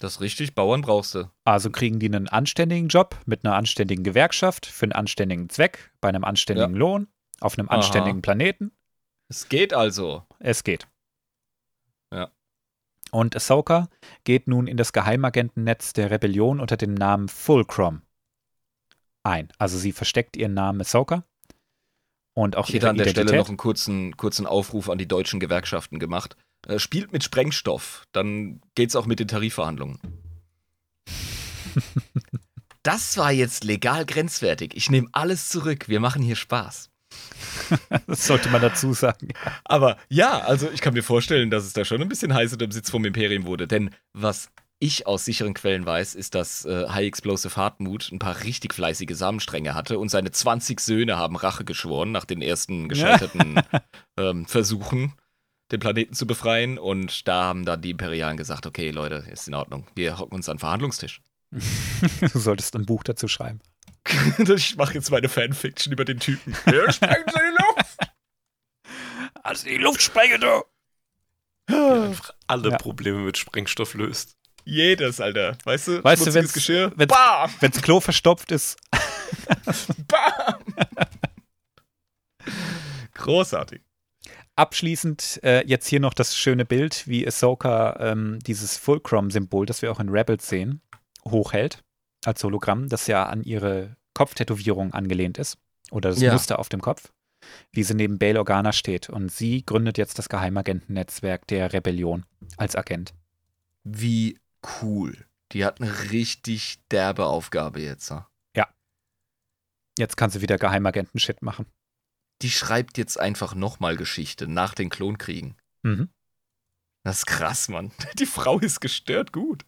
Das ist richtig, Bauern brauchst du. Also kriegen die einen anständigen Job mit einer anständigen Gewerkschaft für einen anständigen Zweck, bei einem anständigen Lohn, auf einem Aha. anständigen Planeten. Es geht also. Es geht. Ja. Und Ahsoka geht nun in das Geheimagentennetz der Rebellion unter dem Namen Fulcrum ein. Also sie versteckt ihren Namen Ahsoka und auch Ich hätte an der Stelle Identität. noch einen kurzen, kurzen Aufruf an die deutschen Gewerkschaften gemacht. Äh, spielt mit Sprengstoff, dann geht's auch mit den Tarifverhandlungen. (laughs) das war jetzt legal grenzwertig. Ich nehme alles zurück. Wir machen hier Spaß. (laughs) das sollte man dazu sagen. Aber ja, also ich kann mir vorstellen, dass es da schon ein bisschen heiß unter dem Sitz vom Imperium wurde. Denn was ich aus sicheren Quellen weiß, ist, dass äh, High Explosive Hartmut ein paar richtig fleißige Samenstränge hatte und seine 20 Söhne haben Rache geschworen nach den ersten gescheiterten (laughs) ähm, Versuchen, den Planeten zu befreien. Und da haben dann die Imperialen gesagt, okay, Leute, ist in Ordnung. Wir hocken uns an den Verhandlungstisch. (laughs) Du solltest ein Buch dazu schreiben. (laughs) ich mache jetzt meine Fanfiction über den Typen. Wir sprengen sie in die Luft! Also die Luft sprengen, du! Der einfach alle Ja. Probleme mit Sprengstoff löst. Jedes, Alter. Weißt du, Weißt du, wenn's- Geschirr. wenn's- Bam! Wenn's Klo verstopft ist, (laughs) Bam! Großartig. Abschließend äh, jetzt hier noch das schöne Bild, wie Ahsoka ähm, dieses Fulcrum-Symbol, das wir auch in Rebels sehen, hochhält als Hologramm, das ja an ihre Kopftätowierung angelehnt ist. Oder das Ja. Muster auf dem Kopf. Wie sie neben Bail Organa steht. Und sie gründet jetzt das Geheimagentennetzwerk der Rebellion als Agent. Wie cool. Die hat eine richtig derbe Aufgabe jetzt. ne? Jetzt kann sie wieder Geheimagenten-Shit machen. Die schreibt jetzt einfach nochmal Geschichte nach den Klonkriegen. Mhm. Das ist krass, Mann. (laughs) Die Frau ist gestört gut.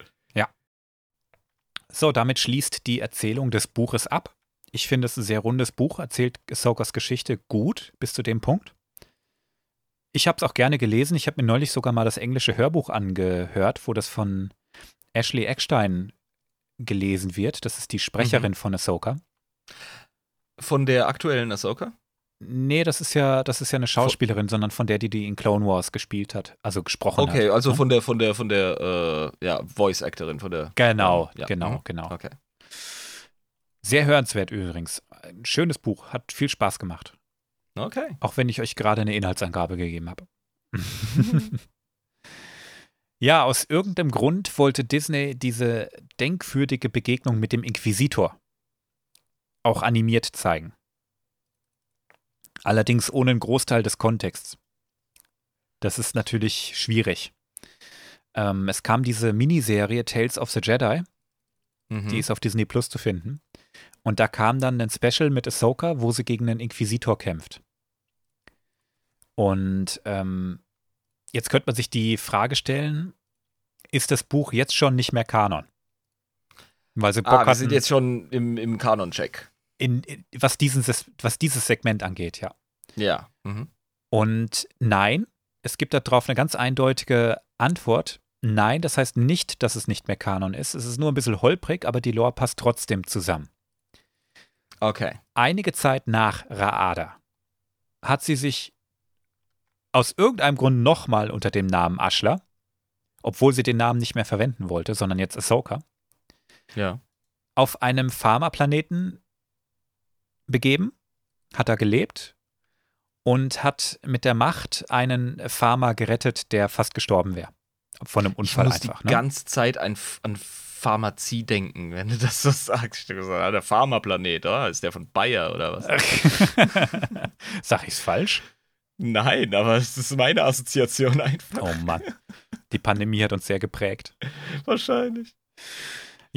So, damit schließt die Erzählung des Buches ab. Ich finde es ein sehr rundes Buch, erzählt Ahsokas Geschichte gut bis zu dem Punkt. Ich habe es auch gerne gelesen. Ich habe mir neulich sogar mal das englische Hörbuch angehört, wo das von Ashley Eckstein gelesen wird. Das ist die Sprecherin von Ahsoka. Von der aktuellen Ahsoka? Nee, das ist ja, das ist ja eine Schauspielerin, sondern von der, die die in Clone Wars gespielt hat, also gesprochen hat. Okay, also ne? von der, von der, von der, äh, ja, Voice-Actorin, von der. Genau, Ja. genau, Mhm. genau. Okay. Sehr hörenswert übrigens. Ein schönes Buch, hat viel Spaß gemacht. Okay. Auch wenn ich euch gerade eine Inhaltsangabe gegeben habe. (laughs) ja, aus irgendeinem Grund wollte Disney diese denkwürdige Begegnung mit dem Inquisitor auch animiert zeigen. Allerdings ohne einen Großteil des Kontexts. Das ist natürlich schwierig. Ähm, es kam diese Miniserie Tales of the Jedi, Mhm. die ist auf Disney Plus zu finden. Und da kam dann ein Special mit Ahsoka, wo sie gegen einen Inquisitor kämpft. Und ähm, jetzt könnte man sich die Frage stellen, ist das Buch jetzt schon nicht mehr Kanon? Weil sie Bock ah, wir hatten, sind jetzt schon im, im Kanon-Check. In, in, was, dieses, was dieses Segment angeht, ja. Ja. Mhm. Und nein, es gibt darauf eine ganz eindeutige Antwort. Nein, das heißt nicht, dass es nicht mehr Kanon ist. Es ist nur ein bisschen holprig, aber die Lore passt trotzdem zusammen. Okay. einige Zeit nach Raada hat sie sich aus irgendeinem Grund nochmal unter dem Namen Ashla, obwohl sie den Namen nicht mehr verwenden wollte, sondern jetzt Ahsoka, Ja. auf einem Pharmaplaneten begeben, hat er gelebt und hat mit der Macht einen Farmer gerettet, der fast gestorben wäre. Von einem Ich Unfall muss einfach. die Ne? ganze Zeit an, an Pharmazie denken, wenn du das so sagst. Ich ah, der Pharmaplanet, oder? Ist der von Bayer oder was? (laughs) Sag ich's falsch? Nein, aber es ist meine Assoziation einfach. Oh Mann. Die Pandemie hat uns sehr geprägt. (laughs) Wahrscheinlich.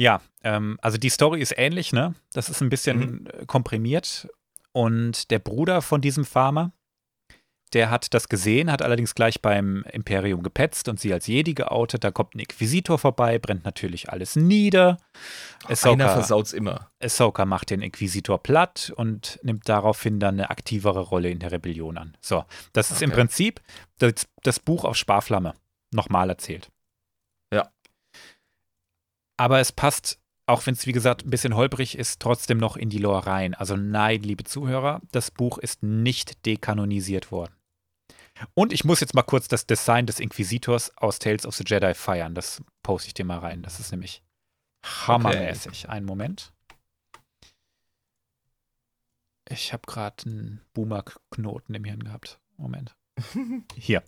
Ja, ähm, also die Story ist ähnlich, ne? Das ist ein bisschen äh, komprimiert. Und der Bruder von diesem Farmer, der hat das gesehen, hat allerdings gleich beim Imperium gepetzt und sie als Jedi geoutet. Da kommt ein Inquisitor vorbei, brennt natürlich alles nieder. Einer Ahsoka, versaut's immer. Ahsoka macht den Inquisitor platt und nimmt daraufhin dann eine aktivere Rolle in der Rebellion an. So, das ist im Okay. Prinzip das, das Buch auf Sparflamme nochmal erzählt. Aber es passt, auch wenn es wie gesagt ein bisschen holprig ist, trotzdem noch in die Lore rein. Also nein, liebe Zuhörer, das Buch ist nicht dekanonisiert worden. Und ich muss jetzt mal kurz das Design des Inquisitors aus Tales of the Jedi feiern. Das poste ich dir mal rein. Das ist nämlich hammermäßig. Einen Moment. Ich habe gerade einen Boomer-Knoten im Hirn gehabt. Moment. (laughs) Hier.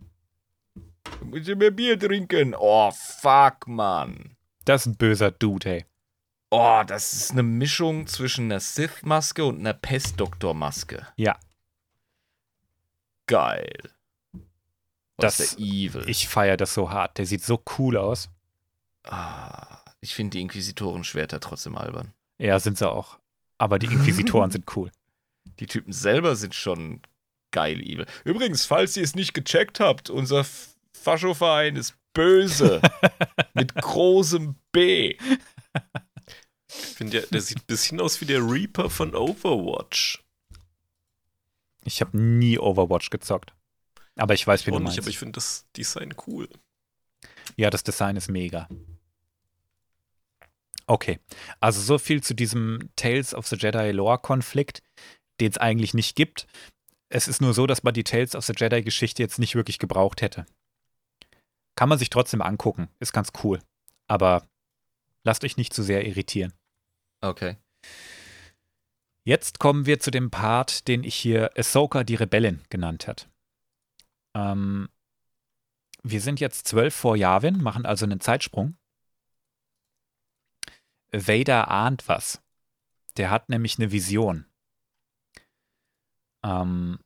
Muss ich mehr Bier trinken? Oh, fuck, Mann. Das ist ein böser Dude, hey. Oh, das ist eine Mischung zwischen einer Sith-Maske und einer Pestdoktor-Maske. Ja. Geil. Oh, Das- ist der evil. Ich feiere das so hart. Der sieht so cool aus. ah, ich finde die Inquisitorenschwerter trotzdem albern. Ja, sind sie auch. Aber die Inquisitoren (laughs) sind cool. Die Typen selber sind schon geil evil. Übrigens, falls ihr es nicht gecheckt habt, unser Faschoverein ist böse. (laughs) mit großem B. Ich finde, der, der sieht ein bisschen aus wie der Reaper von Overwatch. Ich habe nie Overwatch gezockt. Aber ich weiß, wie du Und meinst. nicht, aber ich finde das Design cool. Ja, das Design ist mega. Okay, also so viel zu diesem Tales of the Jedi Lore-Konflikt, den es eigentlich nicht gibt. Es ist nur so, dass man die Tales of the Jedi-Geschichte jetzt nicht wirklich gebraucht hätte. Kann man sich trotzdem angucken, ist ganz cool. Aber lasst euch nicht zu sehr irritieren. Okay. Jetzt kommen wir zu dem Part, den ich hier Ahsoka die Rebellin genannt hat. Ähm, wir sind jetzt zwölf vor Yavin, machen also einen Zeitsprung. Vader ahnt was. Der hat nämlich eine Vision. Ähm,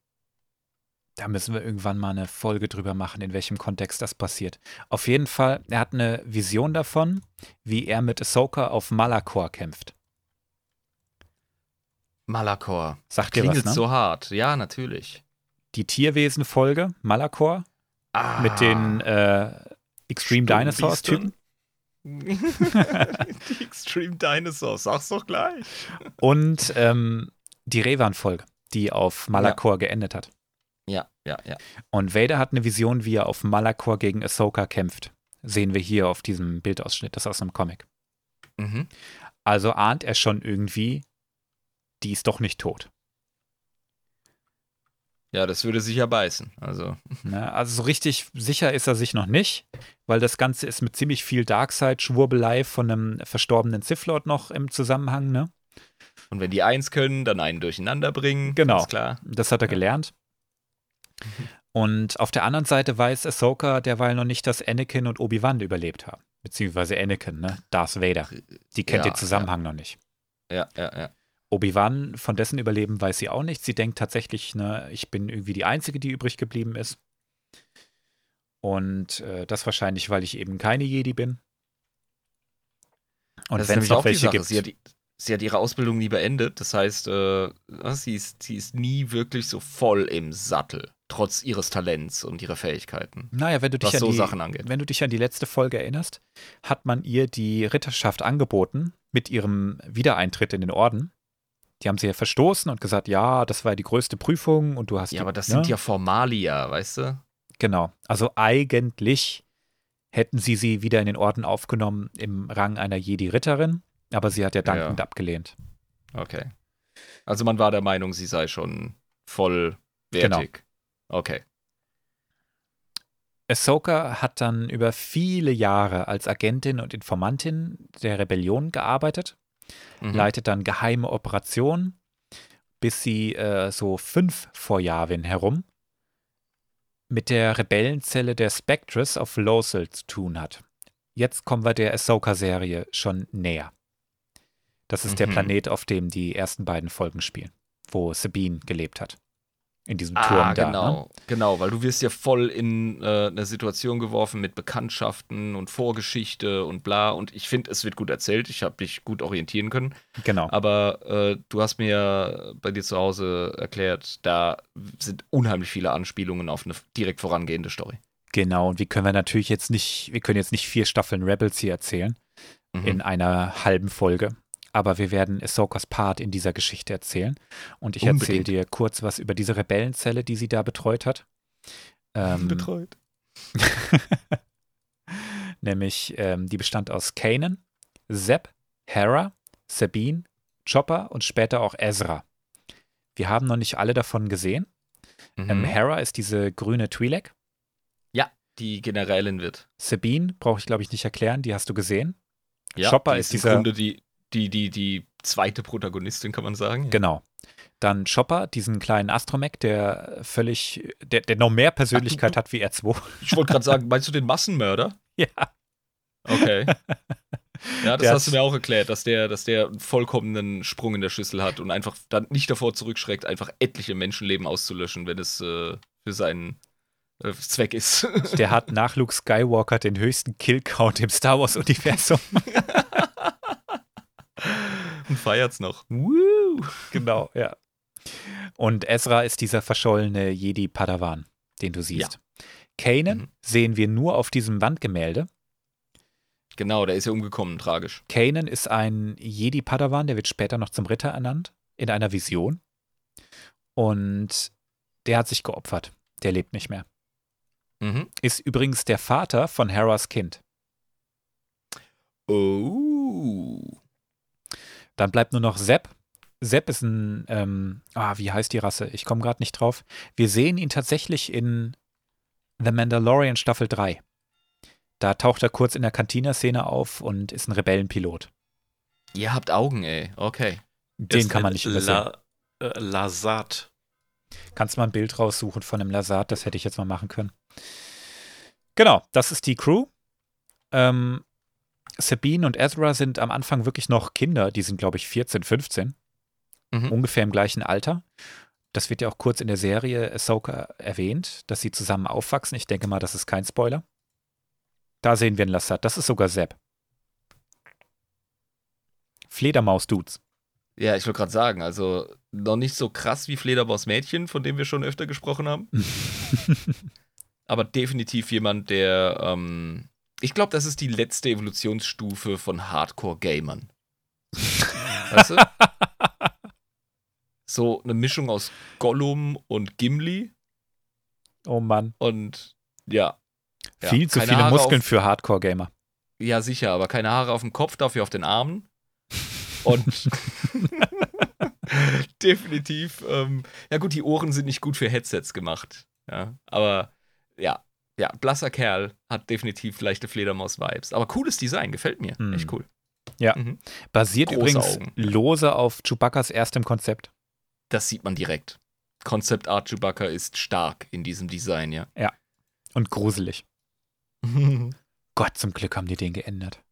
da müssen wir irgendwann mal eine Folge drüber machen, in welchem Kontext das passiert. Auf jeden Fall, er hat eine Vision davon, wie er mit Ahsoka auf Malachor kämpft. Malakor. Sagt dir Klingelt was, ne? so hart. Ja, natürlich. die Tierwesen-Folge, Malachor, Ah. mit den äh, Extreme? Dinosaurs-Typen. (laughs) die Extreme Dinosaurs. Sag's doch gleich. Und ähm, die Revan-Folge, die auf Malachor geendet hat. Ja, ja, ja. Und Vader hat eine Vision, wie er auf Malachor gegen Ahsoka kämpft. Sehen wir hier auf diesem Bildausschnitt, das ist aus einem Comic. Mhm. Also ahnt er schon irgendwie, die ist doch nicht tot. Ja, das würde sich ja beißen. Also, Ne? Also so richtig sicher ist er sich noch nicht, weil das Ganze ist mit ziemlich viel Darkseid-Schwurbelei von einem verstorbenen Sith Lord noch im Zusammenhang. Ne? und wenn die eins können, dann einen durcheinander bringen. Genau. Klar. Das hat er Ja. gelernt. Und auf der anderen Seite weiß Ahsoka derweil noch nicht, dass Anakin und Obi-Wan überlebt haben. Beziehungsweise Anakin, ne? Darth Vader. Die kennt Ja, den Zusammenhang noch nicht. Ja, ja, ja. Obi-Wan, von dessen Überleben weiß sie auch nicht. Sie denkt tatsächlich, ne, ich bin irgendwie die Einzige, die übrig geblieben ist. Und äh, das wahrscheinlich, weil ich eben keine Jedi bin. Und wenn es noch welche Sache. gibt. Sie hat, sie hat ihre Ausbildung nie beendet. Das heißt, äh, was, sie, ist, sie ist nie wirklich so voll im Sattel, trotz ihres Talents und ihrer Fähigkeiten. Naja, wenn du dich Was an so die, Sachen angeht. wenn du dich an die letzte Folge erinnerst, hat man ihr die Ritterschaft angeboten mit ihrem Wiedereintritt in den Orden. Die haben sie ja verstoßen und gesagt, ja, das war die größte Prüfung und du hast Ja, die, aber das ne? sind ja Formalia, weißt du? Genau. Also eigentlich hätten sie sie wieder in den Orden aufgenommen im Rang einer Jedi-Ritterin, aber sie hat ja dankend Ja. abgelehnt. Okay. Also man war der Meinung, sie sei schon vollwertig. Genau. Okay. Ahsoka hat dann über viele Jahre als Agentin und Informantin der Rebellion gearbeitet, Mhm. leitet dann geheime Operationen, bis sie äh, so fünf vor Yavin herum mit der Rebellenzelle der Spectres auf Lothal zu tun hat. Jetzt kommen wir der Ahsoka-Serie schon näher. Das ist der Mhm. Planet, auf dem die ersten beiden Folgen spielen, wo Sabine gelebt hat. In diesem Turm Ah, da. Ne? genau, genau, weil du wirst ja voll in äh, eine Situation geworfen mit Bekanntschaften und Vorgeschichte und bla. Und ich finde, es wird gut erzählt. Ich habe mich gut orientieren können. Genau. Aber äh, du hast mir ja bei dir zu Hause erklärt, da sind unheimlich viele Anspielungen auf eine direkt vorangehende Story. Genau, und wie können wir natürlich jetzt nicht, wir können jetzt nicht vier Staffeln Rebels hier erzählen Mhm. in einer halben Folge. Aber wir werden Ahsokas Part in dieser Geschichte erzählen. Und ich erzähle dir kurz was über diese Rebellenzelle, die sie da betreut hat. Ähm, (laughs) Betreut. (laughs) nämlich, ähm, die bestand aus Kanan, Zeb, Hera, Sabine, Chopper und später auch Ezra. Wir haben noch nicht alle davon gesehen. Mhm. Ähm, Hera ist diese grüne Twi'lek. die Generälin wird. Sabine brauche ich, glaube ich, nicht erklären. Die hast du gesehen. Ja, Chopper die ist im dieser- Grunde die, die, die, die zweite Protagonistin, kann man sagen. Genau. Dann Chopper, diesen kleinen Astromech, der völlig, der, der noch mehr Persönlichkeit hat wie R2. Ich wollte gerade sagen, meinst du den Massenmörder? (laughs) ja. Okay. Ja, das Der hast du mir auch erklärt, dass der, dass der einen vollkommenen Sprung in der Schüssel hat und einfach dann nicht davor zurückschreckt, einfach etliche Menschenleben auszulöschen, wenn es äh, für seinen äh, Zweck ist. Der hat nach Luke Skywalker den höchsten Killcount im Star Wars-Universum. (laughs) (laughs) und feiert's noch. Woo! genau, ja. Und Ezra ist dieser verschollene Jedi-Padawan, den du siehst. Kanan Mhm. sehen wir nur auf diesem Wandgemälde. Genau, der ist ja umgekommen, tragisch. Kanan ist ein Jedi-Padawan, der wird später noch zum Ritter ernannt, in einer Vision. Und der hat sich geopfert. Der lebt nicht mehr. Mhm. Ist übrigens der Vater von Heras Kind. Oh. Dann bleibt nur noch Sepp. Sepp ist ein, ähm, ah, wie heißt die Rasse? Ich komme gerade nicht drauf. Wir sehen ihn tatsächlich in The Mandalorian Staffel 3. Da taucht er kurz in der Cantina-Szene auf und ist ein Rebellenpilot. Ihr habt Augen, ey. Okay. Den Ist kann man nicht übersehen. La, äh, Lazat. Kannst du mal ein Bild raussuchen von einem Lazat? Das hätte ich jetzt mal machen können. Genau, das ist die Crew. Ähm, Sabine und Ezra sind am Anfang wirklich noch Kinder. Die sind, glaube ich, 14, 15. Mhm. Ungefähr im gleichen Alter. Das wird ja auch kurz in der Serie Ahsoka erwähnt, dass sie zusammen aufwachsen. Ich denke mal, das ist kein Spoiler. Da sehen wir einen Lassat. Das ist sogar Sepp. Fledermaus-Dudes. Ja, ich wollte gerade sagen, also noch nicht so krass wie Fledermaus Mädchen, von dem wir schon öfter gesprochen haben. (laughs) aber definitiv jemand, der, ähm, ich glaube, das ist die letzte Evolutionsstufe von Hardcore-Gamern. weißt du? (laughs) So eine Mischung aus Gollum und Gimli oh Mann. und ja. ja Viel zu keine viele Haare Muskeln Auf, für Hardcore-Gamer. ja, sicher, aber keine Haare auf dem Kopf, dafür auf den Armen. Und (laughs) (laughs) Definitiv. Ähm, ja, gut, die Ohren sind nicht gut für Headsets gemacht. Ja, aber ja, ja, blasser Kerl hat definitiv leichte Fledermaus-Vibes. Aber cooles Design, gefällt mir. Hm. Echt cool. Ja. Mhm. Basiert Große übrigens Augen. lose auf Chewbacca's erstem Konzept. Das sieht man direkt. Concept Art Chewbacca ist stark in diesem Design, ja. Und gruselig. (laughs) Gott, zum Glück haben die den geändert.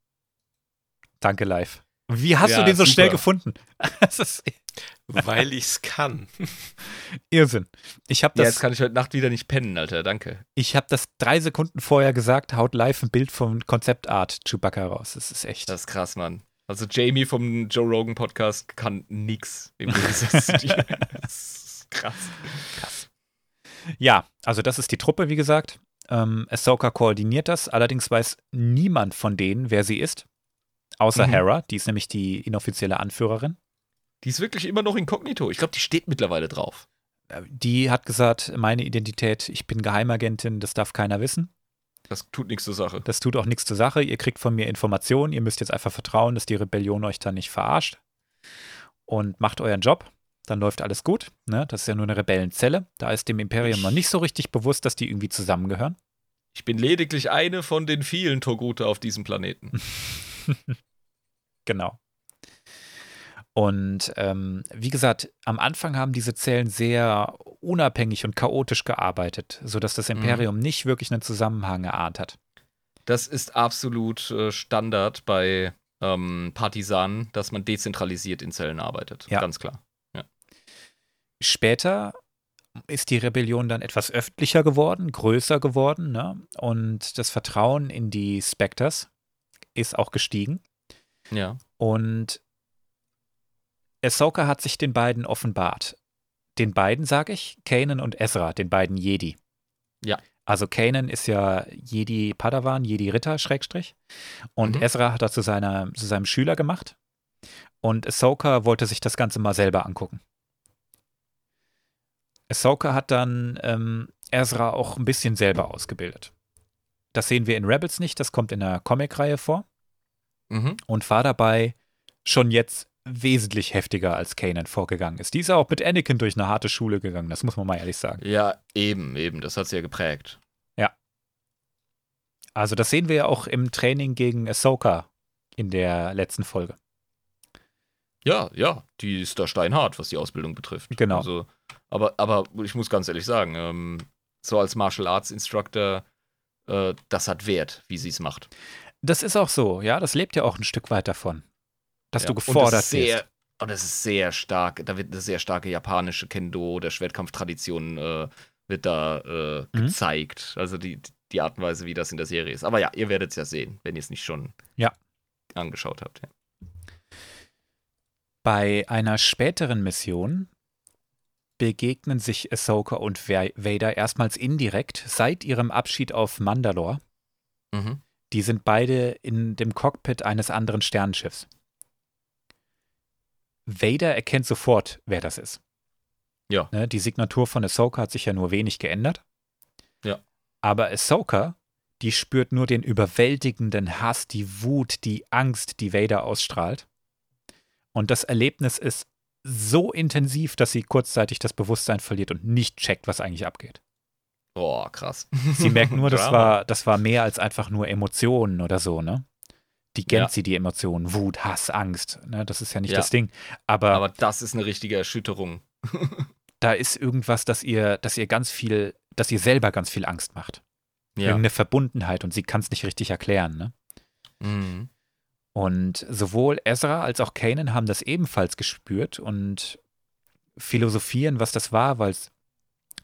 Danke, live. Wie hast Ja, du den so super. schnell gefunden? (laughs) Weil ich's kann. (laughs) Irrsinn. Ich habe ja, das, jetzt kann ich heute Nacht wieder nicht pennen, Alter. Danke. ich hab das drei Sekunden vorher gesagt, haut live ein Bild vom Konzeptart Chewbacca raus. Das ist echt. Das ist krass, Mann. Also Jamie vom Joe Rogan Podcast kann nix im Gegensatz zu dir. (laughs) Das ist krass. Ja, also das ist die Truppe, wie gesagt. Ähm, Ahsoka koordiniert das, allerdings weiß niemand von denen, wer sie ist. Außer Mhm. Hera, die ist nämlich die inoffizielle Anführerin. Die ist wirklich immer noch inkognito. Ich glaube, die steht mittlerweile drauf. Äh, Die hat gesagt, meine Identität, ich bin Geheimagentin, das darf keiner wissen. Das tut nichts zur Sache. Das tut auch nichts zur Sache. Ihr kriegt von mir Informationen. Ihr müsst jetzt einfach vertrauen, dass die Rebellion euch da nicht verarscht. Und macht euren Job. Dann läuft alles gut. Ne? Das ist ja nur eine Rebellenzelle. Da ist dem Imperium noch nicht so richtig bewusst, dass die irgendwie zusammengehören. Ich bin lediglich eine von den vielen Togute auf diesem Planeten. (laughs) (laughs) Genau. Und ähm, wie gesagt, am Anfang haben diese Zellen sehr unabhängig und chaotisch gearbeitet, sodass das Imperium nicht wirklich einen Zusammenhang erahnt hat. Das ist absolut äh, Standard bei ähm, Partisanen, dass man dezentralisiert in Zellen arbeitet. Ja. Ganz klar. Später ist die Rebellion dann etwas öffentlicher geworden, größer geworden, ne? und das Vertrauen in die Spectres ist auch gestiegen. Ja. Und Ahsoka hat sich den beiden offenbart. Den beiden sage ich, Kanan und Ezra, den beiden Jedi. Ja. Also Kanan ist ja Jedi Padawan, Jedi Ritter, Schrägstrich. Und Mhm. Ezra hat er zu, seiner, zu seinem Schüler gemacht. Und Ahsoka wollte sich das Ganze mal selber angucken. Ahsoka hat dann ähm, Ezra auch ein bisschen selber ausgebildet. Das sehen wir in Rebels nicht, das kommt in der Comicreihe vor Mhm. und war dabei schon jetzt wesentlich heftiger als Kanan vorgegangen ist. Die ist ja auch mit Anakin durch eine harte Schule gegangen, das muss man mal ehrlich sagen. Ja, eben, eben. Das hat sie ja geprägt. Also das sehen wir ja auch im Training gegen Ahsoka in der letzten Folge. Ja, ja, die ist da steinhart, was die Ausbildung betrifft. Genau. Also, aber, aber ich muss ganz ehrlich sagen, ähm, so als Martial Arts Instructor, äh, das hat Wert, wie sie es macht. Das ist auch so, ja, das lebt ja auch ein Stück weit davon, dass Ja, du gefordert wirst. Und das ist sehr stark, da wird eine sehr starke japanische Kendo- oder Schwertkampftradition äh, wird da äh, Mhm. gezeigt. Also die, die Art und Weise, wie das in der Serie ist. Aber ja, ihr werdet es ja sehen, wenn ihr es nicht schon Ja. angeschaut habt. Ja. Bei einer späteren Mission begegnen sich Ahsoka und Va- Vader erstmals indirekt seit ihrem Abschied auf Mandalore. Mhm. Die sind beide in dem Cockpit eines anderen Sternenschiffs. Vader erkennt sofort, wer das ist. Ja. Ne, die Signatur von Ahsoka hat sich ja nur wenig geändert. Ja. Aber Ahsoka, die spürt nur den überwältigenden Hass, die Wut, die Angst, die Vader ausstrahlt. Und das Erlebnis ist so intensiv, dass sie kurzzeitig das Bewusstsein verliert und nicht checkt, was eigentlich abgeht. Boah, krass. Sie merkt nur, (laughs) das war, das war mehr als einfach nur Emotionen oder so, ne? Die kennt Ja. sie, die Emotionen, Wut, Hass, Angst, ne? Das ist ja nicht Ja. das Ding. Aber, Aber das ist eine richtige Erschütterung. (laughs) da ist irgendwas, das ihr, das ihr ganz viel, dass ihr selber ganz viel Angst macht. Ja. Irgendeine Verbundenheit und sie kann es nicht richtig erklären, ne? Mhm. Und sowohl Ezra als auch Kanan haben das ebenfalls gespürt und philosophieren, was das war, weil es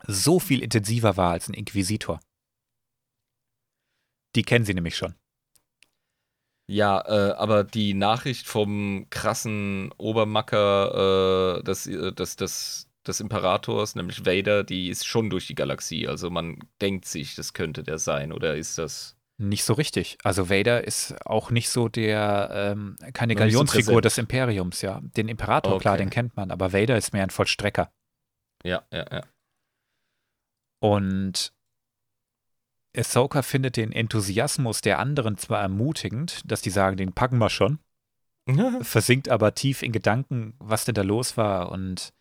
so viel intensiver war als ein Inquisitor. Die kennen sie nämlich schon. Ja, äh, aber die Nachricht vom krassen Obermacker äh, des, äh, des, des, des Imperators, nämlich Vader, die ist schon durch die Galaxie. Also man denkt sich, das könnte der sein. Oder ist das. Nicht so richtig. Also Vader ist auch nicht so der, ähm, keine so Galionsfigur präsent. des Imperiums, ja. Den Imperator, klar, Okay. den kennt man, aber Vader ist mehr ein Vollstrecker. Ja, ja, ja. Und Ahsoka findet den Enthusiasmus der anderen zwar ermutigend, dass die sagen, den packen wir schon. (laughs) versinkt aber tief in Gedanken, was denn da los war und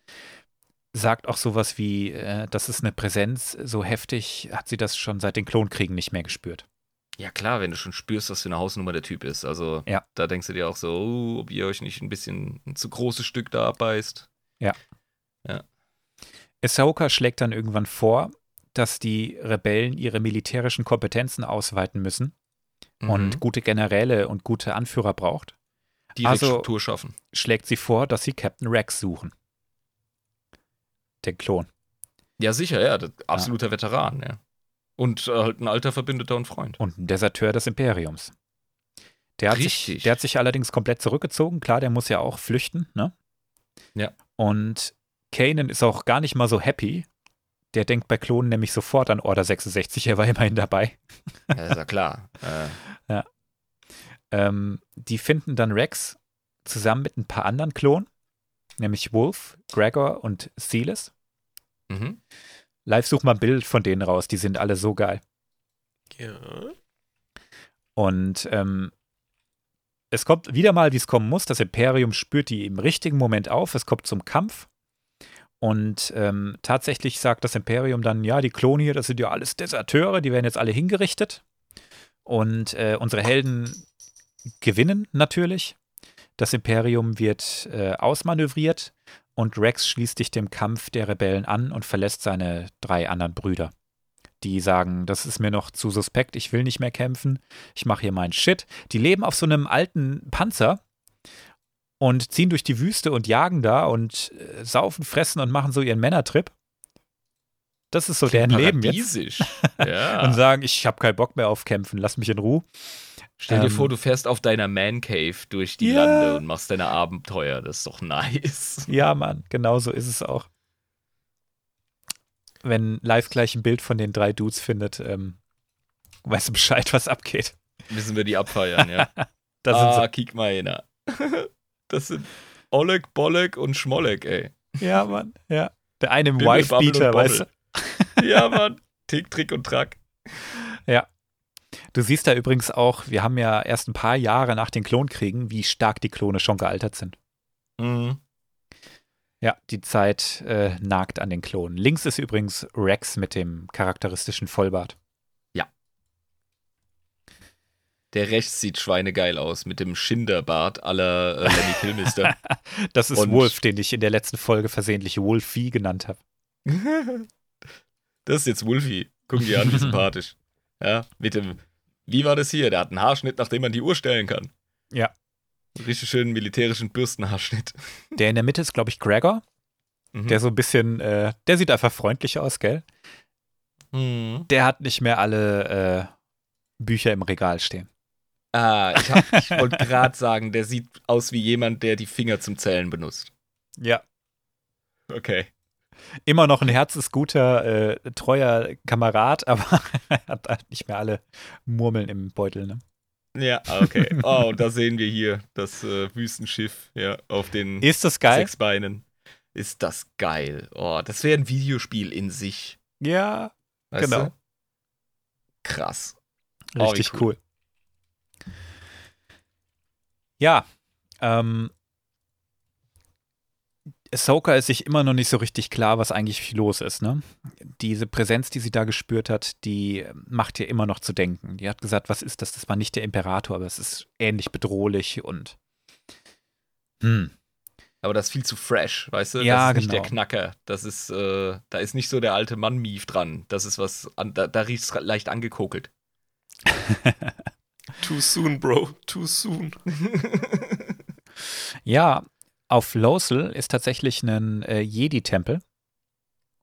sagt auch sowas wie, äh, das ist eine Präsenz, so heftig hat sie das schon seit den Klonkriegen nicht mehr gespürt. Ja, klar, wenn du schon spürst, was für eine Hausnummer der Typ ist. Also, Ja. da denkst du dir auch so, oh, ob ihr euch nicht ein bisschen ein zu großes Stück da abbeißt. Ahsoka schlägt dann irgendwann vor, dass die Rebellen ihre militärischen Kompetenzen ausweiten müssen und Mhm. gute Generäle und gute Anführer braucht. direkt also- Struktur schaffen. Schlägt sie vor, dass sie Captain Rex suchen. Den Klon. Ja, sicher, ja. Absoluter Veteran, ja. Und äh, halt ein alter Verbündeter und Freund. und ein Deserteur des Imperiums. Der hat, sich, der hat sich allerdings komplett zurückgezogen. Klar, der muss ja auch flüchten, ne? Ja. Und Kanan ist auch gar nicht mal so happy. Der denkt bei Klonen nämlich sofort an Order 66. Er war immerhin dabei. Ja, ist ja klar. (laughs) äh, Ähm, die finden dann Rex zusammen mit ein paar anderen Klonen, nämlich Wolf, Gregor und Silas. mhm. Live such mal ein Bild von denen raus. Die sind alle so geil. Ja. Und ähm, es kommt wieder mal, wie es kommen muss. Das Imperium spürt die im richtigen Moment auf. Es kommt zum Kampf. Und ähm, tatsächlich sagt das Imperium dann, ja, die Klone hier, das sind ja alles Deserteure, die werden jetzt alle hingerichtet. Und äh, unsere Helden gewinnen natürlich. Das Imperium wird äh, ausmanövriert und Rex schließt sich dem Kampf der Rebellen an und verlässt seine drei anderen Brüder. Die sagen, das ist mir noch zu suspekt, ich will nicht mehr kämpfen, ich mache hier meinen Shit. Die leben auf so einem alten Panzer und ziehen durch die Wüste und jagen da und äh, saufen, fressen und machen so ihren Männertrip. Das ist so deren Leben jetzt. (laughs) Ja. Und sagen, ich habe keinen Bock mehr auf Kämpfen, lass mich in Ruhe. Stell dir Ähm, vor, du fährst auf deiner Man Cave durch die Ja. Lande und machst deine Abenteuer. Das ist doch nice. (laughs) Ja, Mann, genau so ist es auch. Wenn live gleich ein Bild von den drei Dudes findet, ähm, weißt du Bescheid, was abgeht. Müssen wir die abfeiern, ja. (laughs) Da sind ah, kick mal einer. Das sind Oleg, Bolek und Schmolek, ey. Ja, Mann, ja. Der eine im Wife-Beater, weißt du. Ja, Mann. Tick, Trick und Track. Du siehst da übrigens auch, wir haben ja erst ein paar Jahre nach den Klonkriegen, wie stark die Klone schon gealtert sind. Mhm. Ja, die Zeit äh, nagt an den Klonen. Links ist übrigens Rex mit dem charakteristischen Vollbart. Der rechts sieht schweinegeil aus mit dem Schinderbart aller äh, Lenny Kilmister. (laughs) Das ist Und- Wolf, den ich in der letzten Folge versehentlich Wolfie genannt habe. (laughs) das ist jetzt Wolfie. Gucken die an, wie sympathisch. (laughs) Ja, mit dem, wie war das hier? Der hat einen Haarschnitt, nachdem man die Uhr stellen kann. Ja. Richtig schönen militärischen Bürstenhaarschnitt. Der in der Mitte ist, glaube ich, Gregor. Mhm. Der so ein bisschen, äh, der sieht einfach freundlich aus, gell? Mhm. Der hat nicht mehr alle äh, Bücher im Regal stehen. Ah, ich, hab- ich wollte gerade sagen, der sieht aus wie jemand, der die Finger zum Zählen benutzt. Ja. Okay. Immer noch ein herzensguter, äh, treuer Kamerad, (laughs) aber er hat halt nicht mehr alle Murmeln im Beutel, ne? Ja, okay. Oh, und da sehen wir hier das äh, Wüstenschiff, ja, auf den Ist das geil? sechs Beinen. Ist das geil. Oh, das wäre ein Videospiel in sich. Ja, Weißt Genau. Du? Krass. Oh, richtig cool. cool. Ja, ähm, Ahsoka ist sich immer noch nicht so richtig klar, was eigentlich los ist. Ne? Diese Präsenz, die sie da gespürt hat, die macht ihr immer noch zu denken. Die hat gesagt, was ist das? Das war nicht der Imperator, aber es ist ähnlich bedrohlich und hm, Aber das ist viel zu fresh, weißt du? Ja, das ist nicht genau. der Knacker. Das ist, äh, da ist nicht so der alte Mann-Mief dran. Das ist was, an, da, da riecht es leicht angekokelt. (laughs) Too soon, Bro. Too soon. ja, auf Lothal ist tatsächlich ein äh, Jedi-Tempel.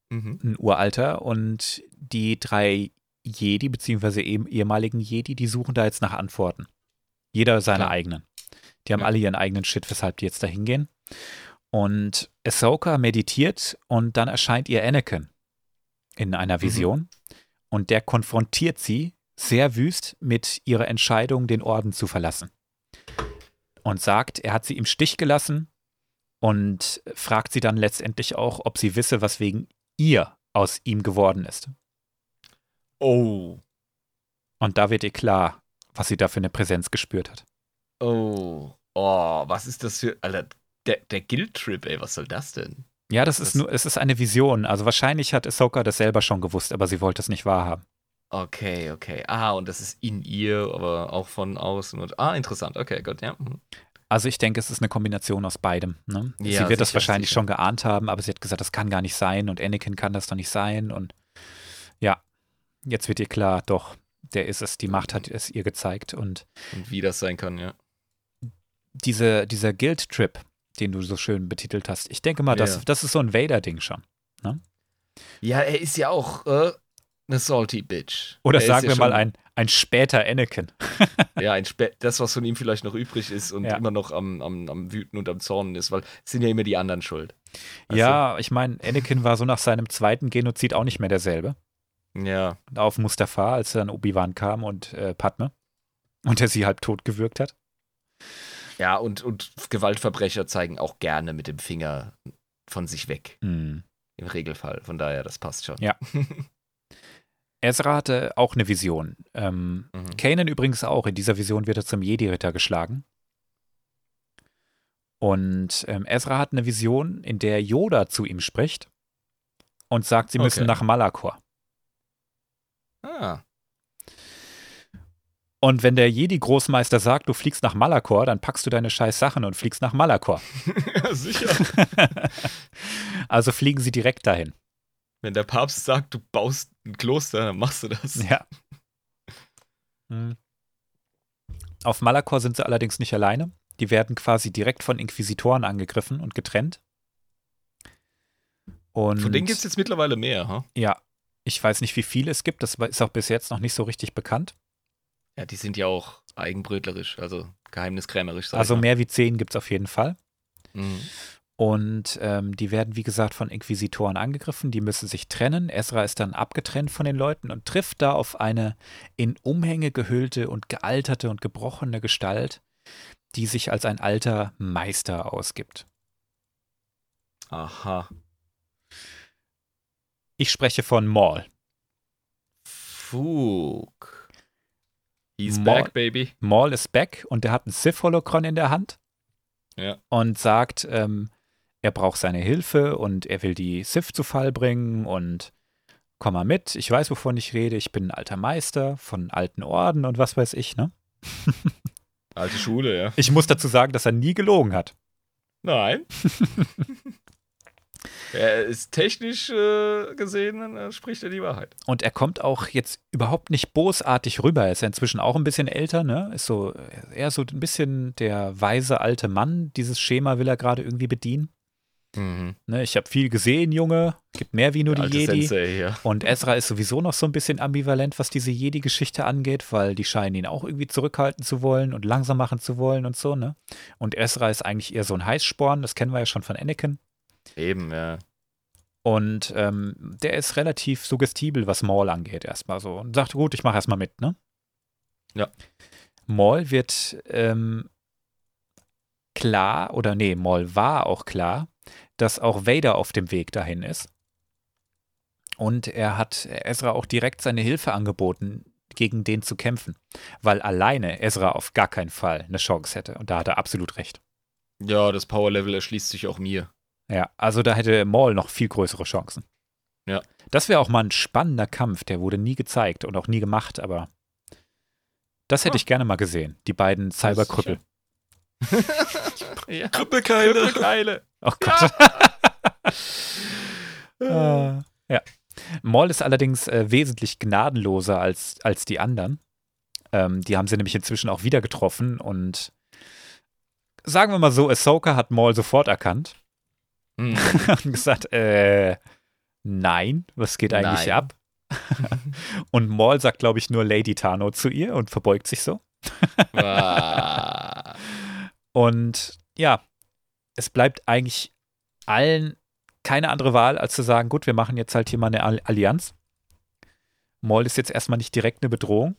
mhm. ein uralter und die drei Jedi, beziehungsweise eben ehemaligen Jedi, die suchen da jetzt nach Antworten. Jeder seine Klar. eigenen. Die haben Ja. alle ihren eigenen Shit, weshalb die jetzt da hingehen. Und Ahsoka meditiert und dann erscheint ihr Anakin in einer Vision und der konfrontiert sie sehr wüst mit ihrer Entscheidung, den Orden zu verlassen. Und sagt, er hat sie im Stich gelassen und fragt sie dann letztendlich auch, ob sie wisse, was wegen ihr aus ihm geworden ist. Oh. Und da wird ihr klar, was sie da für eine Präsenz gespürt hat. Oh. Oh, was ist das für. Alter, der, der Guild-Trip, ey, was soll das denn? Ja, das ist Das- nur, es ist eine Vision. Also wahrscheinlich hat Ahsoka das selber schon gewusst, aber sie wollte es nicht wahrhaben. Okay, okay. Ah, und das ist in ihr, aber auch von außen. Und, ah, interessant. Okay, gut, ja. Also ich denke, es ist eine Kombination aus beidem. Ne? Ja, sie wird das sicher, wahrscheinlich sicher. schon geahnt haben, aber sie hat gesagt, das kann gar nicht sein und Anakin kann das doch nicht sein. Und ja, jetzt wird ihr klar, doch, der ist es. Die Macht hat es ihr gezeigt. Und Und wie das sein kann, ja. diese, dieser Guild-Trip, den du so schön betitelt hast, ich denke mal, das, Ja. das ist so ein Vader-Ding schon. Ja, er ist ja auch äh, eine salty Bitch. Oder Er sagen ja wir mal ein, ein später Anakin. (laughs) Ja, ein Spä das, was von ihm vielleicht noch übrig ist und Ja. immer noch am, am, am Wüten und am Zornen ist, weil es sind ja immer die anderen schuld. Weißt ja, ich meine, Anakin war so nach seinem zweiten Genozid auch nicht mehr derselbe. Ja. Auf Mustafa, als dann Obi-Wan kam und äh, Padme. Und er sie halb tot gewürgt hat. Ja, und, und Gewaltverbrecher zeigen auch gerne mit dem Finger von sich weg. Hm. Im Regelfall. Von daher, das passt schon. Ja. (laughs) Ezra hatte auch eine Vision. Ähm, Mhm. Kanan übrigens auch. In dieser Vision wird er zum Jedi-Ritter geschlagen. Und ähm, Ezra hat eine Vision, in der Yoda zu ihm spricht und sagt, sie müssen Okay. nach Malakor. Ah. Und wenn der Jedi-Großmeister sagt, du fliegst nach Malakor, dann packst du deine scheiß Sachen und fliegst nach Malakor. (laughs) ja, sicher. (laughs) also fliegen sie direkt dahin. Wenn der Papst sagt, du baust ein Kloster, dann machst du das. Ja. Hm. Auf Malakor sind sie allerdings nicht alleine. Die werden quasi direkt von Inquisitoren angegriffen und getrennt. Und Von denen gibt es jetzt mittlerweile mehr, ha? ja, ich weiß nicht, wie viele es gibt. Das ist auch bis jetzt noch nicht so richtig bekannt. Ja, die sind ja auch eigenbrötlerisch, also geheimniskrämerisch. sag ich Also mehr wie zehn gibt es auf jeden Fall. Mhm. Und ähm, die werden, wie gesagt, von Inquisitoren angegriffen. Die müssen sich trennen. Ezra ist dann abgetrennt von den Leuten und trifft da auf eine in Umhänge gehüllte und gealterte und gebrochene Gestalt, die sich als ein alter Meister ausgibt. Aha. Ich spreche von Maul. Fug. He's Maul. back, baby. Maul ist back und der hat ein Sith-Holocron in der Hand Ja. und sagt, ähm, er braucht seine Hilfe und er will die Sith zu Fall bringen und komm mal mit, ich weiß, wovon ich rede, ich bin ein alter Meister von alten Orden und was weiß ich, ne? (laughs) Alte Schule, ja. Ich muss dazu sagen, dass er nie gelogen hat. Nein. (laughs) er ist technisch äh, gesehen, äh, spricht er die Wahrheit. Und er kommt auch jetzt überhaupt nicht bosartig rüber. Er ist ja inzwischen auch ein bisschen älter, ne? Ist so eher so ein bisschen der weise alte Mann. Dieses Schema will er gerade irgendwie bedienen. Mhm. Ne? Ich habe viel gesehen, Junge. Gibt mehr wie nur die alte Jedi. Sensei hier. Und Ezra ist sowieso noch so ein bisschen ambivalent, was diese Jedi-Geschichte angeht, weil die scheinen ihn auch irgendwie zurückhalten zu wollen und langsam machen zu wollen und so, ne? Und Ezra ist eigentlich eher so ein Heißsporn, das kennen wir ja schon von Anakin. Eben, ja. Und ähm, der ist relativ suggestibel, was Maul angeht, erstmal so. Und sagt, gut, ich mache erstmal mit, ne? Ja. Maul wird ähm, klar, oder nee, Maul war auch klar, dass auch Vader auf dem Weg dahin ist. Und er hat Ezra auch direkt seine Hilfe angeboten, gegen den zu kämpfen. Weil alleine Ezra auf gar keinen Fall eine Chance hätte. Und da hat er absolut recht. Ja, das Power-Level erschließt sich auch mir. Ja, also da hätte Maul noch viel größere Chancen. Ja. Das wäre auch mal ein spannender Kampf, der wurde nie gezeigt und auch nie gemacht, aber das hätte Ah. ich gerne mal gesehen. Die beiden Cyberkrüppel. (laughs) ja. Krüppelkeile. Oh Gott. Äh, ja. (laughs) Maul ist allerdings äh, wesentlich gnadenloser als, als die anderen. Ähm, die haben sie nämlich inzwischen auch wieder getroffen und sagen wir mal so, Ahsoka hat Maul sofort erkannt Mhm. (laughs) und gesagt, äh, nein, was geht eigentlich Nein. ab? (laughs) und Maul sagt, glaube ich, nur Lady Tano zu ihr und verbeugt sich so. Und ja, es bleibt eigentlich allen keine andere Wahl, als zu sagen, gut, wir machen jetzt halt hier mal eine All- Allianz. Maul ist jetzt erstmal nicht direkt eine Bedrohung.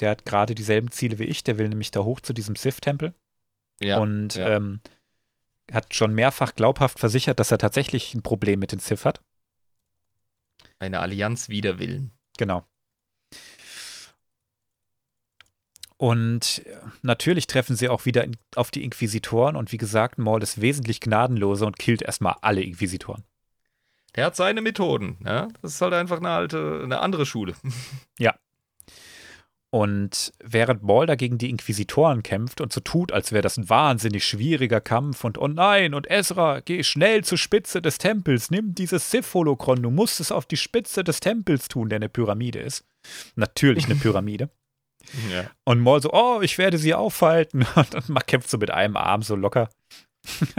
Der hat gerade dieselben Ziele wie ich, der will nämlich da hoch zu diesem Sith-Tempel. ja. und ja. ähm, hat schon mehrfach glaubhaft versichert, dass er tatsächlich ein Problem mit den Sith hat. Eine Allianz wider Willen. Genau. Und natürlich treffen sie auch wieder auf die Inquisitoren und wie gesagt, Maul ist wesentlich gnadenloser und killt erstmal alle Inquisitoren. Der hat seine Methoden, ja. Das ist halt einfach eine alte, eine andere Schule. (laughs) Und während Maul dagegen die Inquisitoren kämpft und so tut, als wäre das ein wahnsinnig schwieriger Kampf und oh nein, und Ezra, geh schnell zur Spitze des Tempels, nimm dieses Sith-Holokron, du musst es auf die Spitze des Tempels tun, der eine Pyramide ist. Natürlich eine (laughs) Pyramide. Ja. Und Maul so, oh, ich werde sie aufhalten. (laughs) Und, man kämpft so mit einem Arm so locker. (laughs)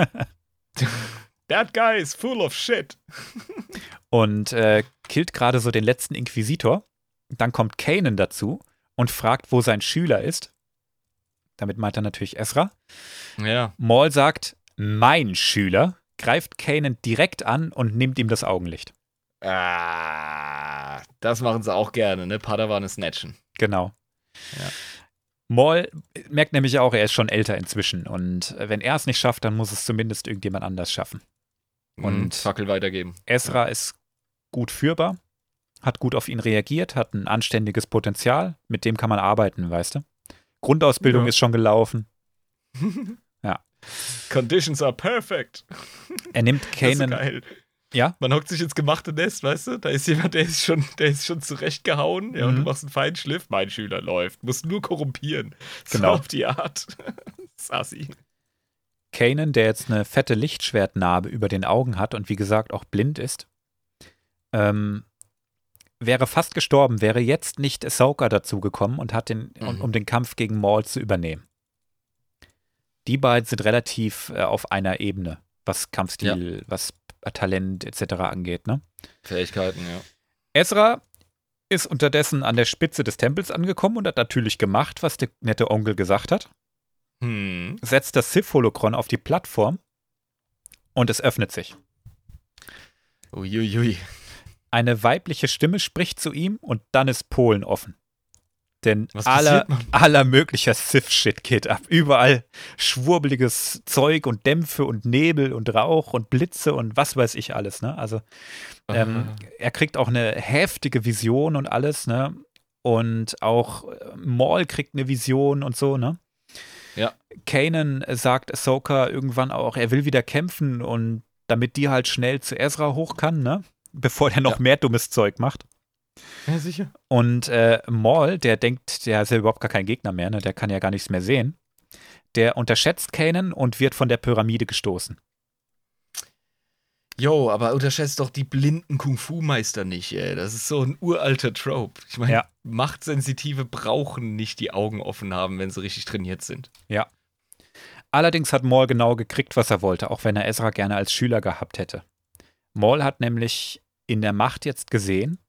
That guy is full of shit. Und äh, killt gerade so den letzten Inquisitor. Dann kommt Kanan dazu und fragt, wo sein Schüler ist. Damit meint er natürlich Ezra. Ja. Maul sagt, mein Schüler, greift Kanan direkt an und nimmt ihm das Augenlicht. Ah, das machen sie auch gerne, ne? Padawan snatchen. Genau. Ja. Maul merkt nämlich auch, er ist schon älter inzwischen. Und wenn er es nicht schafft, dann muss es zumindest irgendjemand anders schaffen. Und Und- Fackel weitergeben. Ezra ist gut führbar, hat gut auf ihn reagiert, hat ein anständiges Potenzial, mit dem kann man arbeiten, weißt du? Grundausbildung Ja. ist schon gelaufen. (laughs) Conditions are perfect. Er nimmt (laughs) Das ist Kanan. Ja? Man hockt sich ins gemachte Nest, weißt du? Da ist jemand, der ist schon, der ist schon zurechtgehauen, ja, und Mhm. du machst einen Feinschliff. Mein Schüler läuft. Muss nur korrumpieren. So Genau. auf die Art. (laughs) Sassi. Kanan, der jetzt eine fette Lichtschwertnarbe über den Augen hat und wie gesagt auch blind ist, ähm, wäre fast gestorben, wäre jetzt nicht Ahsoka dazugekommen und hat den, um, Mhm. um den Kampf gegen Maul zu übernehmen. Die beiden sind relativ äh, auf einer Ebene, was Kampfstil, was Talent etc. angeht. Ne? Fähigkeiten, ja. Ezra ist unterdessen an der Spitze des Tempels angekommen und hat natürlich gemacht, was der nette Onkel gesagt hat. Hm. Setzt das Sith-Holokron auf die Plattform und es öffnet sich. Uiuiui. Eine weibliche Stimme spricht zu ihm und dann ist Polen offen. Denn aller, (laughs) aller möglicher Sith-Shit geht ab. Überall schwurbeliges Zeug und Dämpfe und Nebel und Rauch und Blitze und was weiß ich alles. Ne? Also ähm, er kriegt auch eine heftige Vision und alles. Ne? Und auch äh, Maul kriegt eine Vision und so. Ne? Ja. Kanan sagt Ahsoka irgendwann auch, er will wieder kämpfen und damit die halt schnell zu Ezra hoch kann, ne? bevor der noch Ja. mehr dummes Zeug macht. Ja, sicher. Und äh, Maul, der denkt, der ist ja überhaupt gar kein Gegner mehr, ne? der kann ja gar nichts mehr sehen. Der unterschätzt Kanan und wird von der Pyramide gestoßen. Jo, aber unterschätzt doch die blinden Kung-Fu-Meister nicht, ey. Das ist so ein uralter Trope. Ich meine, Ja. Machtsensitive brauchen nicht die Augen offen haben, wenn sie richtig trainiert sind. Allerdings hat Maul genau gekriegt, was er wollte, auch wenn er Ezra gerne als Schüler gehabt hätte. Maul hat nämlich in der Macht jetzt gesehen,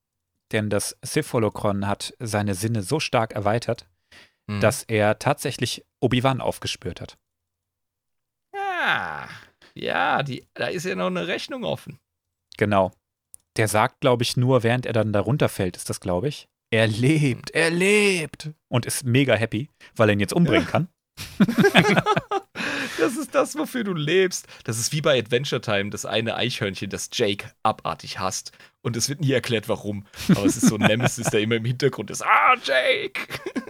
denn das Sith-Holokron hat seine Sinne so stark erweitert, Hm. dass er tatsächlich Obi-Wan aufgespürt hat. Ja, ja die, da ist ja noch eine Rechnung offen. Genau. Der sagt, glaube ich, nur, während er dann da runterfällt, ist das, glaube ich. Er lebt, er lebt. Und ist mega happy, weil er ihn jetzt umbringen kann. (laughs) Das ist das, wofür du lebst. Das ist wie bei Adventure Time, das eine Eichhörnchen, das Jake abartig hasst. Und es wird nie erklärt, warum. Aber es ist so ein Nemesis, der immer im Hintergrund ist. Ah, Jake!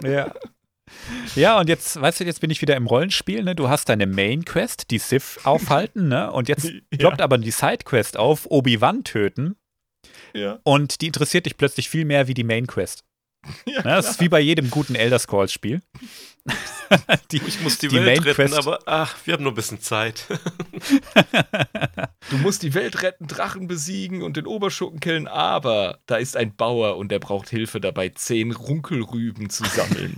Ja. Ja, und jetzt, weißt du, jetzt bin ich wieder im Rollenspiel, ne? Du hast deine Main Quest, die Sith aufhalten, ne? Und jetzt (laughs) Ja. ploppt aber die Side Quest auf, Obi-Wan töten. Ja. Und die interessiert dich plötzlich viel mehr wie die Main Quest. (laughs) ja Ne? Das ist wie bei jedem guten Elder Scrolls Spiel. (laughs) die, Ich muss die, Die Welt Main retten, Quest- aber ach, wir haben nur ein bisschen Zeit. (laughs) Du musst die Welt retten, Drachen besiegen und den Oberschurken killen, aber da ist ein Bauer und der braucht Hilfe dabei, zehn Runkelrüben zu sammeln.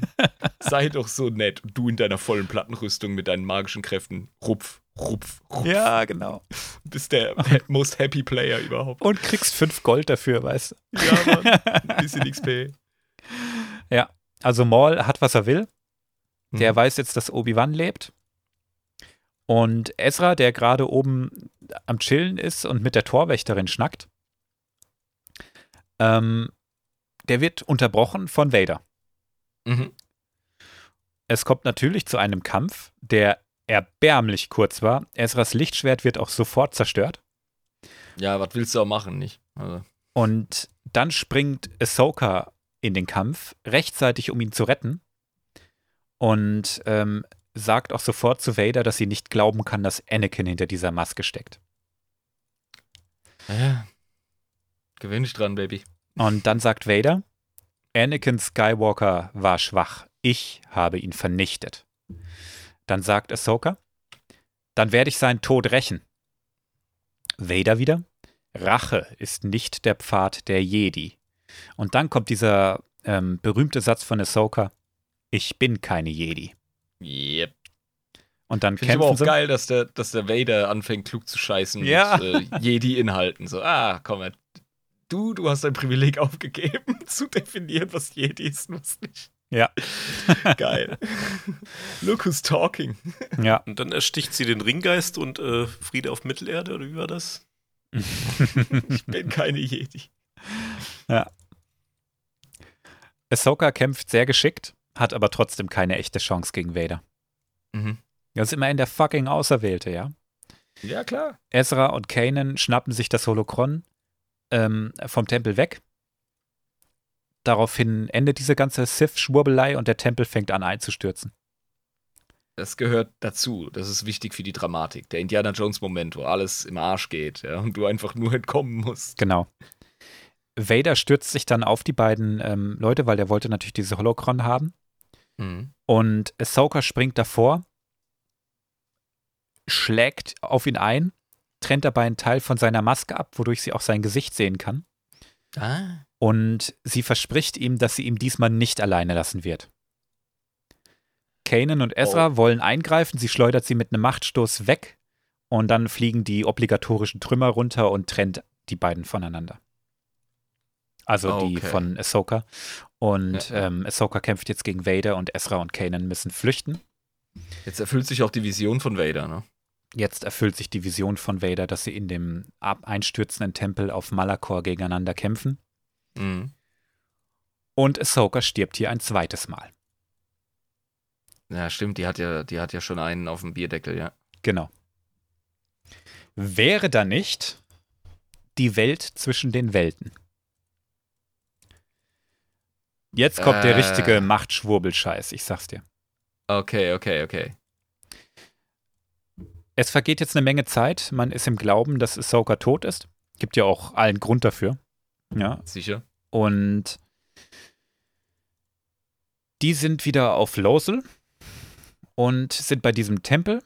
Sei doch so nett. Und du in deiner vollen Plattenrüstung mit deinen magischen Kräften. Rupf, rupf, rupf. ja, genau. Bist der most happy Player überhaupt. Und kriegst fünf Gold dafür, weißt du. Ja, Mann. Ein bisschen XP. Also Maul hat, was er will. Der Mhm. weiß jetzt, dass Obi-Wan lebt. Und Ezra, der gerade oben am Chillen ist und mit der Torwächterin schnackt, ähm, der wird unterbrochen von Vader. Mhm. Es kommt natürlich zu einem Kampf, der erbärmlich kurz war. Ezras Lichtschwert wird auch sofort zerstört. Ja, was willst du auch machen, nicht? Also, Und dann springt Ahsoka in den Kampf, rechtzeitig, um ihn zu retten. und ähm, sagt auch sofort zu Vader, dass sie nicht glauben kann, dass Anakin hinter dieser Maske steckt. Ja. Gewöhn dich dran, Baby. Und dann sagt Vader, Anakin Skywalker war schwach. Ich habe ihn vernichtet. Dann sagt Ahsoka, dann werde ich seinen Tod rächen. Vader wieder, Rache ist nicht der Pfad der Jedi. Und dann kommt dieser ähm, berühmte Satz von Ahsoka, ich bin keine Jedi. Yep. Und dann Finde ich aber auch sie. geil, dass der, dass der Vader anfängt, klug zu scheißen Ja. mit äh, Jedi-Inhalten. So, ah, komm, du, du hast dein Privileg (laughs) aufgegeben, (laughs) zu definieren, was Jedi ist und was nicht. Ja. (laughs) Geil. Look who's talking. Ja. Und dann ersticht sie den Ringgeist und äh, Friede auf Mittelerde, oder wie war das? Ich bin keine Jedi. Ahsoka kämpft sehr geschickt, hat aber trotzdem keine echte Chance gegen Vader. Mhm. Das ist immerhin der fucking Auserwählte, ja. Ja, klar. Ezra und Kanan schnappen sich das Holokron ähm, vom Tempel weg. Daraufhin endet diese ganze Sith-Schwurbelei und der Tempel fängt an einzustürzen. Das gehört dazu. Das ist wichtig für die Dramatik. Der Indiana Jones-Moment, wo alles im Arsch geht ja, und du einfach nur entkommen musst. Genau. Vader stürzt sich dann auf die beiden ähm, Leute, weil der wollte natürlich diese Holocron haben. Mhm. Und Ahsoka springt davor, schlägt auf ihn ein, trennt dabei einen Teil von seiner Maske ab, wodurch sie auch sein Gesicht sehen kann. Ah. Und sie verspricht ihm, dass sie ihm diesmal nicht alleine lassen wird. Kanan und Ezra wollen eingreifen, sie schleudert sie mit einem Machtstoß weg und dann fliegen die obligatorischen Trümmer runter und trennt die beiden voneinander. Also die Okay. von Ahsoka. Und Ja. Ähm, Ahsoka kämpft jetzt gegen Vader und Ezra und Kanan müssen flüchten. Jetzt erfüllt sich auch die Vision von Vader, ne? Jetzt erfüllt sich die Vision von Vader, dass sie in dem ab- einstürzenden Tempel auf Malakor gegeneinander kämpfen. Mhm. Und Ahsoka stirbt hier ein zweites Mal. Ja, stimmt, die hat ja, die hat ja schon einen auf dem Bierdeckel, ja. Genau. Wäre da nicht die Welt zwischen den Welten? Jetzt kommt der Äh. richtige Machtschwurbelscheiß, ich sag's dir. Okay, okay, okay. Es vergeht jetzt eine Menge Zeit. Man ist im Glauben, dass Ahsoka tot ist. Gibt ja auch allen Grund dafür. Ja. Sicher. Und die sind wieder auf Losel und sind bei diesem Tempel.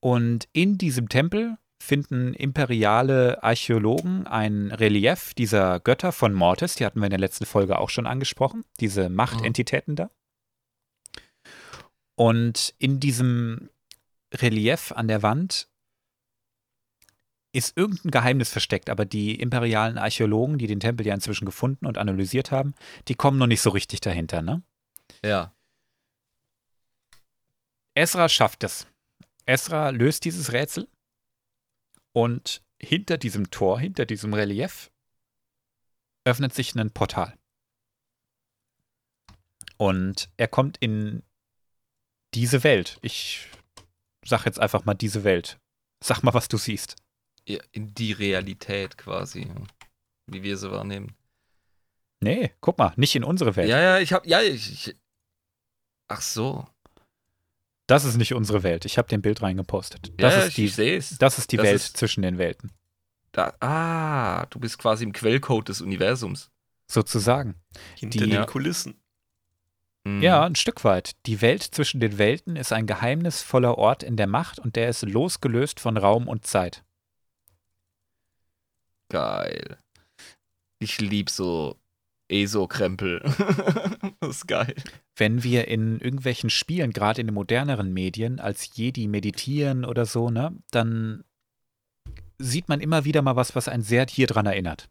Und in diesem Tempel finden imperiale Archäologen ein Relief dieser Götter von Mortis. Die hatten wir in der letzten Folge auch schon angesprochen. Diese Machtentitäten da. Und in diesem Relief an der Wand ist irgendein Geheimnis versteckt, aber die imperialen Archäologen, die den Tempel ja inzwischen gefunden und analysiert haben, die kommen noch nicht so richtig dahinter, ne? Ja. Ezra schafft es. Ezra löst dieses Rätsel und hinter diesem Tor, hinter diesem Relief, öffnet sich ein Portal. Und er kommt in diese Welt. Ich sag jetzt einfach mal diese Welt. Sag mal, was du siehst. Ja, In die Realität quasi. Wie wir sie wahrnehmen. Nee, guck mal, nicht in unsere Welt. Ja, ja, ich hab. Ja, ich. ich ach so. Das ist nicht unsere Welt. Ich habe den Bild reingepostet. Ja, Das ja, ist ich, die, ich sehe es. das ist die Das Welt ist- zwischen den Welten. Da, ah, du bist quasi im Quellcode des Universums. Sozusagen. Hinter Die- den. Kulissen. Mhm. Ja, ein Stück weit. Die Welt zwischen den Welten ist ein geheimnisvoller Ort in der Macht und der ist losgelöst von Raum und Zeit. Geil. Ich lieb so ESO-Krempel. (laughs) das ist geil. Wenn wir in irgendwelchen Spielen, gerade in den moderneren Medien, als Jedi meditieren oder so, ne, dann sieht man immer wieder mal was, was einen sehr hier dran erinnert.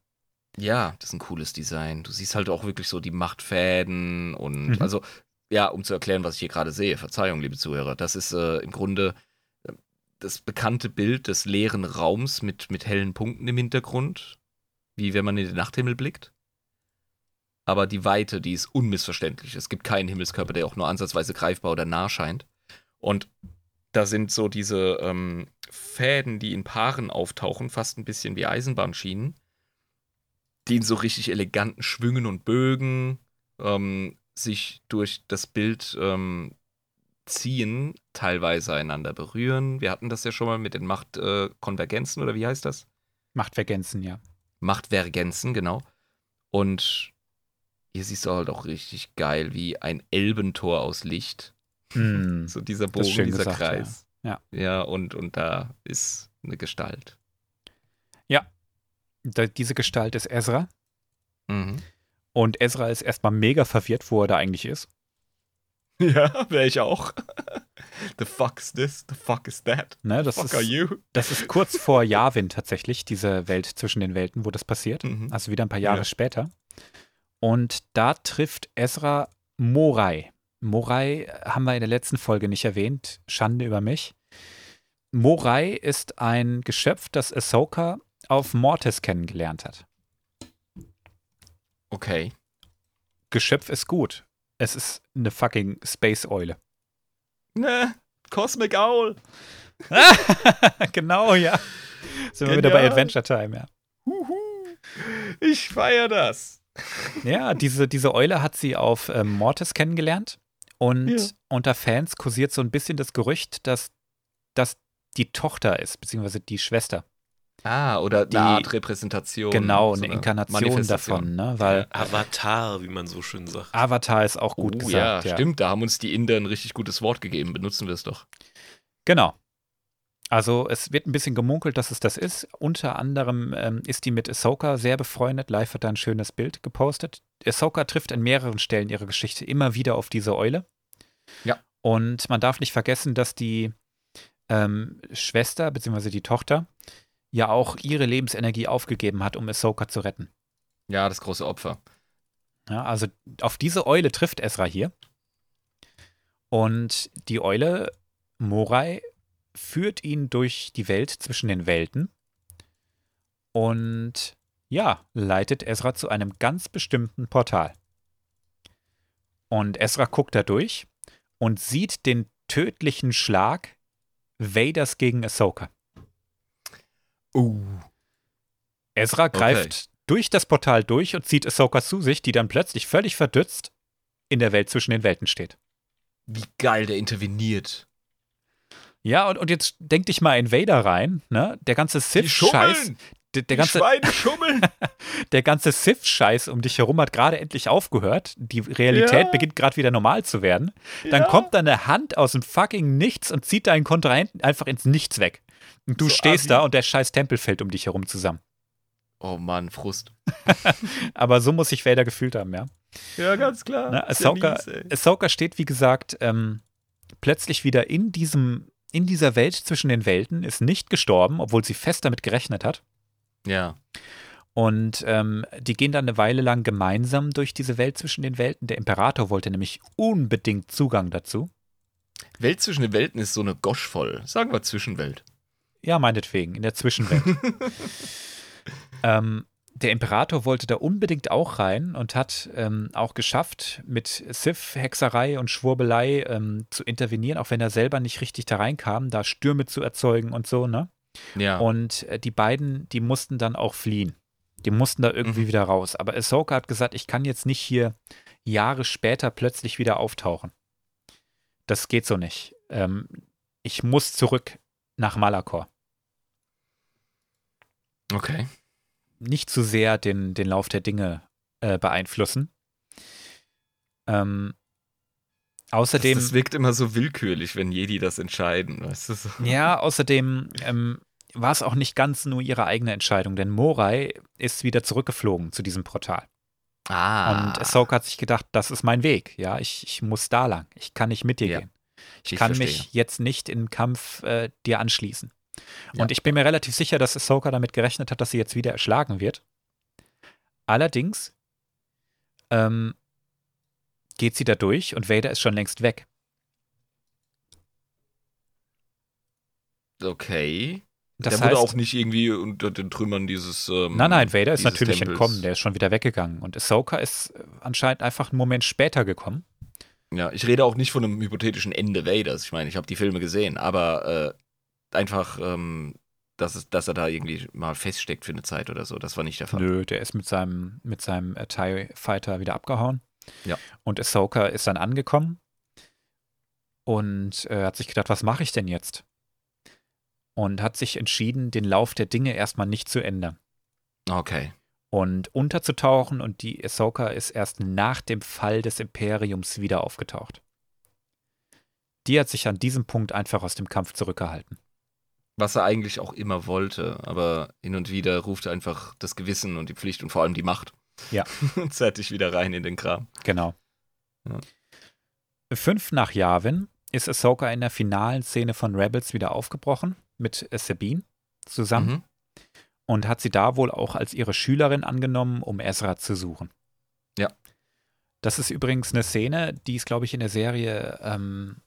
Ja, das ist ein cooles Design. Du siehst halt auch wirklich so die Machtfäden und Mhm. also, ja, um zu erklären, was ich hier gerade sehe, Verzeihung, liebe Zuhörer, das ist äh, im Grunde äh, das bekannte Bild des leeren Raums mit, mit hellen Punkten im Hintergrund, wie wenn man in den Nachthimmel blickt. Aber die Weite, die ist unmissverständlich. Es gibt keinen Himmelskörper, der auch nur ansatzweise greifbar oder nah scheint. Und da sind so diese ähm, Fäden, die in Paaren auftauchen, fast ein bisschen wie Eisenbahnschienen die in so richtig eleganten Schwüngen und Bögen ähm, sich durch das Bild ähm, ziehen, teilweise einander berühren. Wir hatten das ja schon mal mit den Machtkonvergenzen äh, oder wie heißt das? Machtvergenzen, ja. Machtvergenzen, genau. Und hier siehst du halt auch richtig geil, wie ein Elbentor aus Licht. Hm. So dieser Bogen, dieser gesagt, Kreis. ja. Ja, und, und da ist eine Gestalt. Da, diese Gestalt ist Ezra. Mhm. Und Ezra ist erstmal mega verwirrt, wo er da eigentlich ist. (laughs) Ja, wäre ich auch. (laughs) The fuck is this? The fuck is that? Ne, das, fuck are ist, you? das ist kurz vor (laughs) Yavin tatsächlich, diese Welt zwischen den Welten, wo das passiert. Mhm. Also wieder ein paar Jahre Ja. später. Und da trifft Ezra Morai. Morai haben wir in der letzten Folge nicht erwähnt. Schande über mich. Morai ist ein Geschöpf, das Ahsoka auf Mortis kennengelernt hat. Okay. Geschöpf ist gut. Es ist eine fucking Space-Eule. Ne, Cosmic Owl. (laughs) genau, ja. Sind wir wieder bei Genial. Adventure Time, ja. Ich feier das. Ja, diese, diese Eule hat sie auf ähm, Mortis kennengelernt. Und Ja. unter Fans kursiert so ein bisschen das Gerücht, dass das die Tochter ist, beziehungsweise die Schwester. Ah, oder Die- eine Art Repräsentation. genau, so eine Inkarnation davon, ne? Weil Avatar, wie man so schön sagt. Avatar ist auch gut oh, gesagt. ja, Ja, stimmt. Da haben uns die Inder ein richtig gutes Wort gegeben. Benutzen wir es doch. Genau. Also es wird ein bisschen gemunkelt, dass es das ist. Unter anderem ähm, ist die mit Ahsoka sehr befreundet. Live hat da ein schönes Bild gepostet. Ahsoka trifft an mehreren Stellen ihrer Geschichte immer wieder auf diese Eule. Ja. Und man darf nicht vergessen, dass die ähm, Schwester bzw. die Tochter ja auch ihre Lebensenergie aufgegeben hat, um Ahsoka zu retten. Ja, das große Opfer. Ja, also auf diese Eule trifft Ezra hier. Und die Eule, Morai, führt ihn durch die Welt zwischen den Welten und ja, leitet Ezra zu einem ganz bestimmten Portal. Und Ezra guckt da durch und sieht den tödlichen Schlag Vaders gegen Ahsoka. Uh. Ezra greift durch das Portal durch und zieht Ahsoka zu sich, die dann plötzlich völlig verdützt in der Welt zwischen den Welten steht. Wie geil der interveniert. Ja, und, und jetzt denk dich mal in Vader rein, ne? Der ganze Sith-Scheiß, der, der, ganze, (laughs) der ganze Sith-Scheiß um dich herum hat gerade endlich aufgehört. Die Realität Ja. beginnt gerade wieder normal zu werden. Dann Ja. kommt da eine Hand aus dem fucking Nichts und zieht deinen Kontrahenten einfach ins Nichts weg. Und du So stehst assi. da und der scheiß Tempel fällt um dich herum zusammen. Oh Mann, Frust. (laughs) Aber so muss sich Vader gefühlt haben, ja. Ja, ganz klar. Ne, Ist ja Ahsoka, mies. Ahsoka steht, wie gesagt, ähm, plötzlich wieder in diesem, in dieser Welt zwischen den Welten, ist nicht gestorben, obwohl sie fest damit gerechnet hat. Ja. Und ähm, die gehen dann eine Weile lang gemeinsam durch diese Welt zwischen den Welten. Der Imperator wollte nämlich unbedingt Zugang dazu. Welt zwischen den Welten ist so eine Gosch voll. Sagen wir Zwischenwelt. Ja, meinetwegen, in der Zwischenwelt. (laughs) ähm, der Imperator wollte da unbedingt auch rein und hat ähm, auch geschafft, mit Sith-Hexerei und Schwurbelei ähm, zu intervenieren, auch wenn er selber nicht richtig da reinkam, da Stürme zu erzeugen und so, ne? Ja. Und äh, die beiden, die mussten dann auch fliehen. Die mussten da irgendwie Mhm. wieder raus. Aber Ahsoka hat gesagt, ich kann jetzt nicht hier Jahre später plötzlich wieder auftauchen. Das geht so nicht. Ähm, ich muss zurück nach Malakor. okay. Nicht zu sehr den, den Lauf der Dinge äh, beeinflussen. Ähm, außerdem. das, das wirkt immer so willkürlich, wenn Jedi das entscheiden. Weißt du? So. Ja, außerdem ähm, war es auch nicht ganz nur ihre eigene Entscheidung, denn Morai ist wieder zurückgeflogen zu diesem Portal. Ah. Und Ahsoka hat sich gedacht, das ist mein Weg. Ja, ich, ich muss da lang. Ich kann nicht mit dir Ja, gehen. Ich, ich kann verstehe. mich jetzt nicht im Kampf äh, dir anschließen. Ja. Und ich bin mir relativ sicher, dass Ahsoka damit gerechnet hat, dass sie jetzt wieder erschlagen wird. Allerdings ähm, geht sie da durch und Vader ist schon längst weg. Okay. Das der wurde heißt, auch nicht irgendwie unter den Trümmern dieses. Ähm, Nein, nein, Vader ist natürlich Tempels. entkommen, der ist schon wieder weggegangen. Und Ahsoka ist äh, anscheinend einfach einen Moment später gekommen. Ja, ich rede auch nicht von einem hypothetischen Ende Vaders. Ich meine, ich habe die Filme gesehen, aber äh, einfach, ähm, dass, es, dass er da irgendwie mal feststeckt für eine Zeit oder so. Das war nicht der Fall. Nö, der ist mit seinem, mit seinem äh, TIE Fighter wieder abgehauen. Ja. Und Ahsoka ist dann angekommen und äh, hat sich gedacht, was mache ich denn jetzt? Und hat sich entschieden, den Lauf der Dinge erstmal nicht zu ändern Okay. und unterzutauchen und die Ahsoka ist erst nach dem Fall des Imperiums wieder aufgetaucht. Die hat sich an diesem Punkt einfach aus dem Kampf zurückgehalten. Was er eigentlich auch immer wollte, aber hin und wieder ruft er einfach das Gewissen und die Pflicht und vor allem die Macht. Ja. (laughs) und zerrt dich wieder rein in den Kram. Genau. Ja. Fünf nach Yavin ist Ahsoka in der finalen Szene von Rebels wieder aufgebrochen mit Sabine zusammen Mhm. und hat sie da wohl auch als ihre Schülerin angenommen, um Ezra zu suchen. Ja. Das ist übrigens eine Szene, die ist, glaube ich, in der Serie ähm,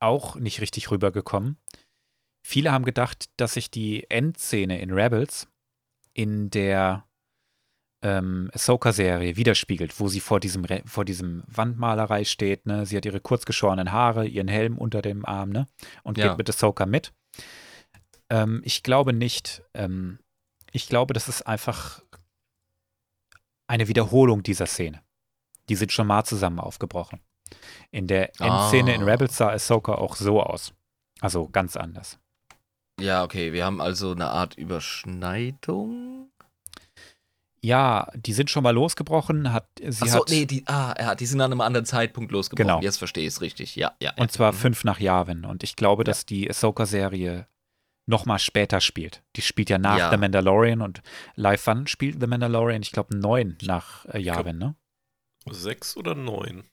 auch nicht richtig rübergekommen. Viele haben gedacht, dass sich die Endszene in Rebels in der ähm, Ahsoka-Serie widerspiegelt, wo sie vor diesem, Re vor diesem Wandmalerei steht. Ne? Sie hat ihre kurzgeschorenen Haare, ihren Helm unter dem Arm ne? und Ja. geht mit Ahsoka mit. Ähm, ich glaube nicht. Ähm, ich glaube, das ist einfach eine Wiederholung dieser Szene. Die sind schon mal zusammen aufgebrochen. In der Endszene in Ah. Rebels sah Ahsoka auch so aus. Also ganz anders. Ja, okay, wir haben also eine Art Überschneidung. Ja, die sind schon mal losgebrochen, hat sie Achso, hat nee, die, ah, ja, die sind an einem anderen Zeitpunkt losgebrochen. Genau. Jetzt verstehe ich es richtig. Ja, ja. ja. Und zwar Mhm. fünf nach Yavin. Und ich glaube, dass die Ahsoka-Serie noch mal später spielt. Die spielt ja nach Ja. The Mandalorian und Live Fun spielt The Mandalorian, ich glaube, neun nach äh, Yavin, ne? Sechs oder neun?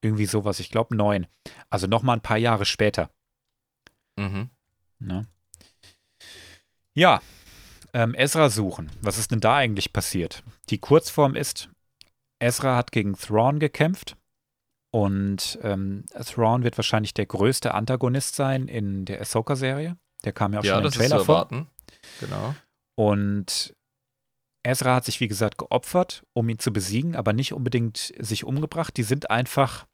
Irgendwie sowas, ich glaube neun. Also noch mal ein paar Jahre später. Mhm. Ne? Ja, ähm, Ezra suchen. Was ist denn da eigentlich passiert? Die Kurzform ist, Ezra hat gegen Thrawn gekämpft und ähm, Thrawn wird wahrscheinlich der größte Antagonist sein in der Ahsoka-Serie. Der kam ja auch Ja, schon im Trailer vor. Genau. Und Ezra hat sich, wie gesagt, geopfert, um ihn zu besiegen, aber nicht unbedingt sich umgebracht. Die sind einfach.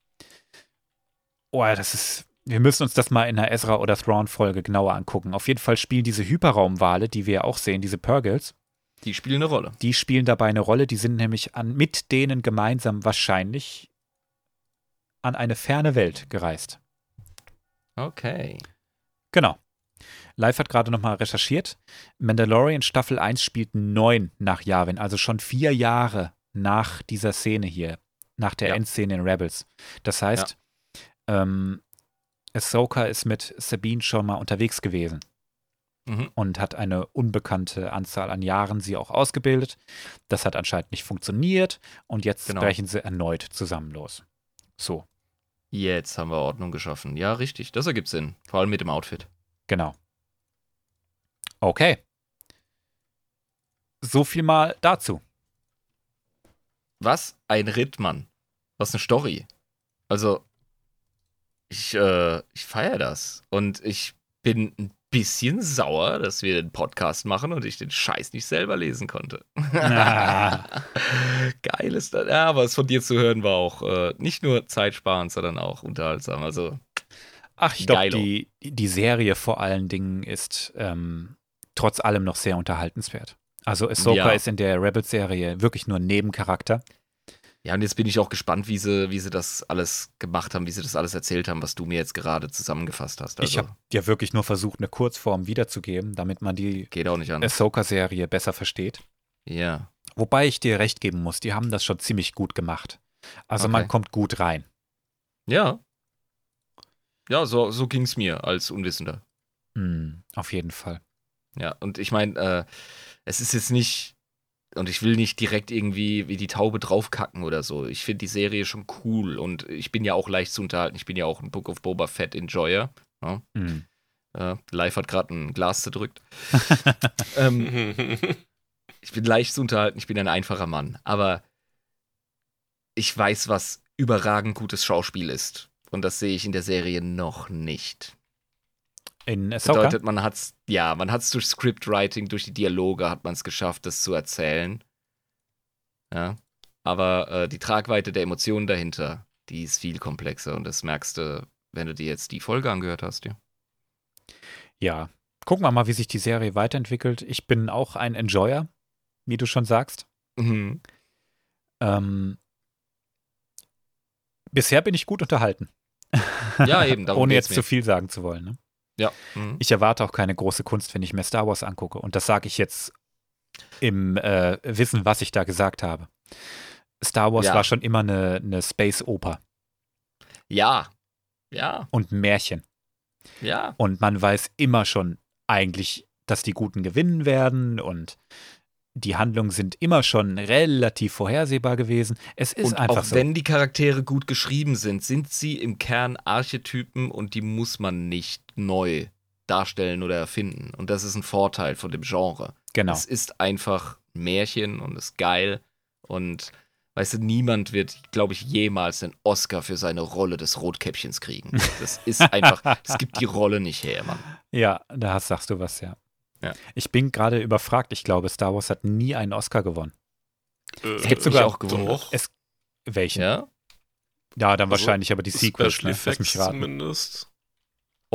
Oh, das ist. Wir müssen uns das mal in einer Ezra- oder Thrawn-Folge genauer angucken. Auf jeden Fall spielen diese Hyperraumwale, die wir auch sehen, diese Purgles, Die spielen eine Rolle. die spielen dabei eine Rolle. Die sind nämlich an, mit denen gemeinsam wahrscheinlich an eine ferne Welt gereist. Okay. Genau. Live hat gerade nochmal recherchiert. Mandalorian Staffel 1 spielt neun nach Yavin, also schon vier Jahre nach dieser Szene hier, nach der Ja. Endszene in Rebels. Das heißt, ähm, Ahsoka ist mit Sabine schon mal unterwegs gewesen Mhm. und hat eine unbekannte Anzahl an Jahren sie auch ausgebildet. Das hat anscheinend nicht funktioniert und jetzt Genau. brechen sie erneut zusammen los. So, Jetzt haben wir Ordnung geschaffen. Ja, richtig. Das ergibt Sinn. Vor allem mit dem Outfit. genau. Okay. So viel mal dazu. Was ein Ritt, Mann. Was eine Story. Also, ich, äh, ich feiere das. Und ich bin ein bisschen sauer, dass wir den Podcast machen und ich den Scheiß nicht selber lesen konnte. Ah. (laughs) Geil ist das. Ja, aber es von dir zu hören war auch äh, nicht nur zeitsparend, sondern auch unterhaltsam. Also, Ach, ich glaube, die, die Serie vor allen Dingen ist ähm, trotz allem noch sehr unterhaltenswert. Also Ahsoka Ja. ist in der Rebels-Serie wirklich nur ein Nebencharakter. Ja, und jetzt bin ich auch gespannt, wie sie, wie sie das alles gemacht haben, wie sie das alles erzählt haben, was du mir jetzt gerade zusammengefasst hast. Also, ich habe ja wirklich nur versucht, eine Kurzform wiederzugeben, damit man die geht auch nicht an. Ahsoka-Serie besser versteht. Ja. Wobei ich dir recht geben muss, die haben das schon ziemlich gut gemacht. Also man Okay. kommt gut rein. Ja. Ja, so, so ging es mir als Unwissender. Hm, auf jeden Fall. Ja, und ich meine, äh, es ist jetzt nicht, und ich will nicht direkt irgendwie wie die Taube draufkacken oder so. Ich finde die Serie schon cool und ich bin ja auch leicht zu unterhalten. Ich bin ja auch ein Book of Boba Fett Enjoyer. Hm. Äh, Live hat gerade ein Glas zerdrückt. (laughs) ähm, (laughs) ich bin leicht zu unterhalten, ich bin ein einfacher Mann. Aber ich weiß, was überragend gutes Schauspiel ist. Und das sehe ich in der Serie noch nicht. In Ahsoka? Bedeutet, man hat's, ja, man hat's durch Scriptwriting, durch die Dialoge hat man es geschafft, das zu erzählen. Ja. Aber äh, die Tragweite der Emotionen dahinter, die ist viel komplexer und das merkst du, wenn du dir jetzt die Folge angehört hast, ja. Ja. Gucken wir mal, wie sich die Serie weiterentwickelt. Ich bin auch ein Enjoyer, wie du schon sagst. Mhm. Ähm, bisher bin ich gut unterhalten. Ja, eben. (laughs) Ohne jetzt mir. zu viel sagen zu wollen. Ne? Ja. Mhm. Ich erwarte auch keine große Kunst, wenn ich mir Star Wars angucke. Und das sage ich jetzt im äh, Wissen, was ich da gesagt habe. Star Wars Ja. war schon immer eine, eine Space-Oper ja. Ja. und ein Märchen. Ja. Und man weiß immer schon eigentlich, dass die Guten gewinnen werden und die Handlungen sind immer schon relativ vorhersehbar gewesen. Es ist und einfach auch so. wenn die Charaktere gut geschrieben sind, sind sie im Kern Archetypen und die muss man nicht neu darstellen oder erfinden. Und das ist ein Vorteil von dem Genre. genau. Es ist einfach ein Märchen und ist geil. Und weißt du, niemand wird, glaube ich, jemals einen Oscar für seine Rolle des Rotkäppchens kriegen. (laughs) Das ist einfach, es gibt die Rolle nicht her, Mann. Ja, da hast, sagst du was, ja. Ja. Ich bin gerade überfragt. Ich glaube, Star Wars hat nie einen Oscar gewonnen. Äh, gibt sogar- auch gewonnen. Doch. Es, welchen? Ja, Ja, dann wahrscheinlich aber die Sequels. Special Ne? Lass mich Effects raten. zumindest.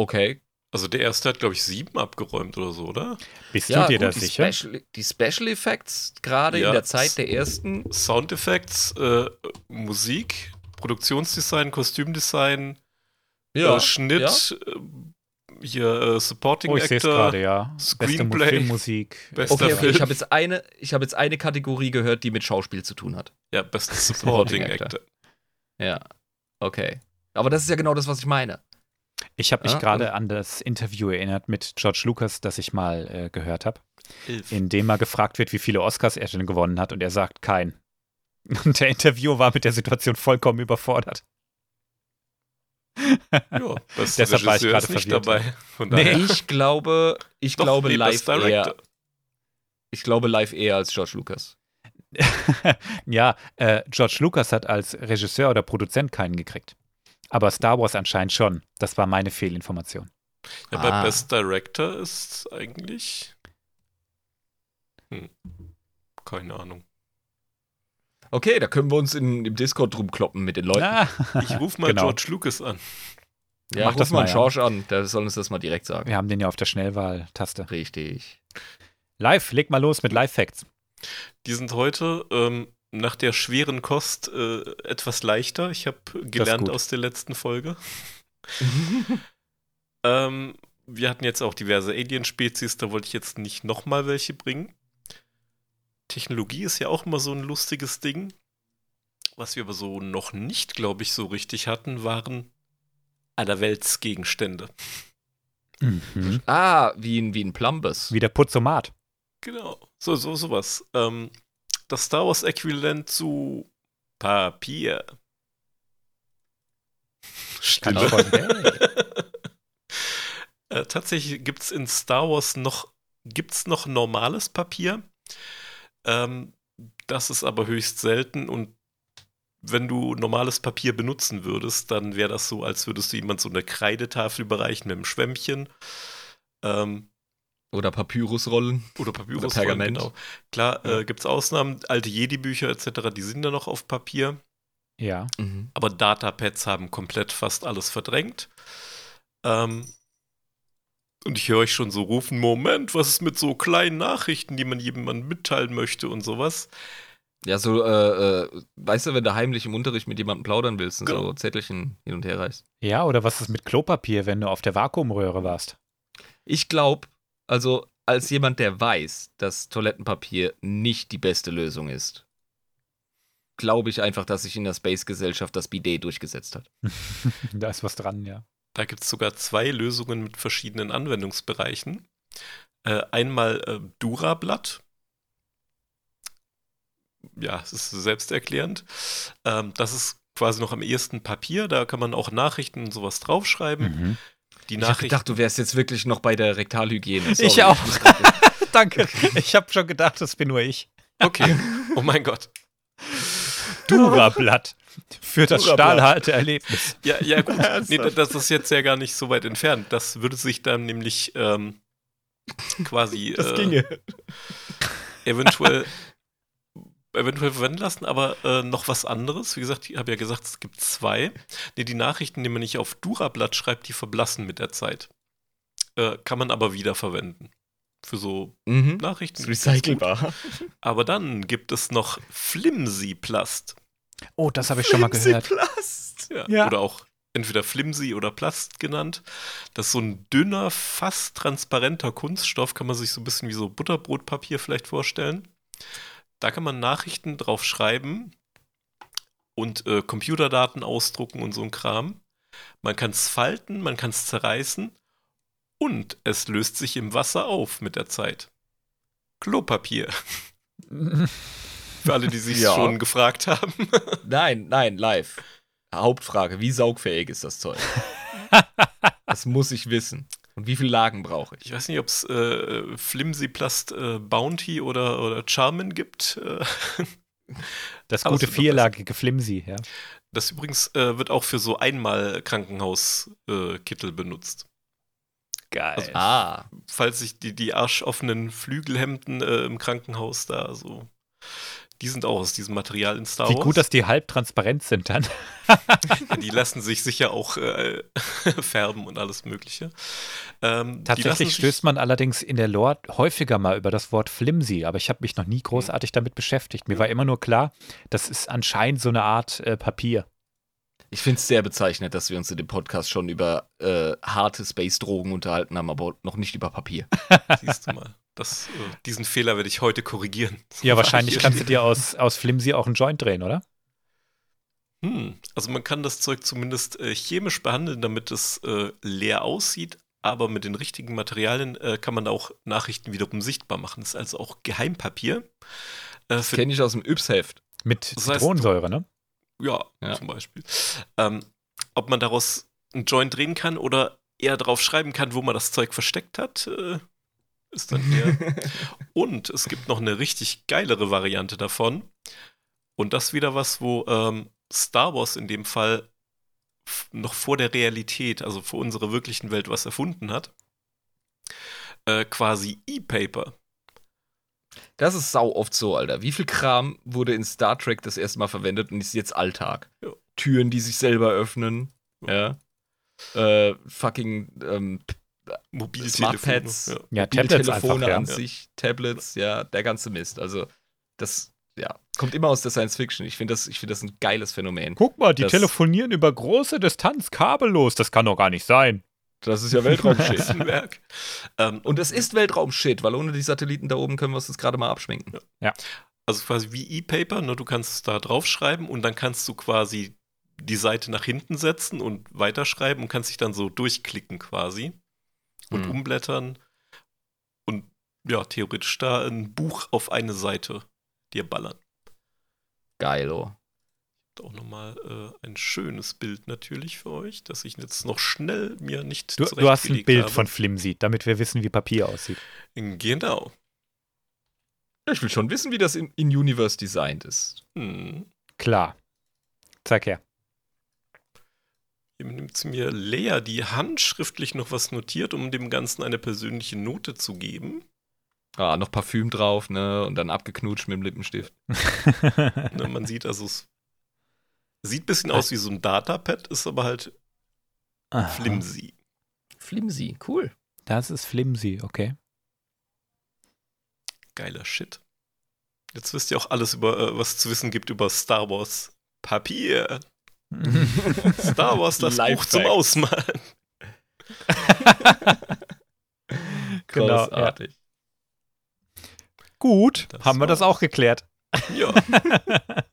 Okay. Also der erste hat, glaube ich, sieben abgeräumt oder so, oder? Bist Ja, du dir gut, da die sicher? Special, die Special Effects, gerade Ja. in der Zeit der ersten, Soundeffects, äh, Musik, Produktionsdesign, Kostümdesign, ja, äh, Schnitt, ja. äh, hier äh, Supporting Oh, ich sehe es Actor, gerade, ja. Beste Screenplay. Filmmusik. Bester Okay, okay, Film. ich habe jetzt eine, ich habe jetzt eine Kategorie gehört, die mit Schauspiel zu tun hat. ja, Best (laughs) Supporting Supporting Actor. Ja, okay. Aber das ist ja genau das, was ich meine. Ich habe mich Ja, gerade und- an das Interview erinnert mit George Lucas, das ich mal äh, gehört habe, in dem mal gefragt wird, wie viele Oscars er denn gewonnen hat und er sagt keinen. (laughs) Und der Interviewer war mit der Situation vollkommen überfordert. Ja, bester (laughs) Deshalb war ich gerade nicht dabei. Von Nee. Ich glaube, ich Doch, glaube live eher, ich glaube live eher als George Lucas. (laughs) ja, äh, George Lucas hat als Regisseur oder Produzent keinen gekriegt. Aber Star Wars anscheinend schon. Das war meine Fehlinformation. Ja, bei Ah. Best Director ist eigentlich. Hm. Keine Ahnung. Okay, da können wir uns in, im Discord drum kloppen mit den Leuten. Ah, Ich rufe mal (laughs) Genau. George Lucas an. ja, mach ruf das mal. George an, der soll uns das mal direkt sagen. wir haben den ja auf der Schnellwahl-Taste. Richtig. Live, leg mal los mit Live-Facts. Die sind heute ähm, nach der schweren Kost äh, etwas leichter. Ich habe gelernt aus der letzten Folge. (laughs) ähm, wir hatten jetzt auch diverse Alien-Spezies, da wollte ich jetzt nicht nochmal welche bringen. Technologie ist ja auch immer so ein lustiges Ding. Was wir aber so noch nicht, glaube ich, so richtig hatten, waren Allerweltsgegenstände. Mhm. ah, wie ein, wie ein Plumbus. Wie der Putzomat. Genau, so, so, sowas. Ähm, das Star Wars-Äquivalent zu Papier. Kann Stille. (laughs) äh, tatsächlich gibt es in Star Wars noch, gibt's noch normales Papier. Ähm, das ist aber höchst selten und wenn du normales Papier benutzen würdest, dann wäre das so, als würdest du jemand so eine Kreidetafel überreichen mit einem Schwämmchen. Ähm, Oder Papyrusrollen. oder Papyrus. Oder Pergament. Genau. Klar, Ja. äh, gibt es Ausnahmen. Alte Jedi-Bücher etc., die sind da noch auf Papier. Ja. Mhm. Aber Datapads haben komplett fast alles verdrängt. Ähm, und ich höre euch schon so rufen: Moment, was ist mit so kleinen Nachrichten, die man jemandem mitteilen möchte und sowas? Ja, so, äh, äh, weißt du, wenn du heimlich im Unterricht mit jemandem plaudern willst und Genau. so Zettelchen hin und her reißt. Ja, oder was ist mit Klopapier, wenn du auf der Vakuumröhre warst? Ich glaube, also als jemand, der weiß, dass Toilettenpapier nicht die beste Lösung ist, glaube ich einfach, dass sich in der Space-Gesellschaft das Bidet durchgesetzt hat. (laughs) da ist was dran, ja. Da gibt es sogar zwei Lösungen mit verschiedenen Anwendungsbereichen. Äh, einmal äh, Durablatt. Ja, es ist selbsterklärend. Ähm, das ist quasi noch am ehesten Papier. Da kann man auch Nachrichten und sowas draufschreiben. Mhm. Die Ich habe Nachrichten. gedacht, du wärst jetzt wirklich noch bei der Rektalhygiene. Sorry. Ich auch. grad- (laughs) Danke. (laughs) (laughs) Ich habe schon gedacht, das bin nur ich. Okay. Oh mein Gott. Durablatt. Für das stahlharte Erlebnis. Ja, ja, gut. Nee, da- das ist jetzt ja gar nicht so weit entfernt. Das würde sich dann nämlich ähm, quasi äh, eventuell, eventuell verwenden lassen, aber äh, noch was anderes. Wie gesagt, ich habe ja gesagt, es gibt zwei. Nee, die Nachrichten, die man nicht auf Durablatt schreibt, die verblassen mit der Zeit. Äh, kann man aber wiederverwenden. Für so Mhm. Nachrichten. Ist recycelbar. (laughs) Aber dann gibt es noch Flimsy-Plast. Oh, das habe ich schon mal gehört. Plast. Ja. Ja. Oder auch entweder Flimsy oder Plast genannt. Das ist so ein dünner, fast transparenter Kunststoff, kann man sich so ein bisschen wie so Butterbrotpapier vielleicht vorstellen. Da kann man Nachrichten drauf schreiben und äh, Computerdaten ausdrucken und so ein Kram. Man kann es falten, man kann es zerreißen und es löst sich im Wasser auf mit der Zeit. Klopapier. Für alle, die sich (laughs) Ja. schon gefragt haben. (laughs) Nein, nein, live. Hauptfrage, wie saugfähig ist das Zeug? (laughs) das muss ich wissen. Und wie viele Lagen brauche ich? Ich weiß nicht, ob es äh, Flimsy Plast äh, Bounty oder, oder Charmin gibt. Äh, (laughs) Das gute vierlagige Flimsy, ja. das übrigens äh, wird auch für so einmal Krankenhauskittel äh, benutzt. Geil. Ah, Falls sich die, die arschoffenen Flügelhemden äh, im Krankenhaus da so. Die sind auch aus diesem Material in Star Wie Wars. gut, dass die halb transparent sind dann. (laughs) Ja, die lassen sich sicher auch äh, (laughs) färben und alles Mögliche. Ähm, Tatsächlich stößt man allerdings in der Lore häufiger mal über das Wort Flimsy, aber ich habe mich noch nie großartig damit beschäftigt. Mir war immer nur klar, das ist anscheinend so eine Art äh, Papier. ich finde es sehr bezeichnend, dass wir uns in dem Podcast schon über äh, harte Space-Drogen unterhalten haben, aber noch nicht über Papier. (laughs) Siehst du mal. Das, äh, diesen Fehler werde ich heute korrigieren. Ja, (laughs) wahrscheinlich kannst du dir aus, aus Flimsy auch einen Joint drehen, oder? Hm, also man kann das Zeug zumindest äh, chemisch behandeln, damit es äh, leer aussieht, aber mit den richtigen Materialien äh, kann man da auch Nachrichten wiederum sichtbar machen. Das ist also auch Geheimpapier. Äh, Das kenne ich aus dem Yps-Heft. Mit Das heißt, Zitronensäure, ne? ja, Ja. zum Beispiel. Ähm, ob man daraus einen Joint drehen kann oder eher drauf schreiben kann, wo man das Zeug versteckt hat, äh, ist dann eher. (laughs) Und es gibt noch eine richtig geilere Variante davon. Und das wieder was, wo ähm, Star Wars in dem Fall noch vor der Realität, also vor unserer wirklichen Welt, was erfunden hat. Äh, quasi E-Paper. Das ist sau oft so, Alter. Wie viel Kram wurde in Star Trek das erste Mal verwendet und ist jetzt Alltag? Ja. Türen, die sich selber öffnen. Ja. Äh, fucking ähm, Mobiltelefone. Smartpads, Ja. Ja, Tablets Telefone einfach, ja. an sich, Tablets, ja, der ganze Mist. Also, das, ja, kommt immer aus der Science Fiction. Ich finde das, ich finde das ein geiles Phänomen. Guck mal, die Das- telefonieren über große Distanz kabellos. Das kann doch gar nicht sein. Das ist ja Weltraumshit. (laughs) Ähm, Und es ist Weltraumshit, weil ohne die Satelliten da oben können wir uns das gerade mal abschminken. Also quasi wie E-Paper, nur du kannst es da draufschreiben und dann kannst du quasi die Seite nach hinten setzen und weiterschreiben und kannst dich dann so durchklicken quasi und Mhm. umblättern und ja, theoretisch da ein Buch auf eine Seite dir ballern. Geil, oh. Auch nochmal äh, ein schönes Bild natürlich für euch, dass ich jetzt noch schnell mir nicht Du, du hast ein Bild habe. von Flimsy, damit wir wissen, wie Papier aussieht. Genau. Ich will schon wissen, wie das in, in Universe designt ist. Hm. Klar. Zeig her. Hier nimmt mir Lea, die handschriftlich noch was notiert, um dem Ganzen eine persönliche Note zu geben. Ah, noch Parfüm drauf, ne? Und dann abgeknutscht mit dem Lippenstift. (laughs) (laughs) Ne, man sieht also, es sieht ein bisschen aus wie so ein Datapad, ist aber halt Aha. flimsy. Flimsy, cool. Das ist Flimsy, okay. Geiler Shit. Jetzt wisst ihr auch alles über, äh, was zu wissen gibt über Star Wars Papier. (laughs) Star Wars, das Buch zum Ausmalen. (laughs) Genau, ja. Großartig. Gut, Das haben wir das auch geklärt. Ja. (laughs)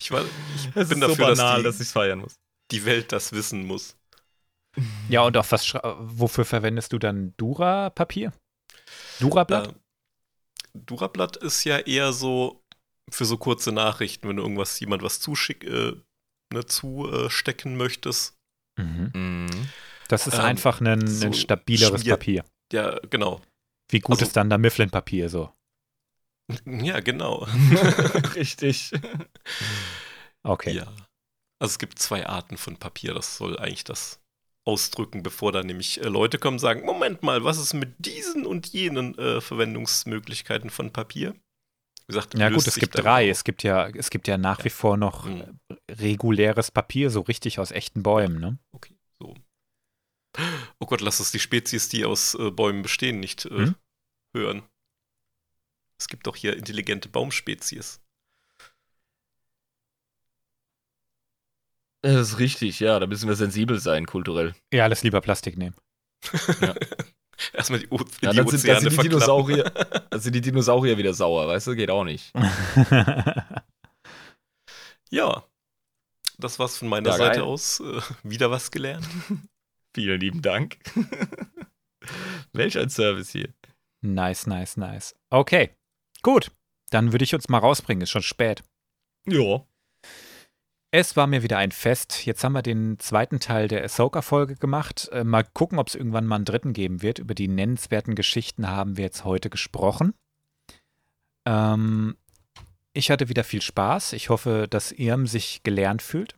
Ich, war, ich Das bin so dafür, banal, dass dass die, ich feiern muss. die Welt das wissen muss. Ja, und auf was, wofür verwendest du dann Dura-Papier? Dura-Blatt? Äh, Durablatt ist ja eher so für so kurze Nachrichten, wenn du irgendwas, jemand was zuschick, äh, ne, zustecken möchtest. Mhm. Mhm. Das ist ähm, einfach ein, so ein stabileres Schmier- Papier. Ja, genau. Wie gut also- ist dann da Mifflin-Papier so? (laughs) Ja, genau. (laughs) Richtig. Okay. Ja. Also es gibt zwei Arten von Papier. Das soll eigentlich das ausdrücken, bevor da nämlich äh, Leute kommen und sagen, Moment mal, was ist mit diesen und jenen äh, Verwendungsmöglichkeiten von Papier? Wie gesagt, Ja gut, es gibt drei. auch. Es gibt ja, es gibt ja nach wie vor noch Mhm. reguläres Papier, so richtig aus echten Bäumen, ne? Okay, so. Oh Gott, lass es die Spezies, die aus äh, Bäumen bestehen, nicht äh, Hm? hören. Es gibt doch hier intelligente Baumspezies. Das ist richtig, ja. Da müssen wir sensibel sein, kulturell. Ja, alles lieber Plastik nehmen. (laughs) (laughs) Erstmal die, o Ja, die dann, sind, dann, sind die. Dinosaurier, (laughs) dann sind die Dinosaurier wieder sauer, weißt du? Geht auch nicht. (laughs) Ja, das war's von meiner Ja, Seite geil. aus. Äh, wieder was gelernt. Vielen lieben Dank. Welch ein Service hier. nice, nice, nice. Okay, gut. Dann würde ich uns mal rausbringen. Ist schon spät. Ja. Es war mir wieder ein Fest. Jetzt haben wir den zweiten Teil der Ahsoka-Folge gemacht. Äh, mal gucken, ob es irgendwann mal einen dritten geben wird. Über die nennenswerten Geschichten haben wir jetzt heute gesprochen. Ähm, ich hatte wieder viel Spaß. Ich hoffe, dass Irm sich gelernt fühlt.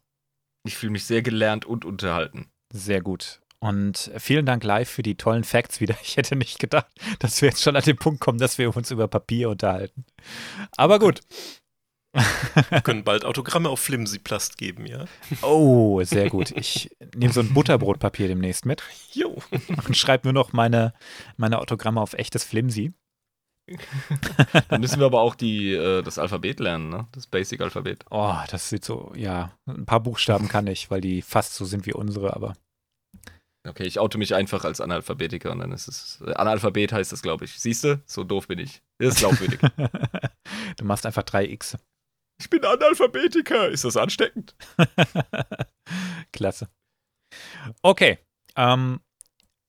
Ich fühle mich sehr gelernt und unterhalten. Sehr gut. Und vielen Dank live für die tollen Facts wieder. (laughs) Ich hätte nicht gedacht, dass wir jetzt schon an den Punkt kommen, dass wir uns über Papier unterhalten. Aber gut. Wir können bald Autogramme auf Flimsyplast geben, ja? Oh, sehr gut. Ich nehme so ein Butterbrotpapier demnächst mit Jo. und schreibe nur noch meine, meine Autogramme auf echtes Flimsy. Dann müssen wir aber auch die, äh, das Alphabet lernen, ne? Das Basic-Alphabet. Oh, das sieht so, ja, ein paar Buchstaben kann ich, weil die fast so sind wie unsere, aber Okay, ich oute mich einfach als Analphabetiker und dann ist es. Analphabet heißt das, glaube ich. Siehst du? So doof bin ich. Das ist glaubwürdig. (laughs) du machst einfach drei X. ich bin Analphabetiker. Ist das ansteckend? (laughs) Klasse. Okay. Ähm,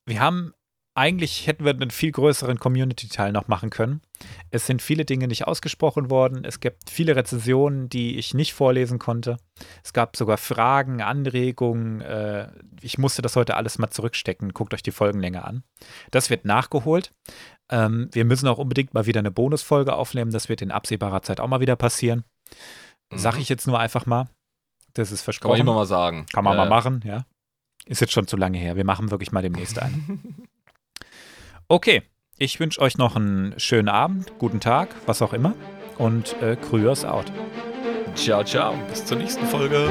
wir haben, eigentlich hätten wir einen viel größeren Community-Teil noch machen können. Es sind viele Dinge nicht ausgesprochen worden. Es gibt viele Rezensionen, die ich nicht vorlesen konnte. Es gab sogar Fragen, Anregungen. Äh, ich musste das heute alles mal zurückstecken. Guckt euch die Folgenlänge an. Das wird nachgeholt. Ähm, wir müssen auch unbedingt mal wieder eine Bonusfolge aufnehmen. Das wird in absehbarer Zeit auch mal wieder passieren. Sag mhm. ich jetzt nur einfach mal. Das ist versprochen. Kann man immer mal sagen. Kann man äh. mal machen, ja. Ist jetzt schon zu lange her. Wir machen wirklich mal demnächst einen. (laughs) Okay, ich wünsche euch noch einen schönen Abend, guten Tag, was auch immer. Und äh, Krüers out. Ciao, ciao. Bis zur nächsten Folge.